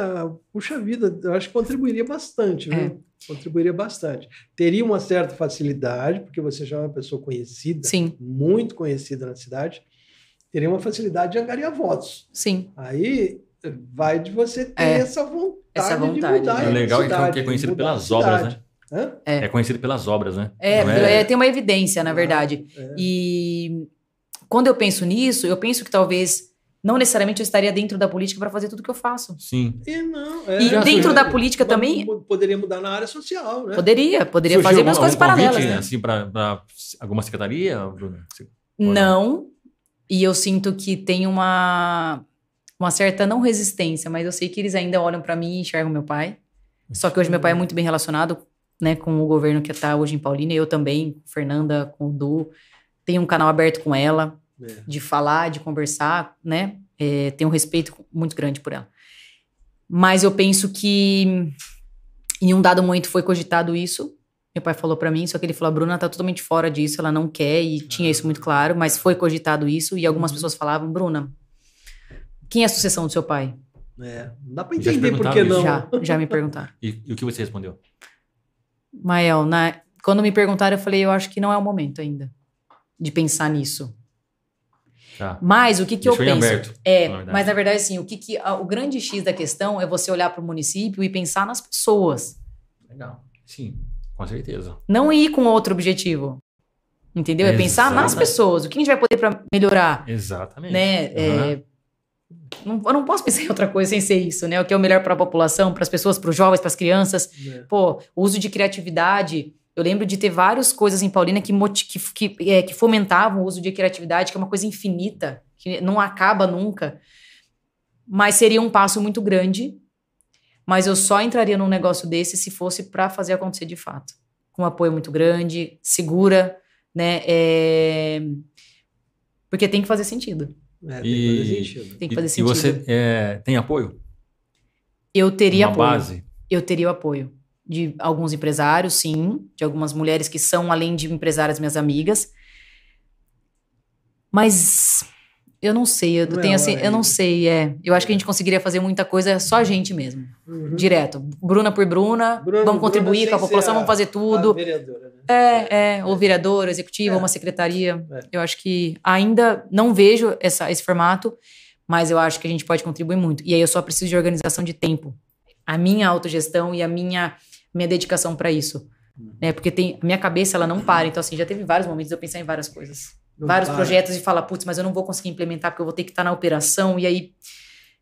puxa vida, eu acho que contribuiria bastante, é. Contribuiria bastante. Teria uma certa facilidade, porque você já é uma pessoa conhecida, Sim. muito conhecida na cidade, teria uma facilidade de angariar votos. Sim. Aí vai de você ter é. essa, vontade essa vontade de mudar. É legal então que é conhecido pelas obras, né? É. é. conhecido pelas obras, né? É, é, tem uma evidência, na verdade. E quando eu penso nisso, eu penso que talvez não necessariamente eu estaria dentro da política para fazer tudo que eu faço. Sim. E, não, é, e dentro da política também. Poderia mudar na área social, né? Poderia, poderia Surgiu fazer algumas coisas paralelas. Convite, né? assim, para alguma secretaria, Bruna? Não. E eu sinto que tem uma, uma certa não resistência, mas eu sei que eles ainda olham para mim e enxergam meu pai. Só que hoje meu pai é muito bem relacionado né, com o governo que está hoje em Paulínia, eu também, Fernanda, com o Du. Tenho um canal aberto com ela, é. de falar, de conversar, né? É, tenho um respeito muito grande por ela. Mas eu penso que em um dado momento foi cogitado isso. Meu pai falou para mim, só que ele falou: a Bruna tá totalmente fora disso, ela não quer, e tinha isso muito claro, mas foi cogitado isso. E algumas uhum. pessoas falavam: Bruna, quem é a sucessão do seu pai? É, não dá pra entender por que não. Já, já me perguntaram. e, e o que você respondeu? Mael, na, quando me perguntaram, eu falei, eu acho que não é o momento ainda de pensar nisso. Tá. Mas o que, que eu penso? Aberto, é, na mas na verdade, assim, o que, que a, o grande X da questão é você olhar para o município e pensar nas pessoas. Legal. Sim, com certeza. Não ir com outro objetivo. Entendeu? É pensar nas pessoas. O que a gente vai poder para melhorar? Exatamente. Né? Uhum. É, não, eu não posso pensar em outra coisa sem ser isso, né? O que é o melhor para a população, para as pessoas, para os jovens, para as crianças. É. Pô, o uso de criatividade. Eu lembro de ter várias coisas em Paulina que, que, que, é, que fomentavam o uso de criatividade, que é uma coisa infinita, que não acaba nunca. Mas seria um passo muito grande. Mas eu só entraria num negócio desse se fosse para fazer acontecer de fato. Com um apoio muito grande, segura, né? É... Porque tem que fazer sentido. É, tem e, que fazer sentido. Tem que fazer sentido. E você é, tem apoio? Eu teria Uma apoio. base? Eu teria o apoio de alguns empresários, sim, de algumas mulheres que são, além de empresárias, minhas amigas. Mas eu não sei, eu não tenho assim, eu não sei, é. Eu acho que a gente conseguiria fazer muita coisa só a gente mesmo. Uhum. Direto. Bruna por Bruna, Bruna vamos contribuir Bruna com a população, a, vamos fazer tudo. Vereadora, né? É, é, ou vereadora, executiva, é. uma secretaria. É. Eu acho que ainda não vejo essa, esse formato, mas eu acho que a gente pode contribuir muito. E aí eu só preciso de organização de tempo. A minha autogestão e a minha, minha dedicação para isso. Uhum. Né? Porque tem, a minha cabeça ela não para. Então, assim, já teve vários momentos de eu pensar em várias coisas. Não vários para. projetos e fala, putz, mas eu não vou conseguir implementar porque eu vou ter que estar na operação e aí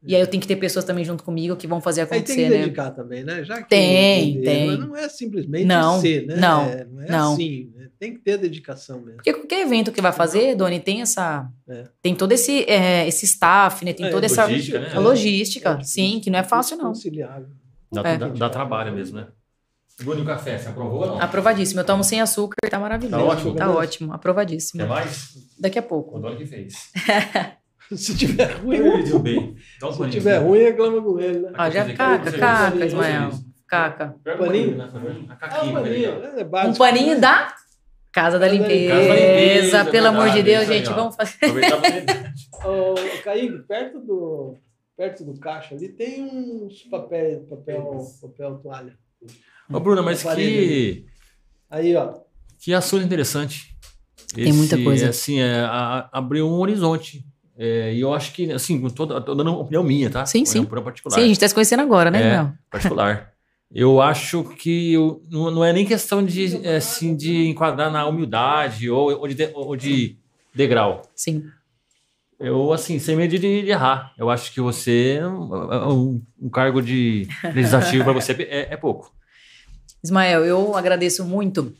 e aí eu tenho que ter pessoas também junto comigo que vão fazer acontecer, aí tem que né? dedicar também, né? Já que tem, tem. não é simplesmente não, ser, né? Não, é, não é não. assim. Né? Tem que ter dedicação mesmo. Porque qualquer evento que vai fazer, Doni, tem essa... É. Tem todo esse, é, esse staff, né? Tem é, toda essa... Logística, né? A logística, sim, que não é fácil, não. Conciliável. Dá, é. dá, dá trabalho mesmo, né? Bruno, o café, você aprovou ou não? Aprovadíssimo. Eu tomo sem açúcar, tá maravilhoso. Tá ótimo. Tá ótimo, aprovadíssimo. Quer mais? Daqui a pouco. O dono que fez. Se tiver ruim, ele deu bem. Dá um Se paninho, tiver ruim, reclama com ele, né? Ah, já caca, caca, Ismael. Caca. Paninho? Um paninho da Casa da Limpeza. Pelo amor de Deus, gente, vamos fazer. Ô, Kaique, perto do, perto do caixa ali tem uns papel, papel, papel toalha. Ô, Bruna, mas que. Aí, ó. Que assunto interessante. Tem Esse, muita coisa. Assim, é, a, abriu um horizonte. É, e eu acho que, assim, tô, tô dando uma opinião minha, tá? Sim, sim. Opinião particular. Sim, a gente está se conhecendo agora, né, é, particular. Eu acho que eu, não, não, é nem questão de, é, assim, de enquadrar na humildade ou, ou, de, ou de degrau. Sim. Eu, assim, sem medo de, de errar. Eu acho que você, um, um cargo de legislativo para você é, é pouco. Ismael, eu agradeço muito.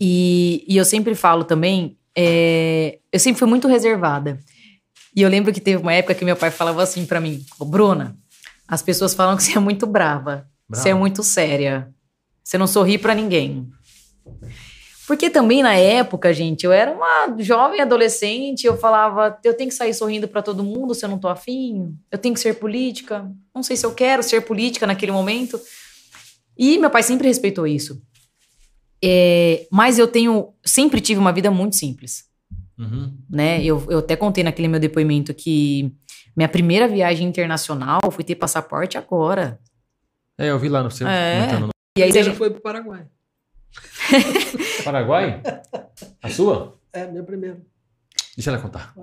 E, e eu sempre falo também, é, eu sempre fui muito reservada. E eu lembro que teve uma época que meu pai falava assim para mim: Bruna, as pessoas falam que você é muito brava, Brava. você é muito séria, você não sorri para ninguém. Porque também na época, gente, eu era uma jovem adolescente, eu falava, eu tenho que sair sorrindo para todo mundo se eu não tô afim, eu tenho que ser política, não sei se eu quero ser política naquele momento. E meu pai sempre respeitou isso. É, mas eu tenho, sempre tive uma vida muito simples. Uhum. Né? Eu, eu até contei naquele meu depoimento que minha primeira viagem internacional foi ter passaporte agora. É, eu vi lá no seu. É. E aí você foi para o Paraguai. Paraguai? A sua? É, minha primeira. Deixa ela contar.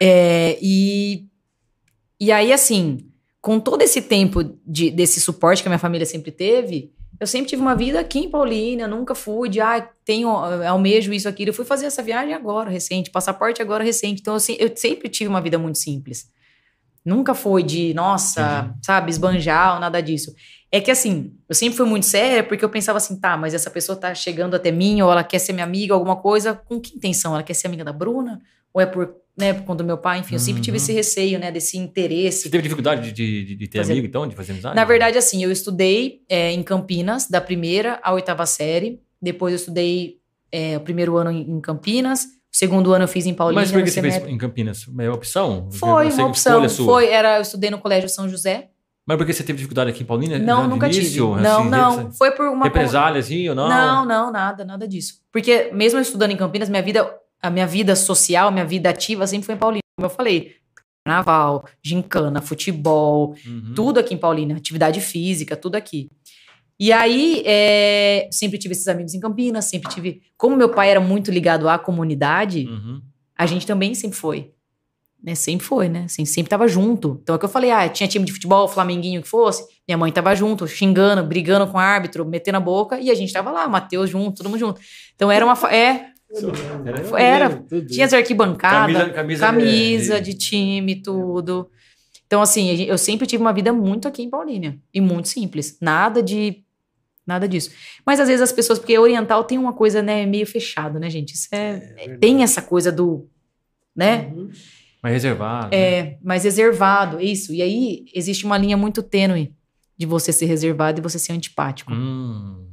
É. é, e, e aí, assim, com todo esse tempo de, desse suporte que a minha família sempre teve, Eu sempre tive uma vida aqui em Paulínia, nunca fui de, ah, tenho, almejo isso, aquilo. Eu fui fazer essa viagem agora, recente, passaporte agora, recente. Então, assim, eu sempre tive uma vida muito simples. Nunca foi de, nossa, uhum. sabe, esbanjar ou nada disso. É que assim, eu sempre fui muito séria porque eu pensava assim, tá, mas essa pessoa tá chegando até mim, ou ela quer ser minha amiga, alguma coisa, com que intenção? Ela quer ser amiga da Bruna? Ou é por, né, por conta do meu pai? Enfim, eu sempre uhum. tive esse receio, né, desse interesse. Você teve dificuldade de, de, de ter fazer... amigo, então, de fazer amizade? Na verdade, assim, eu estudei é, em Campinas, da primeira à oitava série. Depois eu estudei é, o primeiro ano em Campinas, o segundo ano eu fiz em Paulínia. Mas por que você fez em Campinas? É opção? Foi uma opção. Foi, era, eu estudei no Colégio São José. Mas por que você teve dificuldade aqui em Paulínia? Não, nunca início, tive. Não, assim, não. Foi por uma... Represália, assim, ou não? Não, não, nada, nada disso. Porque mesmo estudando em Campinas, minha vida, a minha vida social, minha vida ativa sempre foi em Paulínia. Como eu falei, carnaval, gincana, futebol, uhum. tudo aqui em Paulínia. Atividade física, tudo aqui. E aí, é, sempre tive esses amigos em Campinas, sempre tive... Como meu pai era muito ligado à comunidade... Uhum a gente também sempre foi. Né? Sempre foi, né? Assim, sempre tava junto. Então é que eu falei, ah, tinha time de futebol, flamenguinho que fosse, minha mãe tava junto, xingando, brigando com o árbitro, metendo a boca, e a gente tava lá, Matheus junto, todo mundo junto. Então era uma. É. Era. Tinha as arquibancadas, camisa, camisa, camisa de time, tudo. Então, assim, eu sempre tive uma vida muito aqui em Paulínia. E muito simples. Nada de. Nada disso. Mas às vezes as pessoas, porque oriental tem uma coisa, né, meio fechado, né, gente? Isso é, é tem essa coisa do né? Uhum. Mais reservado. É, né? mais reservado, isso. E aí existe uma linha muito tênue de você ser reservado e você ser antipático. Hum.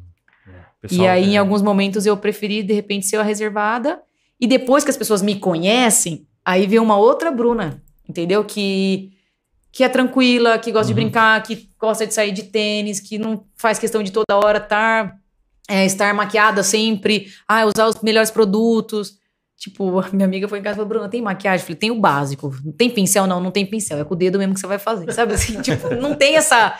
É, pessoal, e aí, é... em alguns momentos, eu preferi, de repente, ser a reservada. E depois que as pessoas me conhecem, aí vem uma outra Bruna, entendeu? Que, que é tranquila, que gosta uhum. de brincar, que gosta de sair de tênis, que não faz questão de toda hora estar, é, estar maquiada sempre, ah, usar os melhores produtos. Tipo, minha amiga foi em casa e falou, Bruna, tem maquiagem? Eu falei, tem o básico. Não tem pincel? Não, não tem pincel. É com o dedo mesmo que você vai fazer. Sabe assim? tipo, não tem essa...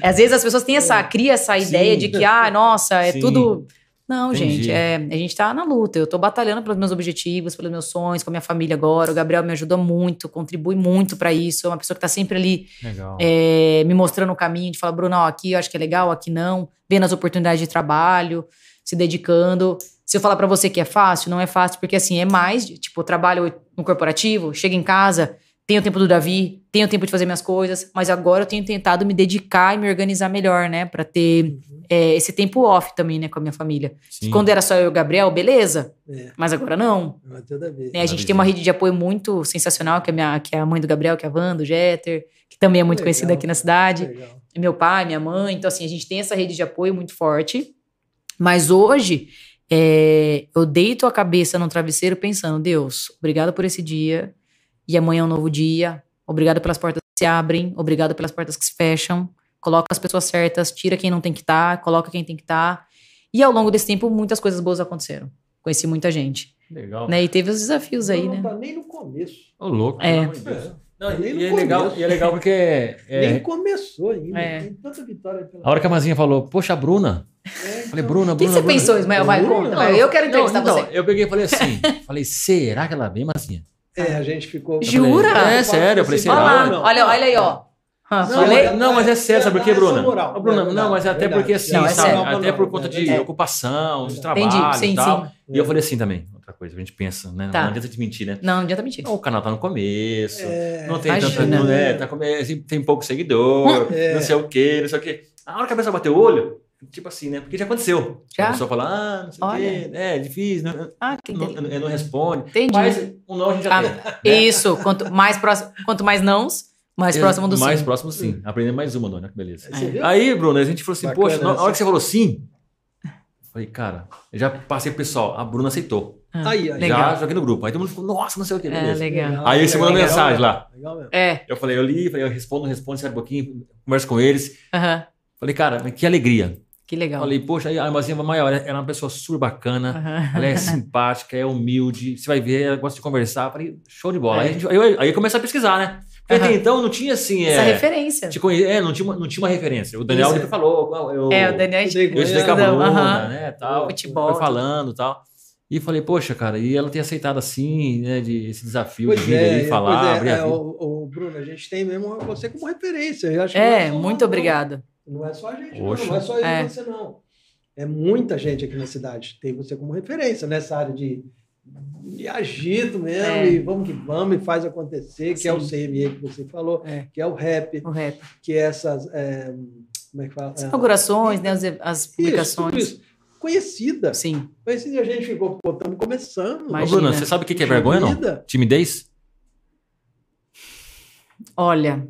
Às vezes as pessoas têm essa... Cria essa Sim. ideia de que, ah, nossa, é Sim. tudo... Não, Entendi. gente, é, a gente tá na luta. Eu tô batalhando pelos meus objetivos, pelos meus sonhos, com a minha família agora. O Gabriel me ajuda muito, contribui muito para isso. É uma pessoa que tá sempre ali é, me mostrando o caminho, de falar, Bruno, ó, aqui eu acho que é legal, aqui não. Vendo as oportunidades de trabalho, se dedicando. Se eu falar para você que é fácil, não é fácil, porque assim, é mais, tipo, eu trabalho no corporativo, chego em casa, tenho o tempo do Davi, tenho o tempo de fazer minhas coisas, mas agora eu tenho tentado me dedicar e me organizar melhor, né? Para ter uhum. é, esse tempo off também, né, com a minha família. Quando era só eu e o Gabriel, beleza, é. mas agora não. Toda vez. Né, a gente tem uma rede de apoio muito sensacional, que é, minha, que é a mãe do Gabriel, que é a Wanda, do Jeter, que também é muito legal, conhecida aqui na cidade. Meu pai, minha mãe. Então, assim, a gente tem essa rede de apoio muito forte. Mas hoje é, eu deito a cabeça no travesseiro pensando, Deus, obrigado por esse dia, e amanhã é um novo dia, obrigado pelas portas que se abrem, obrigado pelas portas que se fecham, coloca as pessoas certas, tira quem não tem que estar, tá, coloca quem tem que estar. Tá. E ao longo desse tempo, muitas coisas boas aconteceram. Conheci muita gente. Legal. Né? E teve os desafios não, aí, não né? Não tá nem no começo. Ô, louco. É. Não, e, e, é legal, e é legal porque. É, Nem começou ainda. É. Tem tanta vitória pela A hora que a Mazinha falou, poxa, Bruna. É, falei, Bruna, Bruna. O que você Bruna, pensou, Ismael? Vai, conta. Eu quero entrevistar não, então, você. Eu peguei e falei assim: falei, será que ela vem, Mazinha? É, a gente ficou. Jura? Falei, é, sério, eu falei, será? Olha, olha, olha aí, ó. Ah, não, mas, não, mas é sério, sabe por quê, Bruna? Moral, Bruna, é não, mas é até verdade. porque assim, não, é sabe? Até por conta de ocupação, de trabalho Entendi, sim, e tal. Sim. E eu falei assim também, outra coisa, a gente pensa, né? Tá. Não adianta te mentir, né? Não, não adianta mentir. o canal tá no começo, é, não tem tanta, não, é, tá, tem pouco seguidor, é. não sei o quê, não sei o quê. A hora que a pessoa bateu o olho, Tipo assim, né? Porque já aconteceu. Já? A pessoa fala, ah, não sei o quê, é difícil, não, ah, que não, não, não responde. Entendi. Mas o não a gente já ah, tem. Né? Isso, quanto mais próximo, quanto mais nãos, mais próximo do mais sim. Mais próximo sim. sim. Aprender mais uma, dona, que beleza. É. Aí, Bruno, a gente falou assim, Bacana, poxa, na hora que você falou sim, falei, cara, eu já passei pro pessoal, a Bruna aceitou. Ah, aí, aí. Já joguei no grupo. Aí todo mundo ficou, nossa, não sei o que. É, legal. Aí você mandou mensagem lá. Legal mesmo. É. Eu falei, eu li, falei, eu respondo, respondo, sai um pouquinho, converso com eles. Uhum. Falei, cara, que alegria. Que legal. Falei, poxa, a irmãzinha maior, ela é uma pessoa super bacana, uhum. ela é simpática, é humilde, você vai ver, ela gosta de conversar. Falei, show de bola. É. Aí, gente, aí, aí eu comecei a pesquisar, né? Porque uhum. até então não tinha assim. Essa é, referência. Te conhe... É, não tinha, uma, não tinha uma referência. O Daniel sempre falou. Eu, é, o Daniel eu estudei com a Bruna, uhum. né? Tal, Futebol. Foi falando tal. E falei, poxa, cara, e ela tem aceitado assim, né, de, esse desafio pois de vir é, aí falar, é, abrir é, a vida. O, o, Bruno, a gente tem mesmo você como referência. Eu acho é, muito obrigada. Não é só a gente, não, não é só eu é. você, não. É muita gente aqui na cidade. Tem você como referência nessa área de, de agito mesmo, é. e vamos que vamos, e faz acontecer, que Sim. é o CME que você falou, é. que é o rap, o rap. que é essas. É, como é que fala? As inaugurações, né, as, as publicações. Isso, isso. Conhecida. Sim. Conhecida e a gente ficou, pô, estamos começando. Ô, Bruna, você sabe o que é vergonha, não? Timidez? Olha,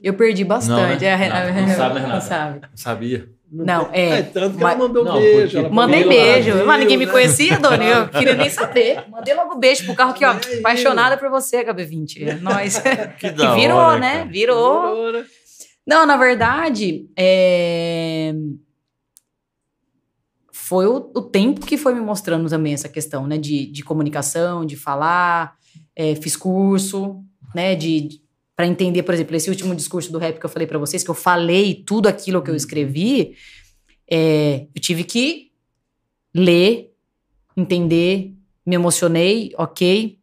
eu perdi bastante. Não, né? não, não sabe, Renata? Não sabe. Sabia. Não, é. é tanto que mas, ela mandou não, beijo. Ela mandei beijo. Mas ninguém me né? conhecia, Doni. Eu queria nem saber. Mandei logo beijo pro carro aqui, ó. É apaixonada por você, HB20. É nós. Que da virou, hora, né? Virou. virou né? Não, na verdade, é... foi o, o, tempo que foi me mostrando também essa questão, né? De, de comunicação, de falar. É, fiz curso, né? De, para entender, por exemplo, esse último discurso do rap que eu falei para vocês, que eu falei tudo aquilo que eu uhum. escrevi, é, eu tive que ler, entender, me emocionei, ok.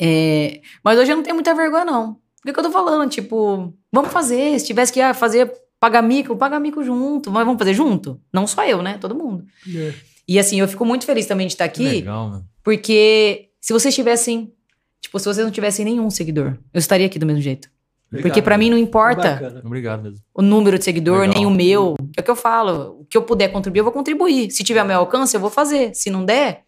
É, mas hoje eu não tenho muita vergonha, não. O que, que eu tô falando? Tipo, vamos fazer. Se tivesse que ah, fazer pagar mico, pagar mico junto. Mas vamos fazer junto? Não só eu, né? Todo mundo. É. E assim, eu fico muito feliz também de estar aqui. Legal, né? Porque se vocês tivessem Tipo, se vocês não tivessem nenhum seguidor, eu estaria aqui do mesmo jeito. Obrigado, Porque para mim não importa Obrigado mesmo. o número de seguidor, Legal. nem o meu. É o que eu falo. O que eu puder contribuir, eu vou contribuir. Se tiver meu alcance, eu vou fazer. Se não der,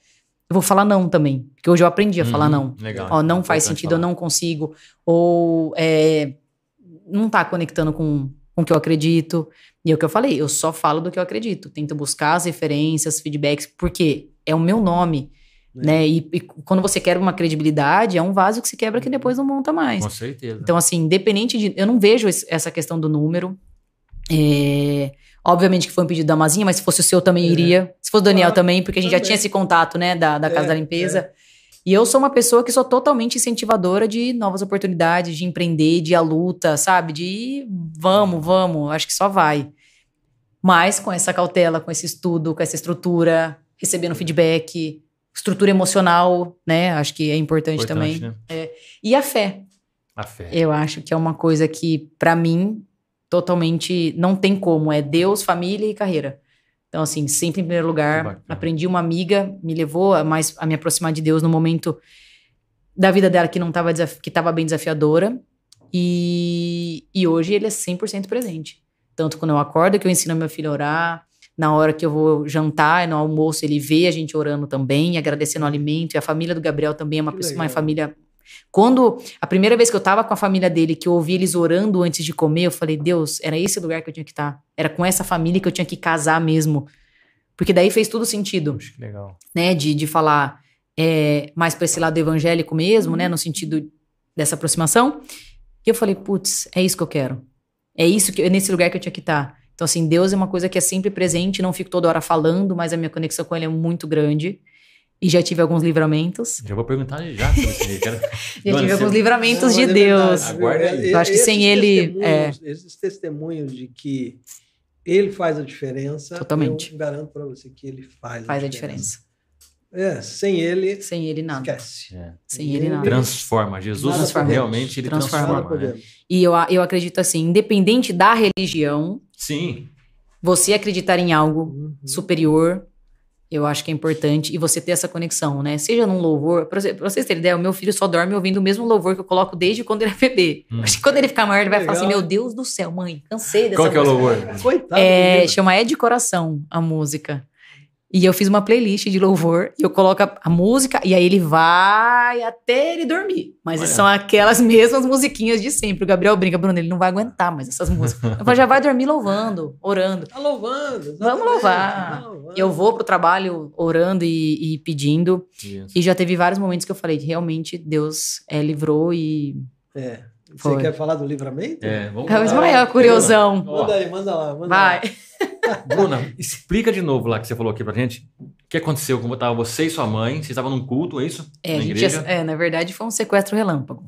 eu vou falar não também. Porque hoje eu aprendi a falar uhum. não. Legal. Ó, não faz sentido, falar. eu não consigo. Ou é, não tá conectando com, com o que eu acredito. E é o que eu falei, eu só falo do que eu acredito. Tento buscar as referências, feedbacks, porque é o meu nome. Né? né? E, e, quando você quebra uma credibilidade, é um vaso que se quebra que depois não monta mais. Com certeza. Então, assim, independente de. Eu não vejo essa questão do número. É, obviamente que foi um pedido da Mazinha, mas se fosse o seu também é. iria. Se fosse o Daniel também, porque a gente também. já tinha esse contato, né, da, da Casa é, da Limpeza. E eu sou uma pessoa que sou totalmente incentivadora de novas oportunidades, de empreender, de à luta, sabe? De vamos, vamos, acho que só vai. Mas com essa cautela, com esse estudo, com essa estrutura, recebendo feedback, estrutura emocional, né? Acho que é importante, importante também. Né? É. E a fé. A fé. Eu acho que é uma coisa que, para mim, totalmente não tem como. É Deus, família e carreira. Então, assim, sempre em primeiro lugar. Aprendi uma amiga, me levou a, mais, a me aproximar de Deus no momento da vida dela que não estava que estava bem desafiadora. E, e hoje ele é 100% presente. Tanto quando eu acordo, que eu ensino meu filho a orar, na hora que eu vou jantar, no almoço, ele vê a gente orando também, agradecendo o alimento. E a família do Gabriel também é uma, pessoa, uma família. Quando a primeira vez que eu tava com a família dele, que eu ouvi eles orando antes de comer, eu falei, Deus, era esse lugar que eu tinha que estar. Tá. Era com essa família que eu tinha que casar mesmo. Porque daí fez tudo sentido. Acho que legal. Né? De, de falar é, mais para esse lado evangélico mesmo, né? No sentido dessa aproximação. E eu falei, putz, é isso que eu quero. É isso que é nesse lugar que eu tinha que estar. Tá. Então, assim, Deus é uma coisa que é sempre presente, não fico toda hora falando, mas a minha conexão com Ele é muito grande. E já tive alguns livramentos. Já vou perguntar já Quero... já tive alguns livramentos não, de é Deus. Aguarda aí. Eu acho que sem Ele. É... Esses testemunhos de que Ele faz a diferença. Totalmente. Eu garanto para você que Ele faz, faz a diferença. Faz a diferença. É, sem ele. Sem ele nada. Esquece. É. Sem ele nada. Transforma. Jesus transforma. realmente ele transforma. transforma né? E eu, eu acredito assim, independente da religião. Sim. Você acreditar em algo uhum. superior, eu acho que é importante. E você ter essa conexão, né? Seja num louvor. Pra, vocês terem ideia, o meu filho só dorme ouvindo o mesmo louvor que eu coloco desde quando ele é bebê. Hum. Acho que quando ele ficar maior, ele vai Legal. falar assim: Meu Deus do céu, mãe, cansei dessa Qual música. Qual que é o louvor? Coitado. É, chama É de Coração a música. E eu fiz uma playlist de louvor e eu coloco a, a música e aí ele vai até ele dormir. Mas Olha. são aquelas mesmas musiquinhas de sempre. O Gabriel brinca, Bruno, ele não vai aguentar mais essas músicas. Eu falo, já vai dormir louvando, orando. Tá louvando. Vamos louvar. Tá louvando. Eu vou pro trabalho orando e, e pedindo. Isso. E já teve vários momentos que eu falei, realmente Deus é, livrou e... É. Você Foi. quer falar do livramento? É, vamos lá. Ismael, curiosão. Manda aí, manda lá. Manda Vai. Lá. Bruna, explica de novo lá que você falou aqui pra gente. O que aconteceu? Como estava você e sua mãe? Vocês estavam num culto, é isso? É, na igreja? é, na verdade foi um sequestro relâmpago.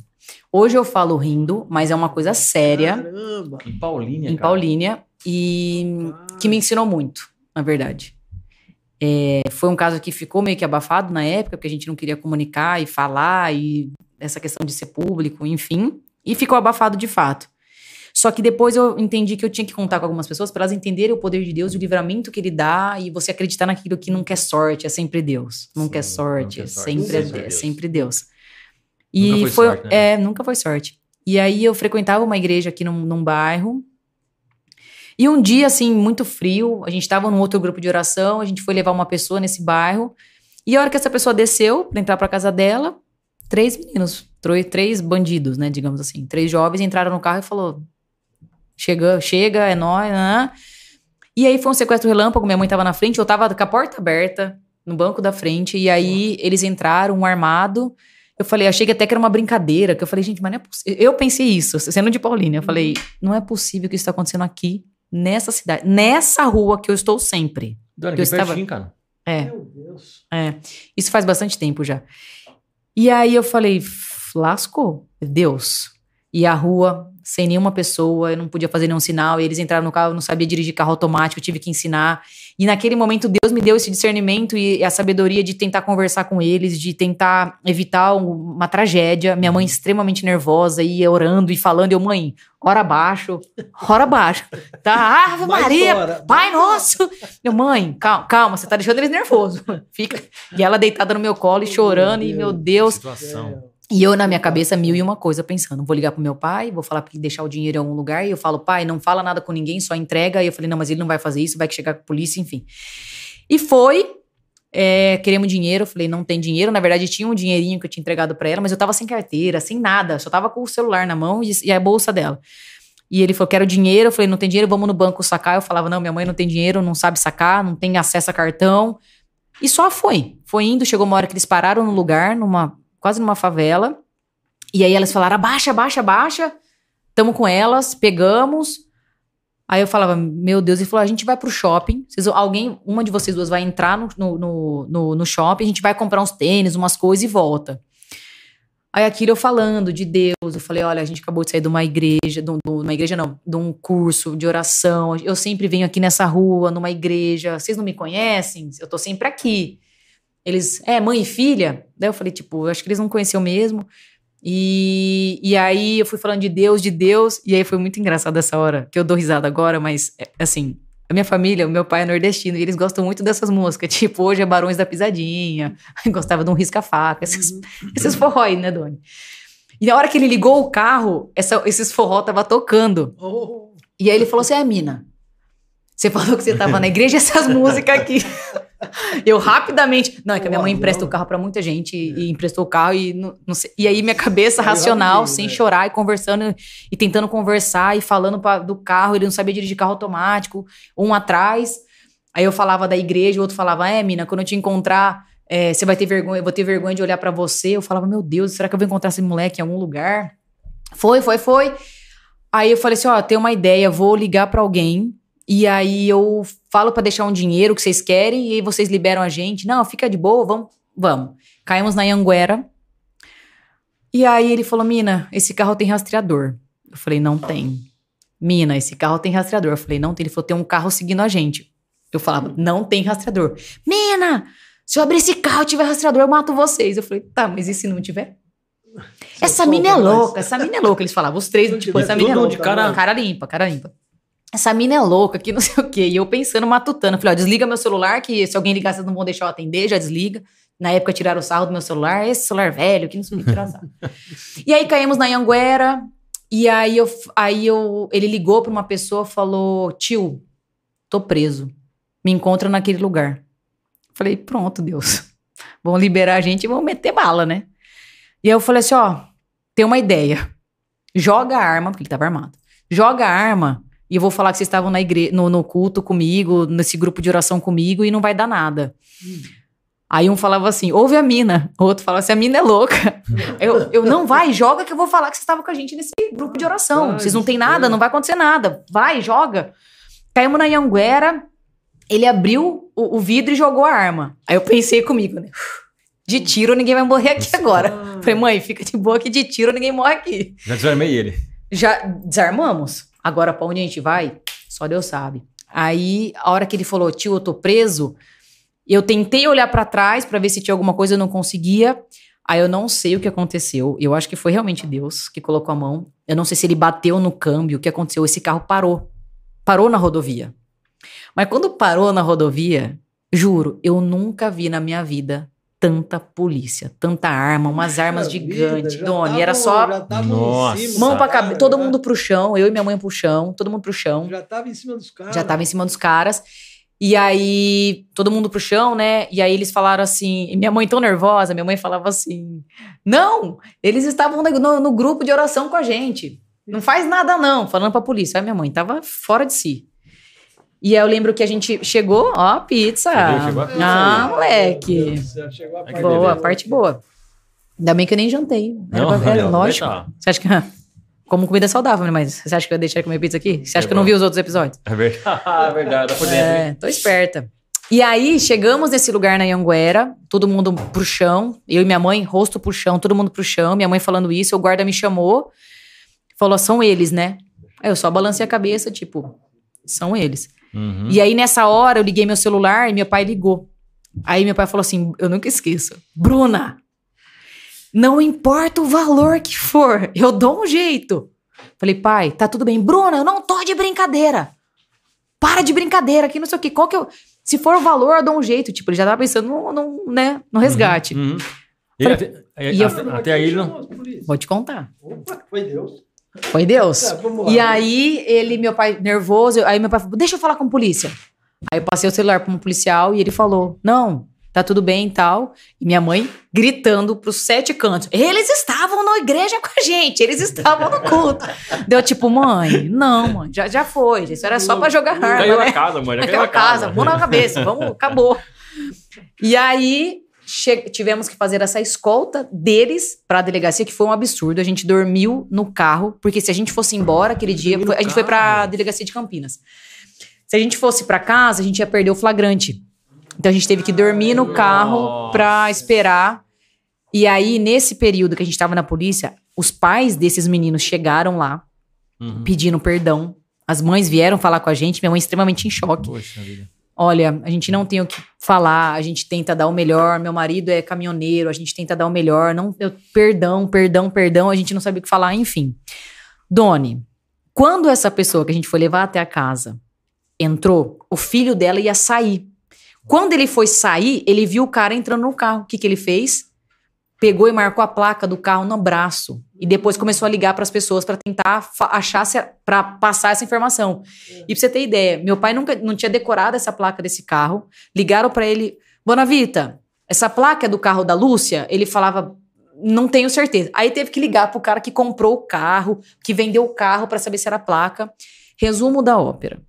Hoje eu falo rindo, mas é uma coisa séria. Caramba! Em Paulínia, Em cara. Paulínia. E ah. que me ensinou muito, na verdade. É, foi um caso que ficou meio que abafado na época, porque a gente não queria comunicar e falar, e essa questão de ser público, enfim e ficou abafado de fato. Só que depois eu entendi que eu tinha que contar com algumas pessoas para elas entenderem o poder de Deus, o livramento que ele dá e você acreditar naquilo que não quer sorte, é sempre Deus. Não Sim, quer sorte, não quer sorte. sempre, é, é sempre Deus. E nunca foi, foi sorte, né? é, nunca foi sorte. E aí eu frequentava uma igreja aqui num, num bairro. E um dia, assim, muito frio, a gente estava num outro grupo de oração, a gente foi levar uma pessoa nesse bairro. E a hora que essa pessoa desceu para entrar para casa dela, três meninos, três bandidos, né, digamos assim, três jovens entraram no carro e falou: "Chega, chega, é nós", né? E aí foi um sequestro relâmpago, minha mãe tava na frente, eu tava com a porta aberta, no banco da frente, e aí eles entraram, um armado. Eu falei, achei que até que era uma brincadeira, que eu falei, gente, mas não é possível. Eu pensei isso, sendo de Paulínia, eu falei, não é possível que isso está acontecendo aqui, nessa cidade, nessa rua que eu estou sempre. Dona, que, que estava... pertinho, cara. É. Meu Deus. É. Isso faz bastante tempo já. E aí eu falei, lascou, Deus. E a rua, sem nenhuma pessoa, eu não podia fazer nenhum sinal. E eles entraram no carro, eu não sabia dirigir carro automático, eu tive que ensinar. E naquele momento Deus me deu esse discernimento e a sabedoria de tentar conversar com eles, de tentar evitar uma tragédia. Minha mãe extremamente nervosa, ia orando e falando, eu, mãe, ora abaixo, ora abaixo. Tá, Ave Maria, Pai Nosso. Meu, mãe, calma, calma, você tá deixando eles nervosos. Fica. E ela deitada no meu colo e chorando, meu e meu Deus. Situação. E eu, na minha cabeça, mil e uma coisa pensando. Vou ligar pro meu pai, vou falar pra ele deixar o dinheiro em algum lugar. E eu falo, pai, não fala nada com ninguém, só entrega. E eu falei, não, mas ele não vai fazer isso, vai chegar com a polícia, enfim. E foi. É, queremos dinheiro. Eu falei, não tem dinheiro. Na verdade, tinha um dinheirinho que eu tinha entregado para ela, mas eu tava sem carteira, sem nada. Só tava com o celular na mão e, e a bolsa dela. E ele falou, quero dinheiro. Eu falei, não tem dinheiro, vamos no banco sacar. Eu falava, não, minha mãe não tem dinheiro, não sabe sacar, não tem acesso a cartão. E só foi. Foi indo, chegou uma hora que eles pararam no lugar, numa quase numa favela. E aí elas falaram: abaixa, abaixa, abaixa. Tamo com elas, pegamos. Aí eu falava, meu Deus, ele falou: a gente vai pro shopping. Vocês, alguém, uma de vocês duas vai entrar no, no, no, no shopping, a gente vai comprar uns tênis, umas coisas e volta. Aí aquilo eu falando de Deus, eu falei, olha, a gente acabou de sair de uma igreja, de, uma igreja não, de um curso de oração. Eu sempre venho aqui nessa rua, numa igreja. Vocês não me conhecem? Eu tô sempre aqui. Eles, é, mãe e filha? Daí eu falei, tipo, eu acho que eles não conheciam mesmo. E, e aí eu fui falando de Deus, de Deus, e aí foi muito engraçado essa hora, que eu dou risada agora, mas é, assim, a minha família, o meu pai é nordestino, e eles gostam muito dessas músicas, tipo, hoje é Barões da Pisadinha, gostava de um risca-faca, esses, uhum. esses forró aí, né, Doni? E na hora que ele ligou o carro, essa, esses forró tava tocando. Oh. E aí ele falou assim: é, mina, você falou que você tava na igreja, essas músicas aqui. Eu rapidamente. Não, é que a minha mãe empresta o carro para muita gente e, emprestou o carro e não, não sei, E aí minha cabeça racional, sem né? chorar e conversando e tentando conversar e falando pra, do carro, ele não sabia dirigir carro automático, um atrás. Aí eu falava da igreja, o outro falava: "É, mina, quando eu te encontrar, é, você vai ter vergonha, eu vou ter vergonha de olhar para você". Eu falava: "Meu Deus, será que eu vou encontrar esse moleque em algum lugar?". Foi, foi, foi. Aí eu falei assim: "Ó, tem uma ideia, vou ligar para alguém e aí eu falo para deixar um dinheiro que vocês querem e vocês liberam a gente. Não, fica de boa, vamos. Vamos. Caímos na Anguera. E aí ele falou: Mina, esse carro tem rastreador. Eu falei: Não tem. Mina, esse carro tem rastreador. Eu falei: Não tem. Ele falou: Tem um carro seguindo a gente. Eu falava: Não tem rastreador. Mina, se eu abrir esse carro e tiver rastreador, eu mato vocês. Eu falei: Tá, mas e se não tiver? essa mina é louca, essa mina é louca. Eles falavam, os três, tipo, essa mina é louca. Cara, cara limpa, cara limpa essa mina é louca, que não sei o quê. E eu pensando, matutando, falei, ó, desliga meu celular, que se alguém ligar, vocês não vão deixar eu atender, já desliga. Na época tiraram o sarro do meu celular, esse celular velho, que não sei o que tirar sarro. e aí caímos na Anguera, e aí, eu, aí eu, ele ligou pra uma pessoa falou, tio, tô preso, me encontra naquele lugar. Falei, pronto, Deus, vão liberar a gente e vão meter bala, né? E aí eu falei assim, ó, tem uma ideia, joga a arma, porque ele tava armado, joga a arma e eu vou falar que vocês estavam na igre no, no, culto comigo, nesse grupo de oração comigo, e não vai dar nada. Hum. Aí um falava assim, ouve a mina. O outro falava assim, a mina é louca. eu, eu, não, vai, joga que eu vou falar que vocês estavam com a gente nesse grupo de oração. Vai, vocês não tem nada, não vai acontecer nada. Vai, joga. Caímos na Yanguera, ele abriu o, o, vidro e jogou a arma. Aí eu pensei comigo, né? De tiro ninguém vai morrer aqui Nossa. agora. Falei, mãe, fica de boa que de tiro ninguém morre aqui. Já desarmei ele. Já desarmamos. Agora, pra onde a gente vai, só Deus sabe. Aí, a hora que ele falou, tio, eu tô preso, eu tentei olhar para trás para ver se tinha alguma coisa, eu não conseguia. Aí eu não sei o que aconteceu. Eu acho que foi realmente Deus que colocou a mão. Eu não sei se ele bateu no câmbio, o que aconteceu. Esse carro parou. Parou na rodovia. Mas quando parou na rodovia, juro, eu nunca vi na minha vida tanta polícia, tanta arma, umas armas gigantes. Doni, era só Nossa. mão pra cabeça, todo mundo pro chão, eu e minha mãe pro chão, todo mundo pro chão. Já tava em cima dos caras. Já tava em cima dos caras. E aí, todo mundo pro chão, né? E aí eles falaram assim, minha mãe tão nervosa, minha mãe falava assim: Não, eles estavam no, no grupo de oração com a gente. Não faz nada, não, falando pra polícia. Aí minha mãe tava fora de si. E aí eu lembro que a gente chegou, ó, pizza. Chegou a pizza ah, aí. moleque. Chegou a que parte Boa, beleza. parte boa. Ainda bem que eu nem jantei. Era, Não, pra- era não, lógico. tá. Você acha que. Como comida saudável, né? Mas você acha que eu ia deixar de comer pizza aqui? Você acha É que eu não bom. vi os outros episódios? É verdade, é verdade, tá por dentro. hein? É, tô esperta. E aí, chegamos nesse lugar na Anhanguera, todo mundo pro chão, eu e minha mãe, rosto pro chão, todo mundo pro chão, minha mãe falando isso, o guarda me chamou, falou, são eles, né? Aí eu só balancei a cabeça, tipo, são eles. Uhum. E aí, nessa hora, eu liguei meu celular e meu pai ligou. Aí meu pai falou assim, eu nunca esqueço, Bruna, não importa o valor que for, eu dou um jeito. Falei, pai, tá tudo bem. Bruna, eu não tô de brincadeira. Para de brincadeira aqui, não sei o quê. Qual que eu... Se for o valor, eu dou um jeito. Tipo, ele já tava pensando no, no, né, no resgate. Uhum. E Falei- até, aí- e eu- até, até aí ele não. Vou te contar. Opa, foi Deus. Foi Deus. Tá, lá. E aí, ele, meu pai, nervoso, aí meu pai falou, deixa eu falar com a polícia. Aí eu passei o celular para um policial e ele falou, não, tá tudo bem e tal. E minha mãe gritando pros sete cantos, eles estavam na igreja com a gente, eles estavam no culto. Deu tipo, mãe, não, mãe, já, já foi, isso era só para jogar arma, Caiu né? a casa, mãe. Já caiu a casa, casa. mão na cabeça, vamos, acabou. E aí che- tivemos que fazer essa escolta deles para a delegacia, que foi um absurdo. A gente dormiu no carro, porque se a gente fosse embora aquele dia, foi- a gente foi para a delegacia de Campinas. Se a gente fosse para casa, a gente ia perder o flagrante. Então a gente teve que dormir no carro para esperar. E aí, nesse período que a gente estava na polícia, os pais desses meninos chegaram lá Uhum. pedindo perdão. As mães vieram falar com a gente, minha mãe extremamente em choque. Poxa vida. Olha, a gente não tem o que falar, a gente tenta dar o melhor. Meu marido é caminhoneiro, a gente tenta dar o melhor. Não, eu- perdão, perdão, perdão, a gente não sabe o que falar, enfim. Doni, quando essa pessoa que a gente foi levar até a casa entrou, o filho dela ia sair. Quando ele foi sair, ele viu o cara entrando no carro. O que, que ele fez? Pegou e marcou a placa do carro no braço. E depois começou a ligar para as pessoas para tentar achar, para passar essa informação. E pra você ter ideia, meu pai nunca não tinha decorado essa placa desse carro. Ligaram pra ele, Bonavita, essa placa é do carro da Lúcia? Ele falava, não tenho certeza. Aí teve que ligar pro cara que comprou o carro, que vendeu o carro pra saber se era placa. Resumo da ópera.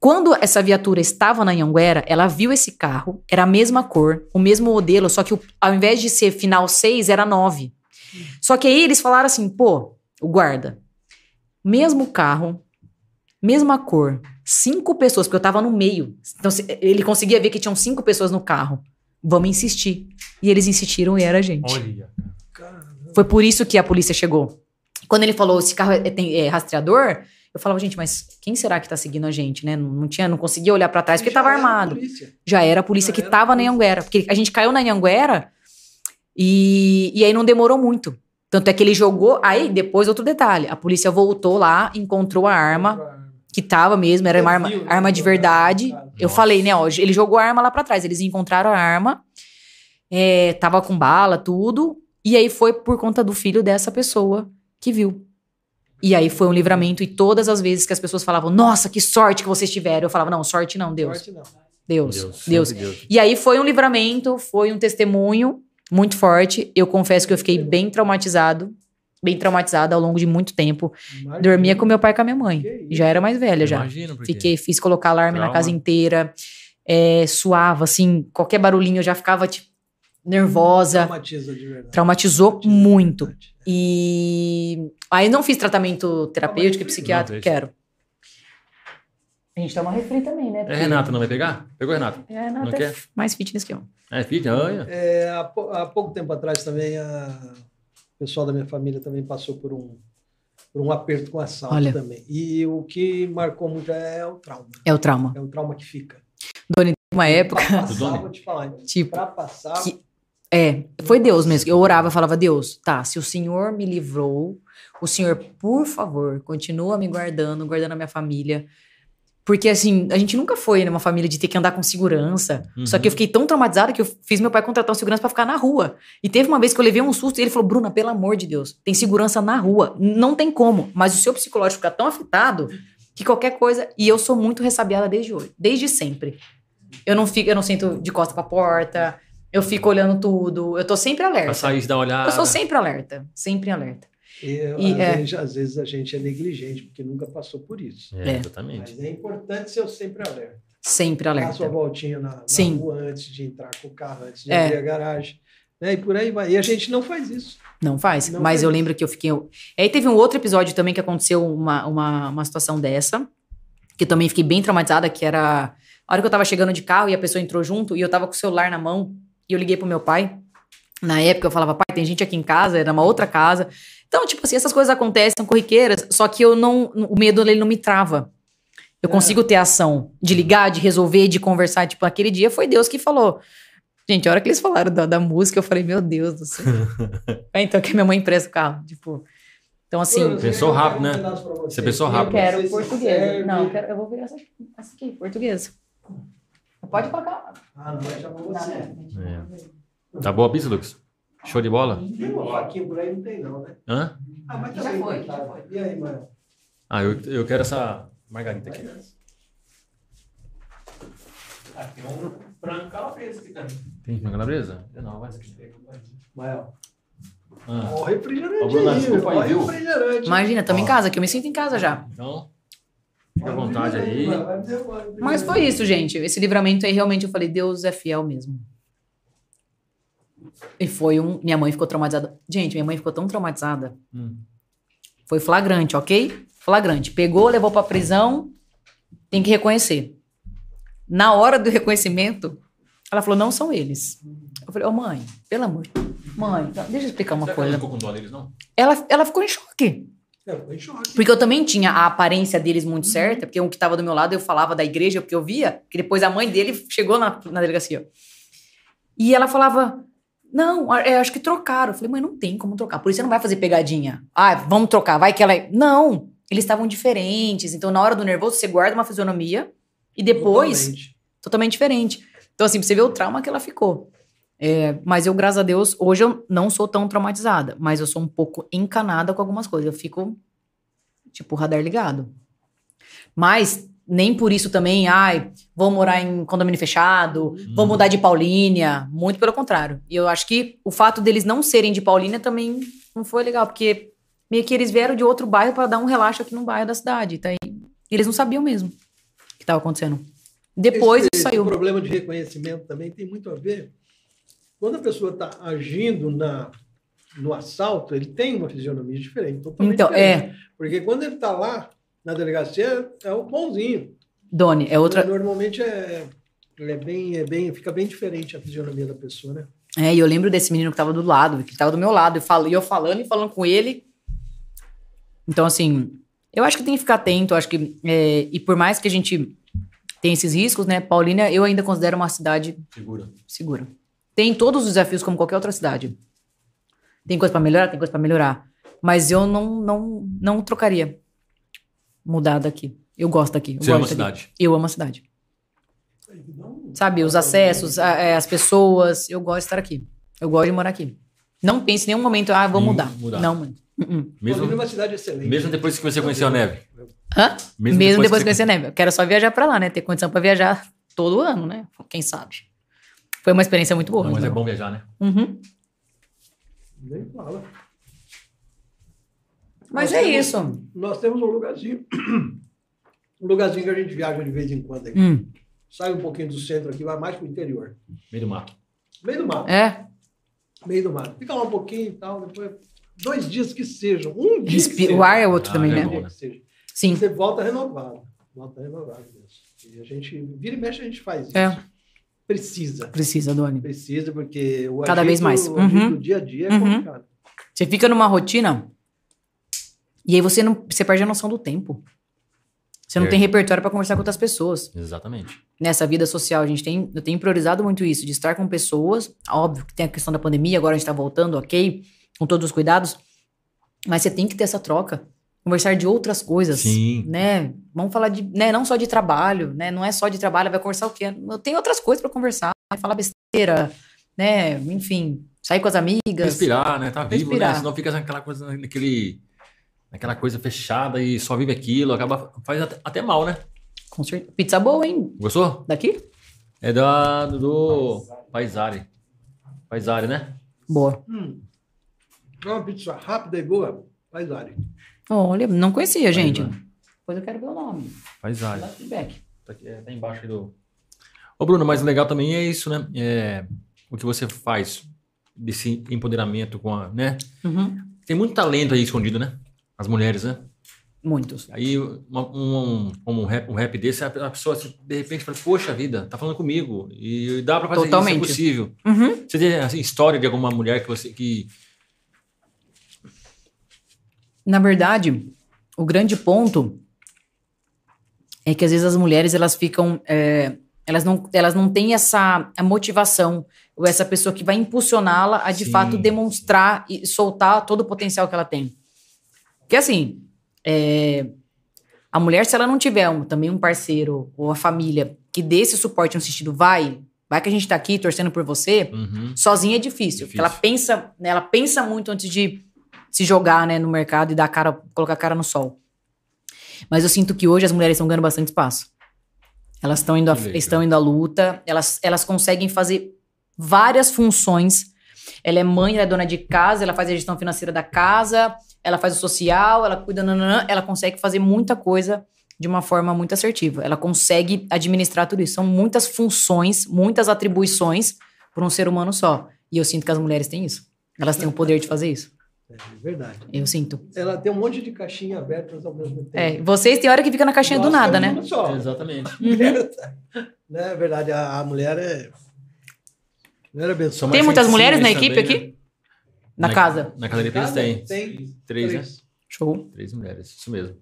Quando essa viatura estava na Anhanguera, ela viu esse carro, era a mesma cor, o mesmo modelo, só que ao invés de ser final 6, era 9. Só que aí eles falaram assim, pô, o guarda, mesmo carro, mesma cor, cinco pessoas, porque eu tava no meio. Então ele conseguia ver que tinham cinco pessoas no carro. Vamos insistir. E eles insistiram e era a gente. Olha. Foi por isso que a polícia chegou. Quando ele falou, esse carro é, tem- é rastreador, eu falava, gente, mas quem será que tá seguindo a gente, né? Não, não tinha, não conseguia olhar pra trás porque Já tava armado. polícia. Já era a polícia Já que era tava na polícia. Anhanguera. Porque a gente caiu na Anhanguera e, e aí não demorou muito. Tanto é que ele jogou. Aí, depois, outro detalhe: a polícia voltou lá, encontrou a arma, que tava mesmo, era uma arma, né? arma de verdade. Eu falei, né, ó, ele jogou a arma lá pra trás. Eles encontraram a arma, é, tava com bala, tudo. E aí foi por conta do filho dessa pessoa que viu. E aí foi um livramento. E todas as vezes que as pessoas falavam, nossa, que sorte que vocês tiveram, eu falava, não, sorte não, Deus. Sorte não. Deus, Deus. Deus. Deus. E aí foi um livramento, foi um testemunho muito forte. Eu confesso que eu fiquei bem traumatizado, bem traumatizada ao longo de muito tempo. Imagina. Dormia com meu pai e com a minha mãe. Já era mais velha já. Imagino, porque... Fiquei, fiz colocar alarme na Trauma. casa inteira, é, suava, assim, qualquer barulhinho eu já ficava, tipo, nervosa. Traumatiza de verdade. Traumatizou Traumatiza de muito. verdade. E aí não fiz tratamento terapêutico e psiquiátrico, quero. A gente toma refri também, né? É, Renata, não vai pegar? Pegou, Renata? É, Renata Não é quer? mais fitness que eu. É, filha, olha. É, há, há pouco tempo atrás também a- o pessoal da minha família também passou por um, por um aperto com assalto Olha. também. E o que marcou muito é o trauma. É o trauma. É o trauma que fica. Doni, uma época, Pra passar, Doni? vou te falar. tipo, Pra passar, que É, foi Deus mesmo. Eu orava, falava, Deus, tá, se o Senhor me livrou, o Senhor, por favor, continua me guardando, guardando a minha família. Porque, assim, a gente nunca foi numa família de ter que andar com segurança. Uhum. Só que eu fiquei tão traumatizada que eu fiz meu pai contratar um segurança para ficar na rua. E teve uma vez que eu levei um susto e ele falou: Bruna, pelo amor de Deus, tem segurança na rua. Não tem como. Mas o seu psicológico fica tão afetado que qualquer coisa. E eu sou muito ressabiada desde hoje, desde sempre. Eu não fico, eu não sinto de costa pra porta, eu fico olhando tudo. Eu tô sempre alerta. Pra sair uma olhada. Eu sou sempre alerta, sempre alerta. E, e às, é... vezes, às, vezes, a gente é negligente, porque nunca passou por isso. É, exatamente. Mas é importante ser sempre alerta. Sempre alerta. Dar sua voltinha na, na Sim. rua antes de entrar com o carro, antes de é. abrir a garagem. Né? E por aí vai. E a gente não faz isso. Não faz. Não mas faz eu isso. lembro que eu fiquei. Aí teve um outro episódio também que aconteceu uma, uma, uma situação dessa, que também fiquei bem traumatizada, que era a hora que eu tava chegando de carro e a pessoa entrou junto e eu tava com o celular na mão e eu liguei pro meu pai. Na época eu falava, pai, tem gente aqui em casa, era uma outra casa. Então, tipo assim, essas coisas acontecem, são corriqueiras, só que eu não. O medo ele não me trava. Eu é. consigo ter ação de ligar, de resolver, de conversar. Tipo, aquele dia foi Deus que falou. Gente, a hora que eles falaram da, da música, eu falei, meu Deus do céu. é, então que minha mãe empresta o carro. Tipo. Então, assim. Pensou rápido, né? Você pensou rápido. Eu quero português. Não, eu, quero, eu vou ver essa, essa aqui, português. Pode colocar. Ah, não, já vou você. É. Tá boa a pista, Lucas? Show de bola? Tem uma faquinha por aí, não tem não, né? Hã? Ah, mas já foi, já foi. E aí, mano? Ah, eu, eu quero essa margarita aqui. Ah, tem um frango calabresa aqui também. Tem frango calabresa? Eu não, vai aqui. Mael. Ah. Ó, refrigerante. Ó, Bruna, desculpa aí, viu? Imagina, estamos em casa, que eu me sinto em casa já. Então, fica à vontade aí. Mas foi isso, gente. Esse livramento aí, realmente, eu falei, Deus é fiel mesmo. E foi um. Minha mãe ficou traumatizada. Gente, minha mãe ficou tão traumatizada. Hum. Foi flagrante, ok? Flagrante. Pegou, levou pra prisão. Tem que reconhecer. Na hora do reconhecimento, ela falou: não são eles. Eu falei: Ô, oh, mãe, pelo amor. Mãe, deixa eu explicar uma Você coisa. Ela ficou com dó deles, não? Ela, ela ficou em choque. ficou em choque. Porque eu também tinha a aparência deles muito uhum. certa, porque um que estava do meu lado eu falava da igreja, porque eu via, que depois a mãe dele chegou na, na delegacia. E ela falava: não, eu é, acho que trocaram. Eu falei, mãe, não tem como trocar. Por isso você não vai fazer pegadinha. Ah, vamos trocar, vai que ela. É- não, eles estavam diferentes. Então, na hora do nervoso, você guarda uma fisionomia e depois. Totalmente, totalmente diferente. Então, assim, pra você ver o trauma que ela ficou. É, mas eu, graças a Deus, hoje eu não sou tão traumatizada, mas eu sou um pouco encanada com algumas coisas. Eu fico, tipo, radar ligado. Mas nem por isso também, ai, vou morar em condomínio fechado, hum. vou mudar de Paulínia. Muito pelo contrário. E eu acho que o fato deles não serem de Paulínia também não foi legal, porque meio que eles vieram de outro bairro para dar um relaxo aqui no bairro da cidade. Tá? E eles não sabiam mesmo o que estava acontecendo. Depois esse, saiu. O problema de reconhecimento também tem muito a ver. Quando a pessoa está agindo na, no assalto, ele tem uma fisionomia diferente. Então, diferente. é. Porque quando ele está lá, na delegacia é o bonzinho. Doni, é outra. Normalmente é, é, bem, é bem, fica bem diferente a fisionomia da pessoa, né? É, e eu lembro desse menino que estava do lado, que estava do meu lado, e, falo, e eu falando e falando com ele. Então, assim, eu acho que tem que ficar atento, acho que. É, e por mais que a gente tenha esses riscos, né? Paulínia, eu ainda considero uma cidade segura. Segura. Tem todos os desafios como qualquer outra cidade. Tem coisa para melhorar, tem coisa para melhorar. Mas eu não, não, não trocaria mudar daqui. Eu gosto daqui. Eu Você ama a cidade? Eu amo a cidade. Sabe, os acessos, é, as pessoas. Eu gosto de estar aqui. Eu gosto de morar aqui. Não pense em nenhum momento, ah, vou mudar. mudar. Não, mano. Uh -uh. Mesmo, uma cidade excelente. Mesmo depois que você conheceu a neve. Hã? Mesmo, mesmo depois, depois que conhecer a neve. Eu quero só viajar para lá, né? Ter condição para viajar todo ano, né? Quem sabe. Foi uma experiência muito boa. Não, mas é bom viajar, né? Uhum. Nem fala. Mas nós é temos, isso. Nós temos um lugarzinho, um lugarzinho que a gente viaja de vez em quando aqui. Hum. Sai um pouquinho do centro aqui, vai mais para o interior. Meio do mato. Meio do mato. É? Meio do mato. Fica lá um pouquinho e tal, depois dois dias que sejam. Um dia. Respi o ar é outro ah, também, é né? Bom, seja. Sim. Você volta renovado. Volta renovado mesmo. E a gente, vira e mexe, a gente faz isso. É. Precisa. Precisa, Doni. Precisa, porque o Cada vez mais. O uhum. dia a dia é uhum. complicado. Você fica numa rotina e aí você não você perde a noção do tempo. Você não tem repertório para conversar com outras pessoas. Exatamente. nessa vida social. A gente tem, eu tenho priorizado muito isso, de estar com pessoas. Óbvio que tem a questão da pandemia, agora a gente tá voltando, ok, com todos os cuidados. Mas você tem que ter essa troca. Conversar de outras coisas, Sim. né? Vamos falar de, né, não só de trabalho, né? Não é só de trabalho, vai conversar o quê? Tem outras coisas para conversar, falar besteira, né? Enfim, sair com as amigas. Respirar, né? Tá vivo, né? Respirar. né? Senão fica naquela coisa, naquele, naquela coisa fechada e só vive aquilo, acaba faz até, até mal, né? Com certeza. Pizza boa, hein? Gostou? Daqui? É da, do Paisari. Paisari, né? Boa. Hum. Uma pizza rápida e boa. Paisari. Olha, não conhecia, gente. Depois eu quero ver o nome. Paisari. feedback. Tá, aqui, é, tá embaixo aí do... Ô, Bruno, mas o legal também é isso, né? É, o que você faz desse empoderamento com a, né? Uhum. Tem muito talento aí escondido, né? As mulheres, né? Muitos. Aí, uma, um, um, rap, um rap desse, a pessoa de repente fala, poxa vida, tá falando comigo. E dá pra fazer Totalmente. isso, é possível. Uhum. Você tem assim, história de alguma mulher que você... que Na verdade, o grande ponto é que às vezes as mulheres, elas ficam... É, elas, não, elas não têm essa motivação ou essa pessoa que vai impulsioná-la a, de Sim. fato, demonstrar e soltar todo o potencial que ela tem. Porque, assim é, a mulher, se ela não tiver um, também um parceiro ou a família que dê esse suporte no sentido, vai, vai que a gente tá aqui torcendo por você, uhum. sozinha é difícil. difícil. ela pensa, né, ela pensa muito antes de se jogar né, no mercado e dar cara, colocar a cara no sol. Mas eu sinto que hoje as mulheres estão ganhando bastante espaço. Elas estão indo, a, estão indo à luta, elas, elas conseguem fazer várias funções. Ela é mãe, ela é dona de casa, ela faz a gestão financeira da casa, ela faz o social, ela cuida, nananã, ela consegue fazer muita coisa de uma forma muito assertiva. Ela consegue administrar tudo isso. São muitas funções, muitas atribuições para um ser humano só. E eu sinto que as mulheres têm isso. Elas têm o poder de fazer isso. É verdade. Eu sinto. Ela tem um monte de caixinha abertas ao mesmo tempo. É, vocês têm hora que fica na caixinha Nossa, do nada, né? Só. Exatamente. Uhum. É verdade, a, a mulher é. Mulher é Tem muitas mulheres na equipe também, aqui? Né? Na, na casa? Na casa de eles tem. Tem. Três, três, né? Show. Três mulheres, isso mesmo.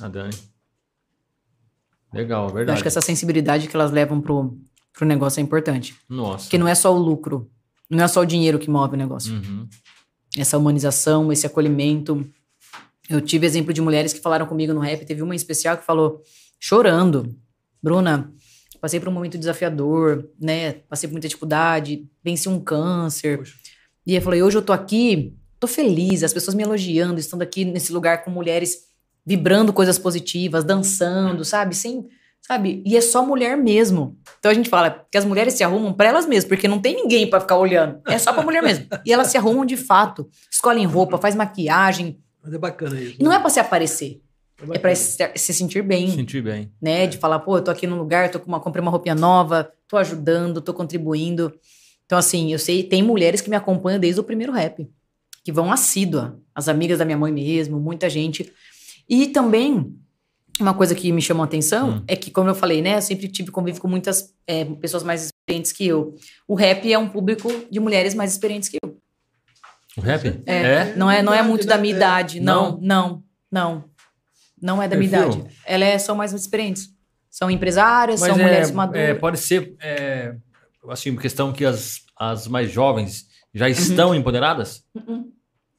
A Dani. Legal, verdade. Eu acho que essa sensibilidade que elas levam pro, pro negócio é importante. Nossa. Porque não é só o lucro. Não é só o dinheiro que move o negócio. Uhum. Essa humanização, esse acolhimento. Eu tive exemplo de mulheres que falaram comigo no rap. Teve uma em especial que falou, chorando. Bruna, passei por um momento desafiador, né? Passei por muita dificuldade, venci um câncer. Poxa. E eu falei, hoje eu tô aqui, tô feliz, as pessoas me elogiando, estando aqui nesse lugar com mulheres vibrando coisas positivas, dançando, sabe? Sem, sabe? E é só mulher mesmo. Então a gente fala que as mulheres se arrumam para elas mesmas, porque não tem ninguém para ficar olhando. É só pra mulher mesmo. E elas se arrumam de fato, escolhem roupa, faz maquiagem. Mas é bacana isso. Né? Não é para se aparecer. É para se, se, sentir bem. Sentir bem. Né? É. De falar, pô, eu tô aqui num lugar, tô com uma, comprei uma roupinha nova, tô ajudando, tô contribuindo. Então, assim, eu sei, tem mulheres que me acompanham desde o primeiro rap, que vão assídua. As amigas da minha mãe mesmo, muita gente. E também, uma coisa que me chamou a atenção hum. é que, como eu falei, né, eu sempre tive convívio com muitas é, pessoas mais experientes que eu. O rap é um público de mulheres mais experientes que eu. O rap? É. é? Não é, não é muito da minha idade. Não, não, não. Não é da minha idade. Elas é, são mais experientes. São empresárias, Mas são é, mulheres maduras. É, pode ser, é, assim, questão que as, as mais jovens já uhum. estão uhum. empoderadas? Uhum.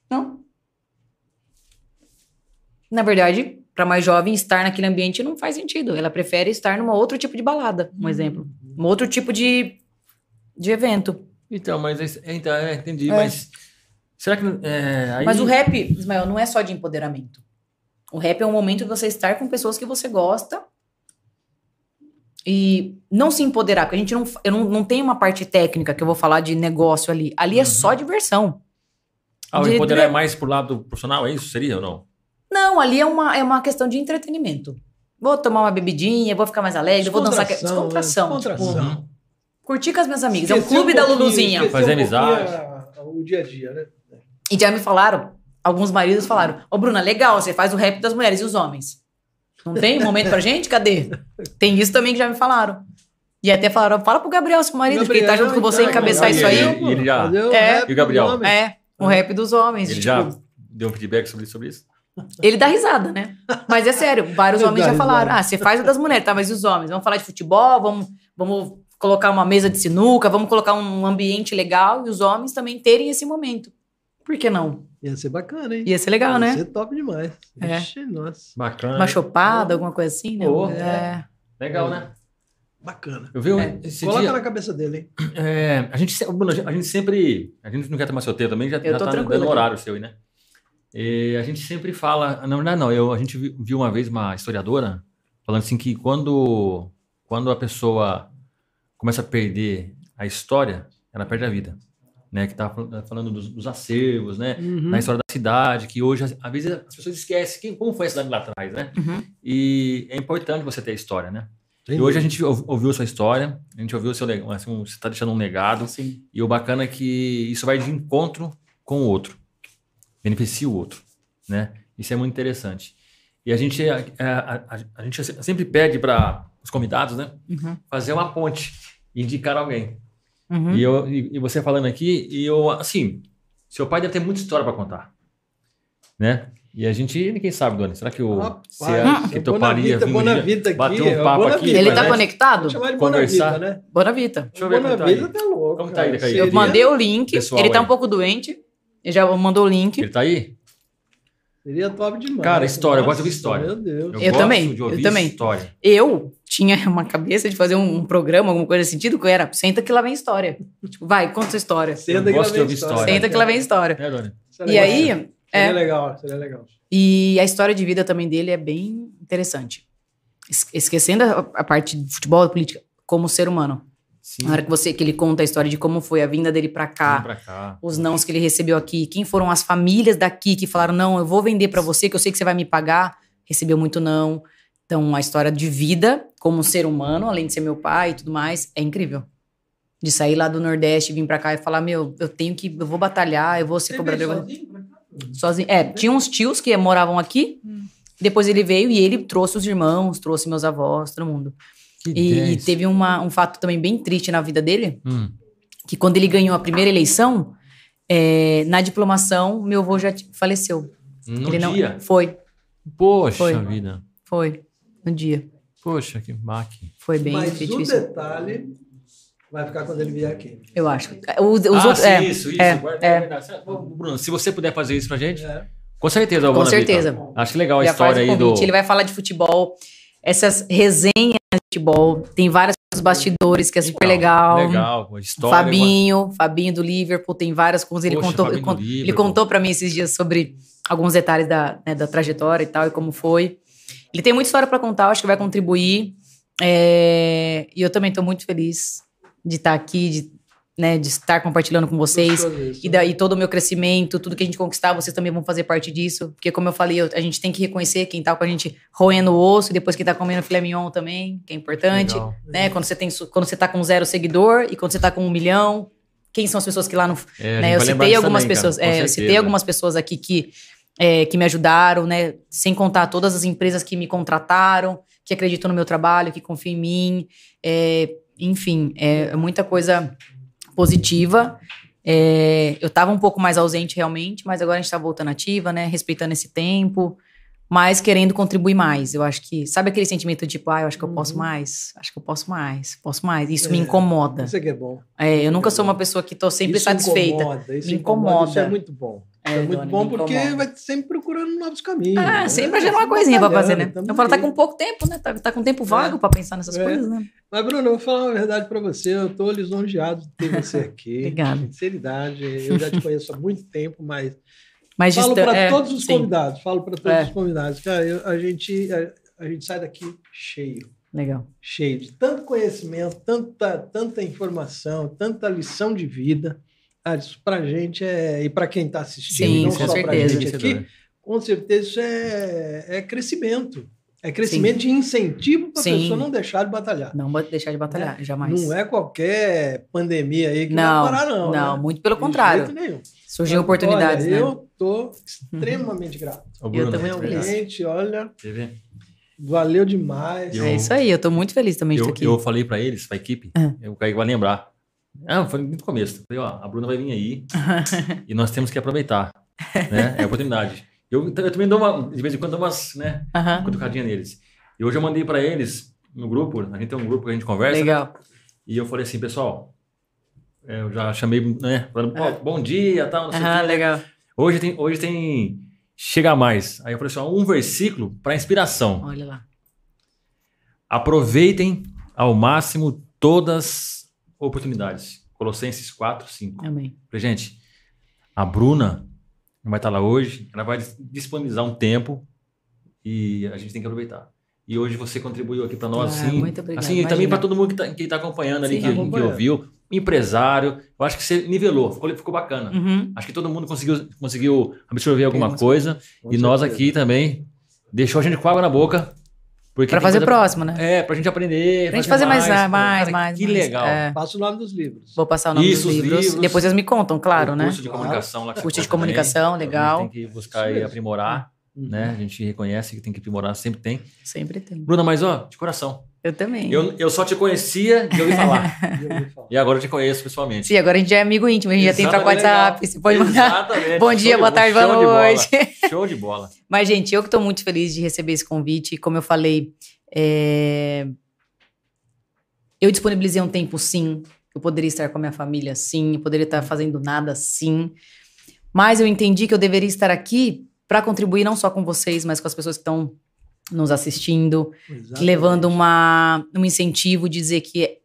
Não. Na verdade, para mais jovem, estar naquele ambiente não faz sentido. Ela prefere estar num outro tipo de balada, um uhum. exemplo. Um outro tipo de, de evento. Então, mas então, é, entendi, mas será que. É, aí... Mas o rap, Ismael, não é só de empoderamento. O rap é um momento de você estar com pessoas que você gosta e não se empoderar, porque a gente não, eu não, não tem uma parte técnica que eu vou falar de negócio ali. Ali é só uhum. diversão. Ah, o de, empoderar de... é mais pro lado profissional, é isso? Seria ou não? Não, ali é uma, é uma questão de entretenimento. Vou tomar uma bebidinha, vou ficar mais alegre, vou dançar. Descontração. Né? Descontração. Tipo, curtir com as minhas amigas. é o clube um da Luluzinha. Fazer um amizade. O dia a dia, né? E já me falaram, alguns maridos falaram: Ô, Bruna, legal, você faz o rap das mulheres e os homens. Não tem momento pra gente? Cadê? Tem isso também que já me falaram. E até falaram: fala pro Gabriel, seu marido, Gabriel, que ele tá junto com você, então, encabeçar isso aí. E ele já. É, e o Gabriel? É, o rap dos homens. Ele tipo, já deu um feedback sobre, sobre isso? Ele dá risada, né? Mas é sério, vários homens já falaram: ah, você faz o das mulheres, tá? Mas e os homens? Vamos falar de futebol, vamos, vamos colocar uma mesa de sinuca, vamos colocar um ambiente legal e os homens também terem esse momento. Por que não? Ia ser bacana, hein? Ia ser legal, Ia né? Ia ser top demais. É. Ixi, nossa. Bacana. Uma chopada, alguma coisa assim, né? Oh, é. Legal, né? Bacana. Eu vi é. esse Coloca dia, na cabeça dele, hein? É, a, gente, a gente sempre. A gente não quer tomar seu tempo também, já, já tá dando horário seu aí, né? E a gente sempre fala. Na verdade, não. Eu, a gente viu uma vez uma historiadora falando assim que quando, quando a pessoa começa a perder a história, ela perde a vida. Né, que estava falando dos, dos, acervos, né, uhum. na história da cidade, que hoje, às vezes, as pessoas esquecem quem, como foi a cidade lá atrás, né? Uhum. E é importante você ter a história, né? Sim. E hoje a gente ouviu a sua história, a gente ouviu o seu assim, você está deixando um legado. Sim. E o bacana é que isso vai de encontro com o outro, beneficia o outro, né? Isso é muito interessante. E a gente, a, a, a, a gente sempre pede para os convidados, né, uhum. fazer uma ponte, indicar alguém. Uhum. E, eu, e, e, você falando aqui, e eu, assim, seu pai deve ter muita história para contar, né? E a gente, ninguém sabe, Doni. Será que o Rapaz, que toparia vir Bonavita bater um papo aqui? Ele tá conectado? De Conversar? Bonavita, né? Bonavita. Deixa eu ver como tá aí. tá louco. Como tá aí? Eu mandei o link. Pessoal ele tá aí. um pouco doente. Ele já mandou o link. Ele tá aí? Seria top demais. Cara, história. Nossa, eu gosto de ouvir história. Meu Deus. Eu, eu também. eu também. história. Eu tinha uma cabeça de fazer um, programa, alguma coisa nesse sentido, que era senta que lá vem história. Tipo, vai, conta sua história. Senta que lá vem história. Senta que lá vem história. É, Dona. E aí... Seria é, legal, seria legal. E a história de vida também dele é bem interessante. Esquecendo a, a parte de futebol e política, como ser humano. Sim. Na hora que, você, que ele conta a história de como foi a vinda dele para cá, pra cá, os nãos que ele recebeu aqui, quem foram as famílias daqui que falaram: não, eu vou vender para você, que eu sei que você vai me pagar. Recebeu muito não. Então, a história de vida como ser humano, além de ser meu pai e tudo mais, é incrível. De sair lá do Nordeste, vir para cá e falar: meu, eu tenho que, eu vou batalhar, eu vou ser cobrador. Sozinho? sozinho? É, tinha uns tios que moravam aqui. Hum. Depois ele veio e ele trouxe os irmãos, trouxe meus avós, todo mundo. E, e, teve uma, um fato também bem triste na vida dele, hum. que quando ele ganhou a primeira eleição, é, na diplomação, meu avô já faleceu. No ele dia? Não, foi. Poxa foi. vida. Foi, no dia. Poxa, que baque. Foi bem Mas difícil. Mas o detalhe vai ficar quando ele vier aqui. Eu acho. Os, os ah, outros, sim, é, isso, isso. É, é. Bruno, se você puder fazer isso pra gente... É. Com certeza, Com certeza. Acho legal a Já história aí do... Ele vai falar de futebol, essas resenhas futebol, tem várias bastidores que é super legal. Legal, história. Fabinho, Fabinho do Liverpool, tem várias coisas. Ele contou, ele, ele contou para mim esses dias sobre alguns detalhes da, né, da trajetória e tal, e como foi. Ele tem muita história para contar, acho que vai contribuir. É, e eu também estou muito feliz de estar aqui, de né, de estar compartilhando com vocês e daí todo o meu crescimento, tudo que a gente conquistar, vocês também vão fazer parte disso, porque como eu falei, eu, a gente tem que reconhecer quem tá com a gente roendo o osso e depois quem tá comendo filé mignon também, que é importante, Legal. né? Quando você tem quando você tá com zero seguidor e quando você tá com um milhão, quem são as pessoas que lá no, é, né, eu citei algumas também, pessoas, é, eu citei algumas pessoas aqui que é, que me ajudaram, né? Sem contar todas as empresas que me contrataram, que acreditam no meu trabalho, que confiam em mim. É, enfim, é muita coisa positiva. É, eu estava um pouco mais ausente realmente, mas agora a gente está voltando ativa, né? Respeitando esse tempo, mas querendo contribuir mais. Eu acho que, sabe aquele sentimento de tipo, ah, eu acho que eu uhum. posso mais, acho que eu posso mais, posso mais. Isso é, me incomoda. Isso é que é bom. É, eu nunca sou uma pessoa que estou sempre isso satisfeita. Incomoda, isso me incomoda. incomoda. Isso é muito bom. É, é muito bom porque vai sempre procurando novos caminhos. Ah, né? sempre achando uma coisinha para fazer, né? Eu falo, tá com pouco tempo, né? Tá, tá com tempo vago é. para pensar nessas é. coisas, né? Mas, Bruno, eu vou falar uma verdade para você. Eu tô lisonjeado de ter você aqui. Obrigada. Sinceridade. Eu já te conheço há muito tempo, mas. mas falo para é, todos os sim. convidados. Falo para todos é. os convidados. Cara, eu, a, gente, a, a gente sai daqui cheio. Legal. Cheio de tanto conhecimento, tanta, tanta informação, tanta lição de vida. Ah, isso para a gente é. E para quem está assistindo, Sim, não só para a gente aqui, com certeza isso é, é crescimento. É crescimento Sim. de incentivo para a pessoa não deixar de batalhar. Não deixar de batalhar, é. jamais. Não é qualquer pandemia aí que não, vai parar, não. Não, né? muito pelo de contrário. Surgiu então, oportunidades, olha, né? Eu estou extremamente grato. eu também Realmente, olha. Valeu demais. Eu, é isso aí, eu estou muito feliz também de estar aqui. Eu falei para eles, para a equipe, uhum. eu vai lembrar. Ah, foi muito começo. Falei, ó, a Bruna vai vir aí e nós temos que aproveitar, né? É a oportunidade. Eu, eu também dou uma, de vez em quando, dou umas, né, uhum. cutucadinha neles. E hoje eu mandei para eles no grupo, a gente tem um grupo que a gente conversa. Legal. E eu falei assim, pessoal, é, eu já chamei, né, falando, uhum. bom dia, tal, não sei uhum, legal. Hoje tem, hoje tem chega mais. Aí eu falei assim, um versículo para inspiração. Olha lá. Aproveitem ao máximo todas as oportunidades. Colossenses 4, 5. Amém. Gente, a Bruna vai estar lá hoje, ela vai disponibilizar um tempo e a gente tem que aproveitar. E hoje você contribuiu aqui para nós, ah, sim. Muito obrigado. Assim, também para todo mundo que está tá acompanhando ali, sim, que, que, ouviu, empresário. Eu acho que você nivelou, ficou, ficou bacana. Uhum. Acho que todo mundo conseguiu, conseguiu absorver alguma coisa. e certeza. nós aqui também deixou a gente com água na boca. Para fazer o próximo, né? É, para a gente aprender. Pra gente fazer mais, mais, mais. Cara, mais que mais. legal. É. Passa o nome dos livros. Vou passar o nome Isso, dos livros. livros. Depois eles me contam, claro, o né? Curso de comunicação. Lá curso de comunicação, também. legal. Então, a gente tem que buscar e aprimorar. Uhum. Né? A gente reconhece que tem que aprimorar, sempre tem. Sempre tem. Bruna, mas ó, de coração. Eu também. Eu, eu só te conhecia de ouvir falar. e agora eu te conheço pessoalmente. Sim, agora a gente já é amigo íntimo, a gente Exatamente, já tem troca WhatsApp. Você pode mandar. Exatamente. Bom dia, boa tarde, boa noite. Show de bola. Mas, gente, eu que estou muito feliz de receber esse convite. Como eu falei, é... eu disponibilizei um tempo, sim. Eu poderia estar com a minha família, sim. Eu poderia estar fazendo nada, sim. Mas eu entendi que eu deveria estar aqui para contribuir não só com vocês, mas com as pessoas que estão nos assistindo, Exatamente. levando uma, um incentivo de dizer que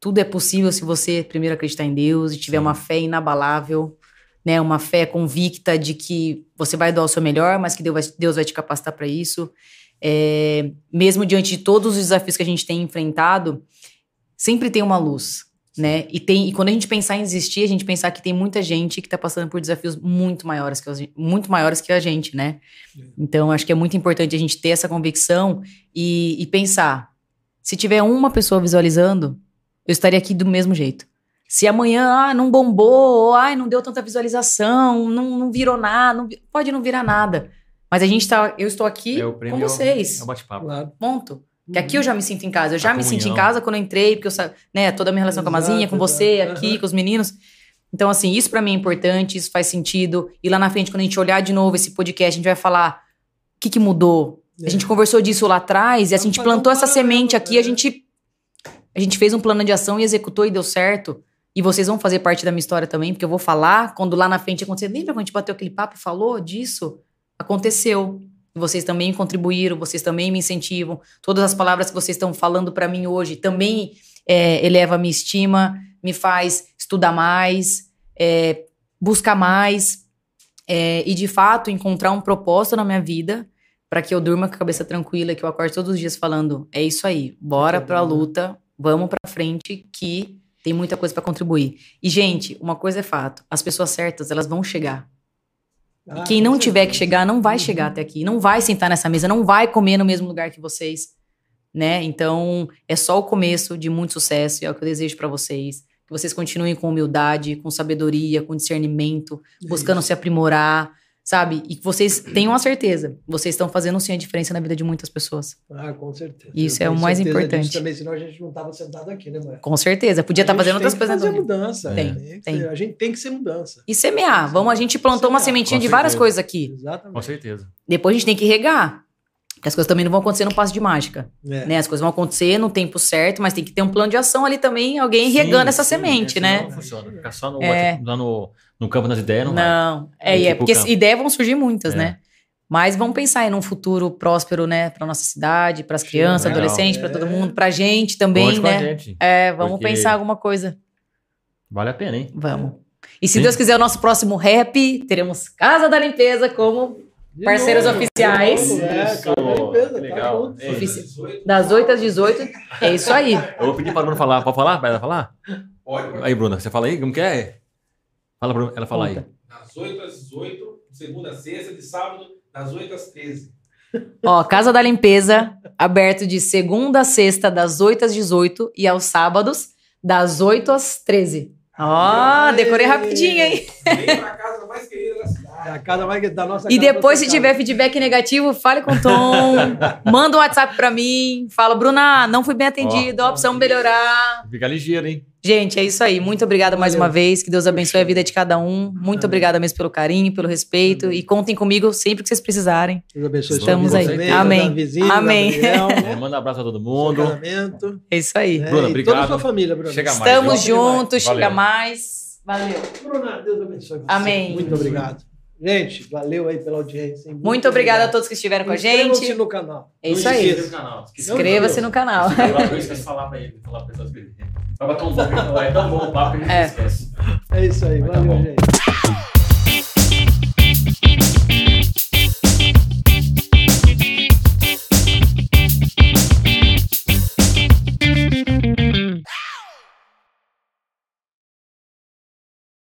tudo é possível se você primeiro acreditar em Deus e tiver Sim. uma fé inabalável, né, uma fé convicta de que você vai dar o seu melhor, mas que Deus vai, Deus vai te capacitar para isso. É, mesmo diante de todos os desafios que a gente tem enfrentado, sempre tem uma luz né? E tem e quando a gente pensar em existir, a gente pensar que tem muita gente que está passando por desafios muito maiores que muito maiores que a gente, né? É. Então acho que é muito importante a gente ter essa convicção e, e pensar, se tiver uma pessoa visualizando, eu estaria aqui do mesmo jeito. Se amanhã ah, não bombou, ai, não deu tanta visualização, não, não virou nada, não, pode não virar nada. Mas a gente tá, eu estou aqui é com vocês. É o bate-papo. Ponto. Que aqui eu já me sinto em casa. Eu já a me comunhão. senti em casa quando eu entrei, porque eu, né, toda a minha relação exato, com a Mazinha, com você, exato. aqui, uhum. com os meninos. Então, assim, isso para mim é importante, isso faz sentido. E lá na frente, quando a gente olhar de novo esse podcast, a gente vai falar o que, que mudou. É. A gente conversou disso lá atrás, e a gente plantou essa semente aqui, é. a gente a gente fez um plano de ação e executou e deu certo. E vocês vão fazer parte da minha história também, porque eu vou falar quando lá na frente acontecer. Lembra quando a gente bateu aquele papo e falou disso? Aconteceu vocês também contribuíram, vocês também me incentivam. Todas as palavras que vocês estão falando para mim hoje também é, eleva a minha estima, me faz estudar mais, é, buscar mais é, e, de fato, encontrar um propósito na minha vida para que eu durma com a cabeça tranquila, que eu acorde todos os dias falando: é isso aí, bora para a luta, vamos para frente, que tem muita coisa para contribuir. E, gente, uma coisa é fato: as pessoas certas elas vão chegar. Ah, quem não tiver que chegar, não vai chegar até aqui, não vai sentar nessa mesa, não vai comer no mesmo lugar que vocês, né? Então, é só o começo de muito sucesso e é o que eu desejo para vocês. Que vocês continuem com humildade, com sabedoria, com discernimento, buscando Isso. se aprimorar, sabe? E que vocês tenham a certeza, vocês estão fazendo sim a diferença na vida de muitas pessoas. Ah, com certeza. Isso é o mais importante. também, senão a gente não estava sentado aqui, né, mãe? Com certeza. Podia estar tá fazendo outras coisas. Fazer mudança. Tem, tem. tem. A gente tem que ser mudança. E semear. Vamos, a gente plantou semear. uma sementinha de várias coisas aqui. Exatamente. Com certeza. Depois a gente tem que regar. Porque as coisas também não vão acontecer no passo de mágica. É. Né? As coisas vão acontecer no tempo certo, mas tem que ter um plano de ação ali também, alguém sim, regando essa sim, semente, né? Não funciona. Ficar só no, é. no, no campo das ideias não, não. vai. É, é, porque ideias vão surgir muitas, é. né? Mas vamos pensar em um futuro próspero, né, para nossa cidade, para as crianças, adolescentes, para todo é. mundo, para a gente também, Conte né? Gente, é, vamos pensar alguma coisa. Vale a pena, hein? Vamos. E se Sim. Deus quiser o nosso próximo rap, teremos Casa da Limpeza como parceiros novo, oficiais. Novo, é, Casa da Limpeza, tá legal. Tá das 8 às 18. É isso aí. Eu vou pedir para a Bruna falar. Pode falar? Vai falar? Pode. Aí, Bruna, você fala aí? Como que é? Fala, Bruna. Ela fala Conta. aí. Das 8 às 18, segunda a sexta, de sábado das 8 às 13. Ó, Casa da Limpeza, aberto de segunda a sexta, das 8 às 18 e aos sábados, das 8 às 13. Ó, decorei rapidinho, hein? Vem pra casa mais querida da cidade. A casa mais da nossa E depois, se tiver feedback negativo, fale com o Tom. manda um WhatsApp pra mim. Fala, Bruna, não fui bem atendido, ó, precisamos melhorar. Fica ligeiro, hein? Gente, é isso aí. Muito obrigada mais uma vez. Que Deus abençoe a vida de cada um. Muito Amém. obrigada mesmo pelo carinho, pelo respeito. Amém. E contem comigo sempre que vocês precisarem. Deus abençoe Estamos aí. Também, Amém. Vizinho, Amém. É, manda um abraço a todo mundo. É isso aí. É, Bruna, obrigado. Toda a sua família, Bruna. Chega mais. Estamos juntos, chega mais. Valeu. Bruna, Deus abençoe você. Amém. Muito obrigado. Gente, valeu aí pela audiência. Muito, Muito obrigada a todos que estiveram com a gente. Inscreva-se no canal. É isso aí. Inscreva-se no canal. Eu esqueci de falar pra ele, falar pra pessoas que Tava tão bom, é tão bom o papo que a gente é. esquece. É isso aí, valeu, gente.